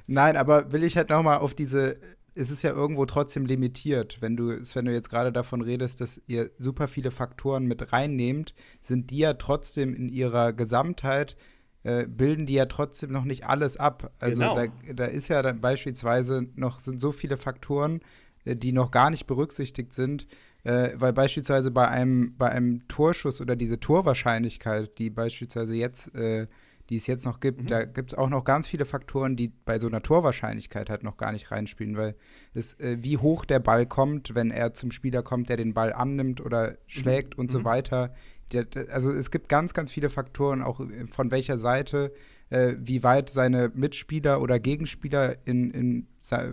Nein, aber will ich halt noch mal auf diese ist es ja irgendwo trotzdem limitiert. Wenn du, wenn du jetzt gerade davon redest, dass ihr super viele Faktoren mit reinnehmt, sind die ja trotzdem in ihrer Gesamtheit, äh, bilden die ja trotzdem noch nicht alles ab. Also genau. da, da ist ja dann beispielsweise noch, sind so viele Faktoren, äh, die noch gar nicht berücksichtigt sind, äh, weil beispielsweise bei einem, bei einem Torschuss oder diese Torwahrscheinlichkeit, die beispielsweise jetzt äh, die es jetzt noch gibt, mhm. da gibt es auch noch ganz viele Faktoren, die bei so einer Torwahrscheinlichkeit halt noch gar nicht reinspielen, weil es, äh, wie hoch der Ball kommt, wenn er zum Spieler kommt, der den Ball annimmt oder schlägt mhm. und so mhm. weiter. Der, also es gibt ganz, ganz viele Faktoren, auch äh, von welcher Seite, äh, wie weit seine Mitspieler oder Gegenspieler in, in,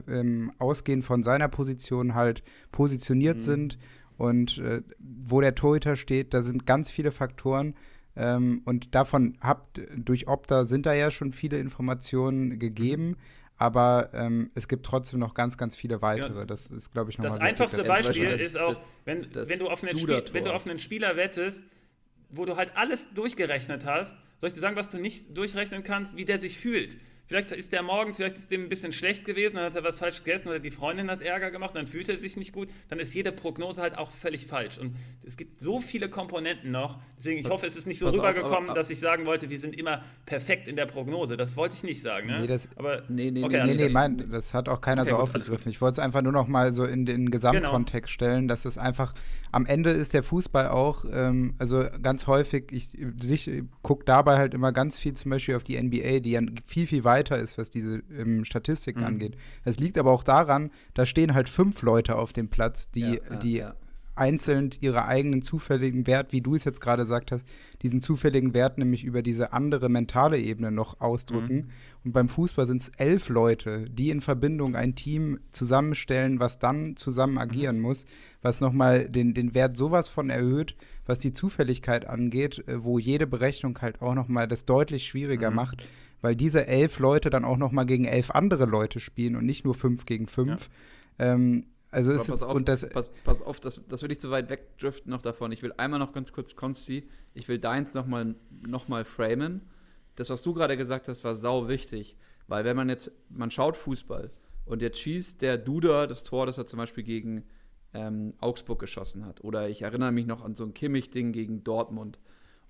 ähm, ausgehend von seiner Position halt positioniert mhm. sind und äh, wo der Torhüter steht, da sind ganz viele Faktoren. Ähm, und davon habt, durch Opta sind da ja schon viele Informationen gegeben. Aber ähm, es gibt trotzdem noch ganz, ganz viele weitere. Ja. Das ist, glaube ich, nochmal Das einfachste Beispiel das, ist auch, das, wenn, das wenn, du auf einen Spiel, wenn du auf einen Spieler wettest, wo du halt alles durchgerechnet hast, soll ich dir sagen, was du nicht durchrechnen kannst, wie der sich fühlt? Vielleicht ist der morgens, vielleicht ist dem ein bisschen schlecht gewesen, dann hat er was falsch gegessen oder die Freundin hat Ärger gemacht, dann fühlt er sich nicht gut, dann ist jede Prognose halt auch völlig falsch. Und es gibt so viele Komponenten noch, deswegen ich was, hoffe, es ist nicht so rübergekommen, auf, dass ich sagen wollte, wir sind immer perfekt in der Prognose. Das wollte ich nicht sagen. Ne? Nee, das, aber, nee, nee, okay, nee, nee, nee mein, das hat auch keiner okay, so gut, aufgegriffen. Ich wollte es einfach nur noch mal so in den Gesamtkontext genau. stellen, dass es einfach, am Ende ist der Fußball auch, ähm, also ganz häufig, ich, ich gucke dabei halt immer ganz viel zum Beispiel auf die NBA, die ja viel, viel weiter weiter ist, was diese ähm, Statistiken mhm. angeht. Es liegt aber auch daran, da stehen halt fünf Leute auf dem Platz, die, ja, ja, die ja. einzeln ihre eigenen zufälligen Wert, wie du es jetzt gerade gesagt hast, diesen zufälligen Wert nämlich über diese andere mentale Ebene noch ausdrücken. Mhm. Und beim Fußball sind es elf Leute, die in Verbindung ein Team zusammenstellen, was dann zusammen mhm. agieren mhm. muss, was nochmal den, den Wert sowas von erhöht, was die Zufälligkeit angeht, äh, wo jede Berechnung halt auch nochmal das deutlich schwieriger mhm. macht, weil diese elf Leute dann auch nochmal gegen elf andere Leute spielen und nicht nur fünf gegen fünf. Ja. Ähm, also ist pass auf, und das, pass, pass auf, das, das will ich zu weit wegdriften noch davon. Ich will einmal noch ganz kurz, Konsti, ich will deins nochmal noch mal framen. Das, was du gerade gesagt hast, war sau wichtig. Weil wenn man jetzt, man schaut Fußball und jetzt schießt der Duda das Tor, das er zum Beispiel gegen ähm, Augsburg geschossen hat. Oder ich erinnere mich noch an so ein Kimmich-Ding gegen Dortmund.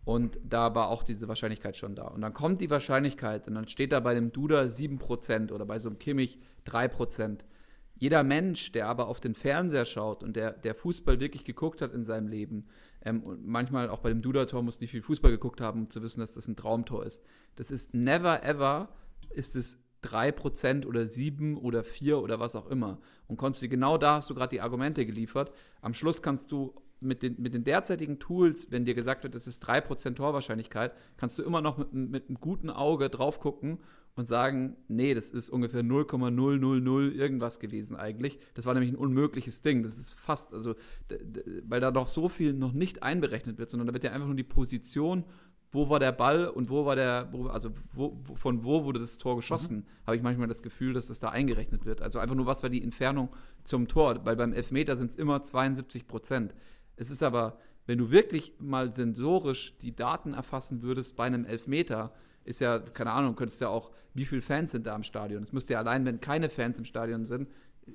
Und da war auch diese Wahrscheinlichkeit schon da. Und dann kommt die Wahrscheinlichkeit und dann steht da bei dem Duda 7% oder bei so einem Kimmich 3%. Jeder Mensch, der aber auf den Fernseher schaut und der, der Fußball wirklich geguckt hat in seinem Leben, ähm, und manchmal auch bei dem Duda-Tor muss nicht viel Fußball geguckt haben, um zu wissen, dass das ein Traumtor ist. Das ist never ever, ist es 3% oder 7 oder 4 oder was auch immer. Und konntest du genau da hast du gerade die Argumente geliefert. Am Schluss kannst du mit den, mit den derzeitigen Tools, wenn dir gesagt wird, es ist 3% Torwahrscheinlichkeit, kannst du immer noch mit, mit einem guten Auge drauf gucken und sagen, nee, das ist ungefähr 0,000 irgendwas gewesen eigentlich. Das war nämlich ein unmögliches Ding. Das ist fast, also, weil da doch so viel noch nicht einberechnet wird, sondern da wird ja einfach nur die Position wo war der Ball und wo war der, wo, also wo, von wo wurde das Tor geschossen, mhm. habe ich manchmal das Gefühl, dass das da eingerechnet wird. Also einfach nur, was war die Entfernung zum Tor, weil beim Elfmeter sind es immer 72 Prozent. Es ist aber, wenn du wirklich mal sensorisch die Daten erfassen würdest bei einem Elfmeter, ist ja, keine Ahnung, könntest ja auch, wie viele Fans sind da im Stadion? Es müsste ja allein, wenn keine Fans im Stadion sind,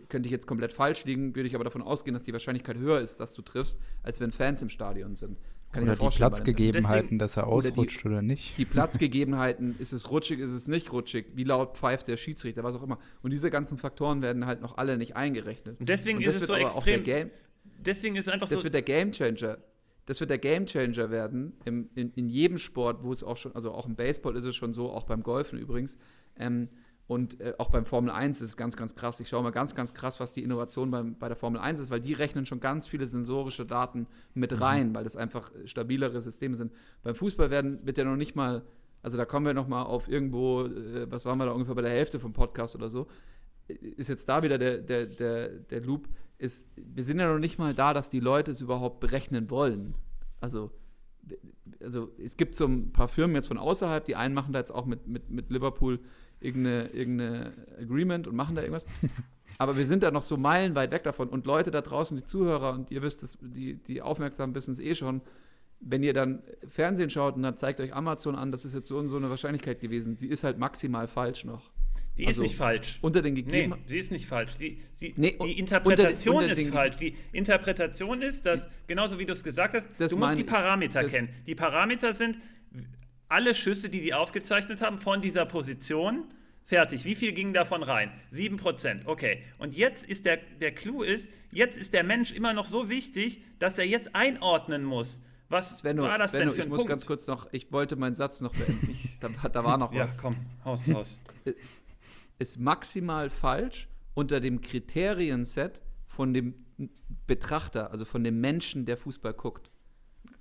könnte ich jetzt komplett falsch liegen, würde ich aber davon ausgehen, dass die Wahrscheinlichkeit höher ist, dass du triffst, als wenn Fans im Stadion sind. Kann oder die Platzgegebenheiten, dass er ausrutscht oder, die, oder, nicht. Die Platzgegebenheiten, ist es rutschig, ist es nicht rutschig, wie laut pfeift der Schiedsrichter, was auch immer. Und diese ganzen Faktoren werden halt noch alle nicht eingerechnet. Und deswegen Und ist es so extrem. Deswegen ist einfach das so. Das wird der Gamechanger. Das wird der Gamechanger werden im, in, in jedem Sport, wo es auch schon, also auch im Baseball ist es schon so, auch beim Golfen übrigens. Ähm, und äh, auch beim Formel 1 ist es ganz, ganz krass. Ich schaue mal ganz, ganz krass, was die Innovation beim, bei der Formel 1 ist, weil die rechnen schon ganz viele sensorische Daten mit mhm. rein, mhm. weil das einfach stabilere Systeme sind. Beim Fußball werden, wird ja noch nicht mal, also da kommen wir noch mal auf irgendwo, äh, was waren wir da ungefähr bei der Hälfte vom Podcast oder so, ist jetzt da wieder der, der, der, der Loop, ist, wir sind ja noch nicht mal da, dass die Leute es überhaupt berechnen wollen. Also, also es gibt so ein paar Firmen jetzt von außerhalb, die einen machen da jetzt auch mit, mit, mit Liverpool irgendeine, irgendeine Agreement und machen da irgendwas. Aber wir sind da noch so meilenweit weg davon. Und Leute da draußen, die Zuhörer, und ihr wisst es, die, die aufmerksam wissen es eh schon, wenn ihr dann Fernsehen schaut und dann zeigt euch Amazon an, das ist jetzt so und so eine Wahrscheinlichkeit gewesen. Sie ist halt maximal falsch noch. Die also ist nicht falsch. Unter den gegebenen. Nee, sie ist nicht falsch. Sie, sie, nee, die Interpretation unter, unter ist falsch. Die Interpretation ist, dass, genauso wie du es gesagt hast, du musst die Parameter kennen. Die Parameter sind, alle Schüsse, die die aufgezeichnet haben, von dieser Position. Fertig. Wie viel ging davon rein? 7%. Okay. Und jetzt ist der, der Clou ist, jetzt ist der Mensch immer noch so wichtig, dass er jetzt einordnen muss. Was Svenno, war das Svenno, denn für ein ich muss Punkt? ganz kurz noch, ich wollte meinen Satz noch beenden. da, da, war noch was. Ja, komm, haus raus. Ist maximal falsch unter dem Kriterienset von dem Betrachter, also von dem Menschen, der Fußball guckt.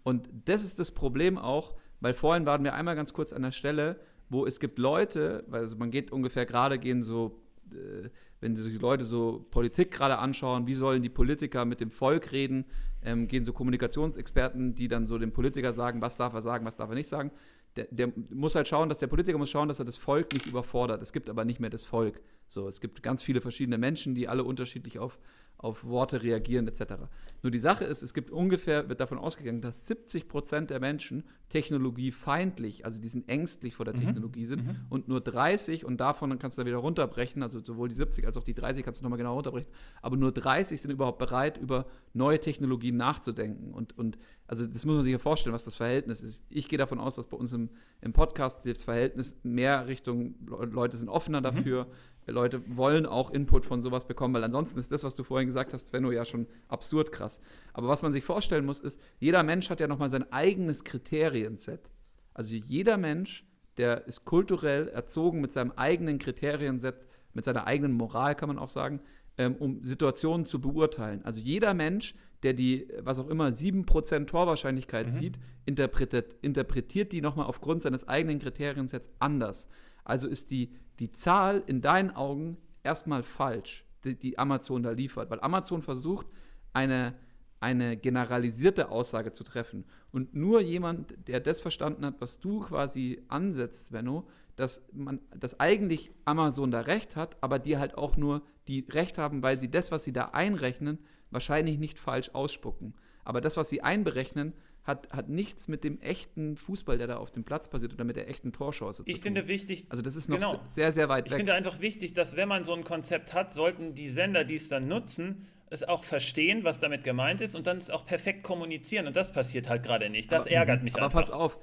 Und das ist das Problem auch, weil vorhin waren wir einmal ganz kurz an der Stelle, wo es gibt Leute, also man geht ungefähr gerade, gehen so, äh, wenn sich Leute so Politik gerade anschauen, wie sollen die Politiker mit dem Volk reden, ähm, gehen so Kommunikationsexperten, die dann so dem Politiker sagen, was darf er sagen, was darf er nicht sagen. Der, der, muss halt schauen, dass der Politiker muss schauen, dass er das Volk nicht überfordert. Es gibt aber nicht mehr das Volk. So, es gibt ganz viele verschiedene Menschen, die alle unterschiedlich auf auf Worte reagieren etc. Nur die Sache ist, es gibt ungefähr, wird davon ausgegangen, dass 70 Prozent der Menschen technologiefeindlich, also die sind ängstlich vor der mhm. Technologie sind mhm. und nur 30 und davon dann kannst du da wieder runterbrechen, also sowohl die 70 als auch die 30 kannst du nochmal genau runterbrechen, aber nur 30 sind überhaupt bereit, über neue Technologien nachzudenken und, und also das muss man sich ja vorstellen, was das Verhältnis ist. Ich gehe davon aus, dass bei uns im, im Podcast das Verhältnis mehr Richtung Leute sind offener mhm. dafür, mhm. Leute wollen auch Input von sowas bekommen, weil ansonsten ist das, was du vorhin gesagt hast, Svenno, ja schon absurd krass. Aber was man sich vorstellen muss, ist, jeder Mensch hat ja nochmal sein eigenes Kriterienset. Also jeder Mensch, der ist kulturell erzogen mit seinem eigenen Kriterienset, mit seiner eigenen Moral, kann man auch sagen, ähm, um Situationen zu beurteilen. Also jeder Mensch, der die, was auch immer, 7% Torwahrscheinlichkeit mhm. sieht, interpretiert, interpretiert die nochmal aufgrund seines eigenen Kriteriensets anders. Also ist die, die Zahl in deinen Augen erstmal falsch, die, die Amazon da liefert. Weil Amazon versucht, eine, eine generalisierte Aussage zu treffen. Und nur jemand, der das verstanden hat, was du quasi ansetzt, Svenno, dass man, dass eigentlich Amazon da recht hat, aber die halt auch nur die Recht haben, weil sie das, was sie da einrechnen, wahrscheinlich nicht falsch ausspucken. Aber das, was sie einberechnen, hat, hat nichts mit dem echten Fußball, der da auf dem Platz passiert oder mit der echten Torchance zu ich tun. Ich finde wichtig. Also das ist noch genau. sehr, sehr weit weg. Ich finde einfach wichtig, dass wenn man so ein Konzept hat, sollten die Sender, die es dann nutzen, es auch verstehen, was damit gemeint ist und dann es auch perfekt kommunizieren. Und das passiert halt gerade nicht. Das aber, ärgert mich aber einfach. Aber pass auf,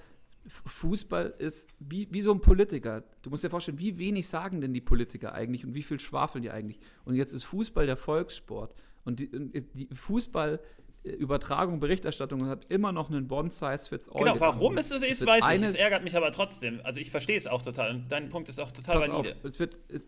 Fußball ist wie, wie so ein Politiker. Du musst dir vorstellen, wie wenig sagen denn die Politiker eigentlich und wie viel schwafeln die eigentlich. Und jetzt ist Fußball der Volkssport. Und die, die Fußball Übertragung, Berichterstattung hat immer noch einen Bond-Size-Fits-All. Genau, warum es so ist, weiß ich. Es ärgert mich aber trotzdem. Also ich verstehe es auch total. Und dein Punkt ist auch total valide. Auf, es wird, es,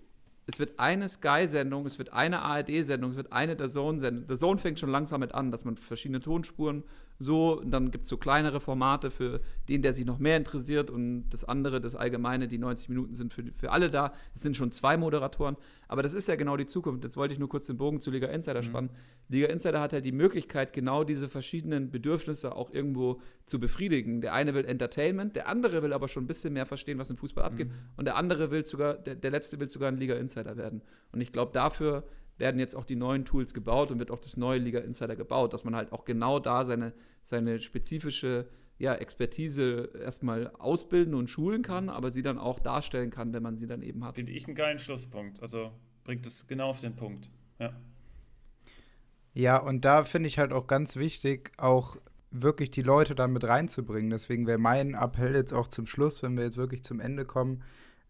es wird eine Sky-Sendung, es wird eine ARD-Sendung, es wird eine der Zone-Sendung. Der Zone fängt schon langsam mit an, dass man verschiedene Tonspuren so, und dann gibt es so kleinere Formate für den, der sich noch mehr interessiert und das andere, das Allgemeine, die 90 Minuten sind für, für alle da. Es sind schon zwei Moderatoren, aber das ist ja genau die Zukunft. Jetzt wollte ich nur kurz den Bogen zu Liga Insider mhm. spannen. Liga Insider hat halt die Möglichkeit, genau diese verschiedenen Bedürfnisse auch irgendwo zu befriedigen. Der eine will Entertainment, der andere will aber schon ein bisschen mehr verstehen, was im Fußball abgeht mhm. und der andere will sogar, der, der letzte will sogar ein Liga Insider werden. Und ich glaube, dafür werden jetzt auch die neuen Tools gebaut und wird auch das neue Liga Insider gebaut, dass man halt auch genau da seine, seine spezifische ja, Expertise erstmal ausbilden und schulen kann, aber sie dann auch darstellen kann, wenn man sie dann eben hat. Finde ich einen geilen Schlusspunkt. Also bringt es genau auf den Punkt. Ja. Ja, und da finde ich halt auch ganz wichtig, auch wirklich die Leute da mit reinzubringen. Deswegen wäre mein Appell jetzt auch zum Schluss, wenn wir jetzt wirklich zum Ende kommen,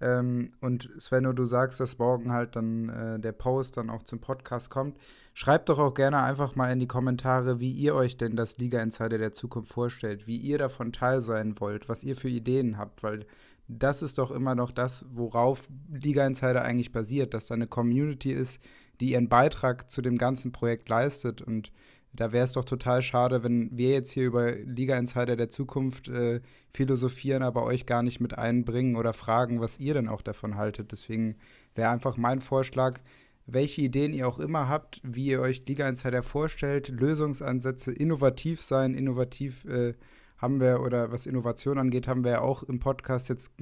ähm, und Svenno, du sagst, dass morgen halt dann äh, der Post dann auch zum Podcast kommt. Schreibt doch auch gerne einfach mal in die Kommentare, wie ihr euch denn das Liga Insider der Zukunft vorstellt, wie ihr davon teil sein wollt, was ihr für Ideen habt, weil das ist doch immer noch das, worauf Liga Insider eigentlich basiert, dass da eine Community ist, die ihren Beitrag zu dem ganzen Projekt leistet und da wäre es doch total schade, wenn wir jetzt hier über Liga Insider der Zukunft äh, philosophieren, aber euch gar nicht mit einbringen oder fragen, was ihr denn auch davon haltet. Deswegen wäre einfach mein Vorschlag, welche Ideen ihr auch immer habt, wie ihr euch Liga Insider vorstellt, Lösungsansätze, innovativ sein, innovativ äh, haben wir, oder was Innovation angeht, haben wir ja auch im Podcast jetzt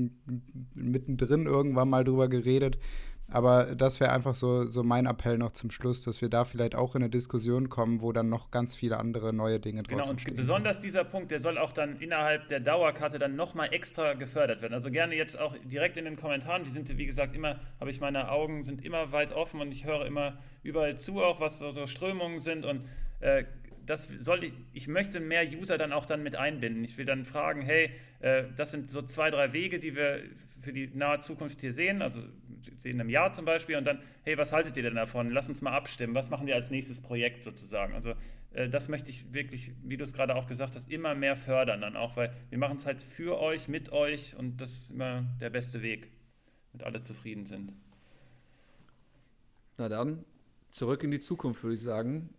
mittendrin irgendwann mal drüber geredet. Aber das wäre einfach so, so mein Appell noch zum Schluss, dass wir da vielleicht auch in eine Diskussion kommen, wo dann noch ganz viele andere neue Dinge draus Genau, und entstehen. besonders dieser Punkt, der soll auch dann innerhalb der Dauerkarte dann nochmal extra gefördert werden. Also gerne jetzt auch direkt in den Kommentaren. Die sind, wie gesagt, immer, habe ich meine Augen sind immer weit offen und ich höre immer überall zu, auch was so, so Strömungen sind und äh, das soll ich, ich möchte mehr User dann auch dann mit einbinden. Ich will dann fragen, hey, äh, das sind so zwei, drei Wege, die wir für die nahe Zukunft hier sehen, also in einem Jahr zum Beispiel, und dann, hey, was haltet ihr denn davon? Lass uns mal abstimmen, was machen wir als nächstes Projekt sozusagen? Also äh, das möchte ich wirklich, wie du es gerade auch gesagt hast, immer mehr fördern dann auch, weil wir machen es halt für euch, mit euch und das ist immer der beste Weg, damit alle zufrieden sind. Na dann, zurück in die Zukunft, würde ich sagen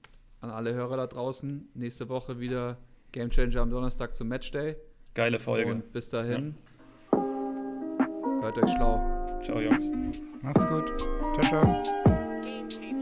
an alle Hörer da draußen. Nächste Woche wieder Game Changer am Donnerstag zum Matchday. Geile Folge. Und bis dahin, ja. Hört euch schlau. Ciao, Jungs. Macht's gut. Ciao, ciao.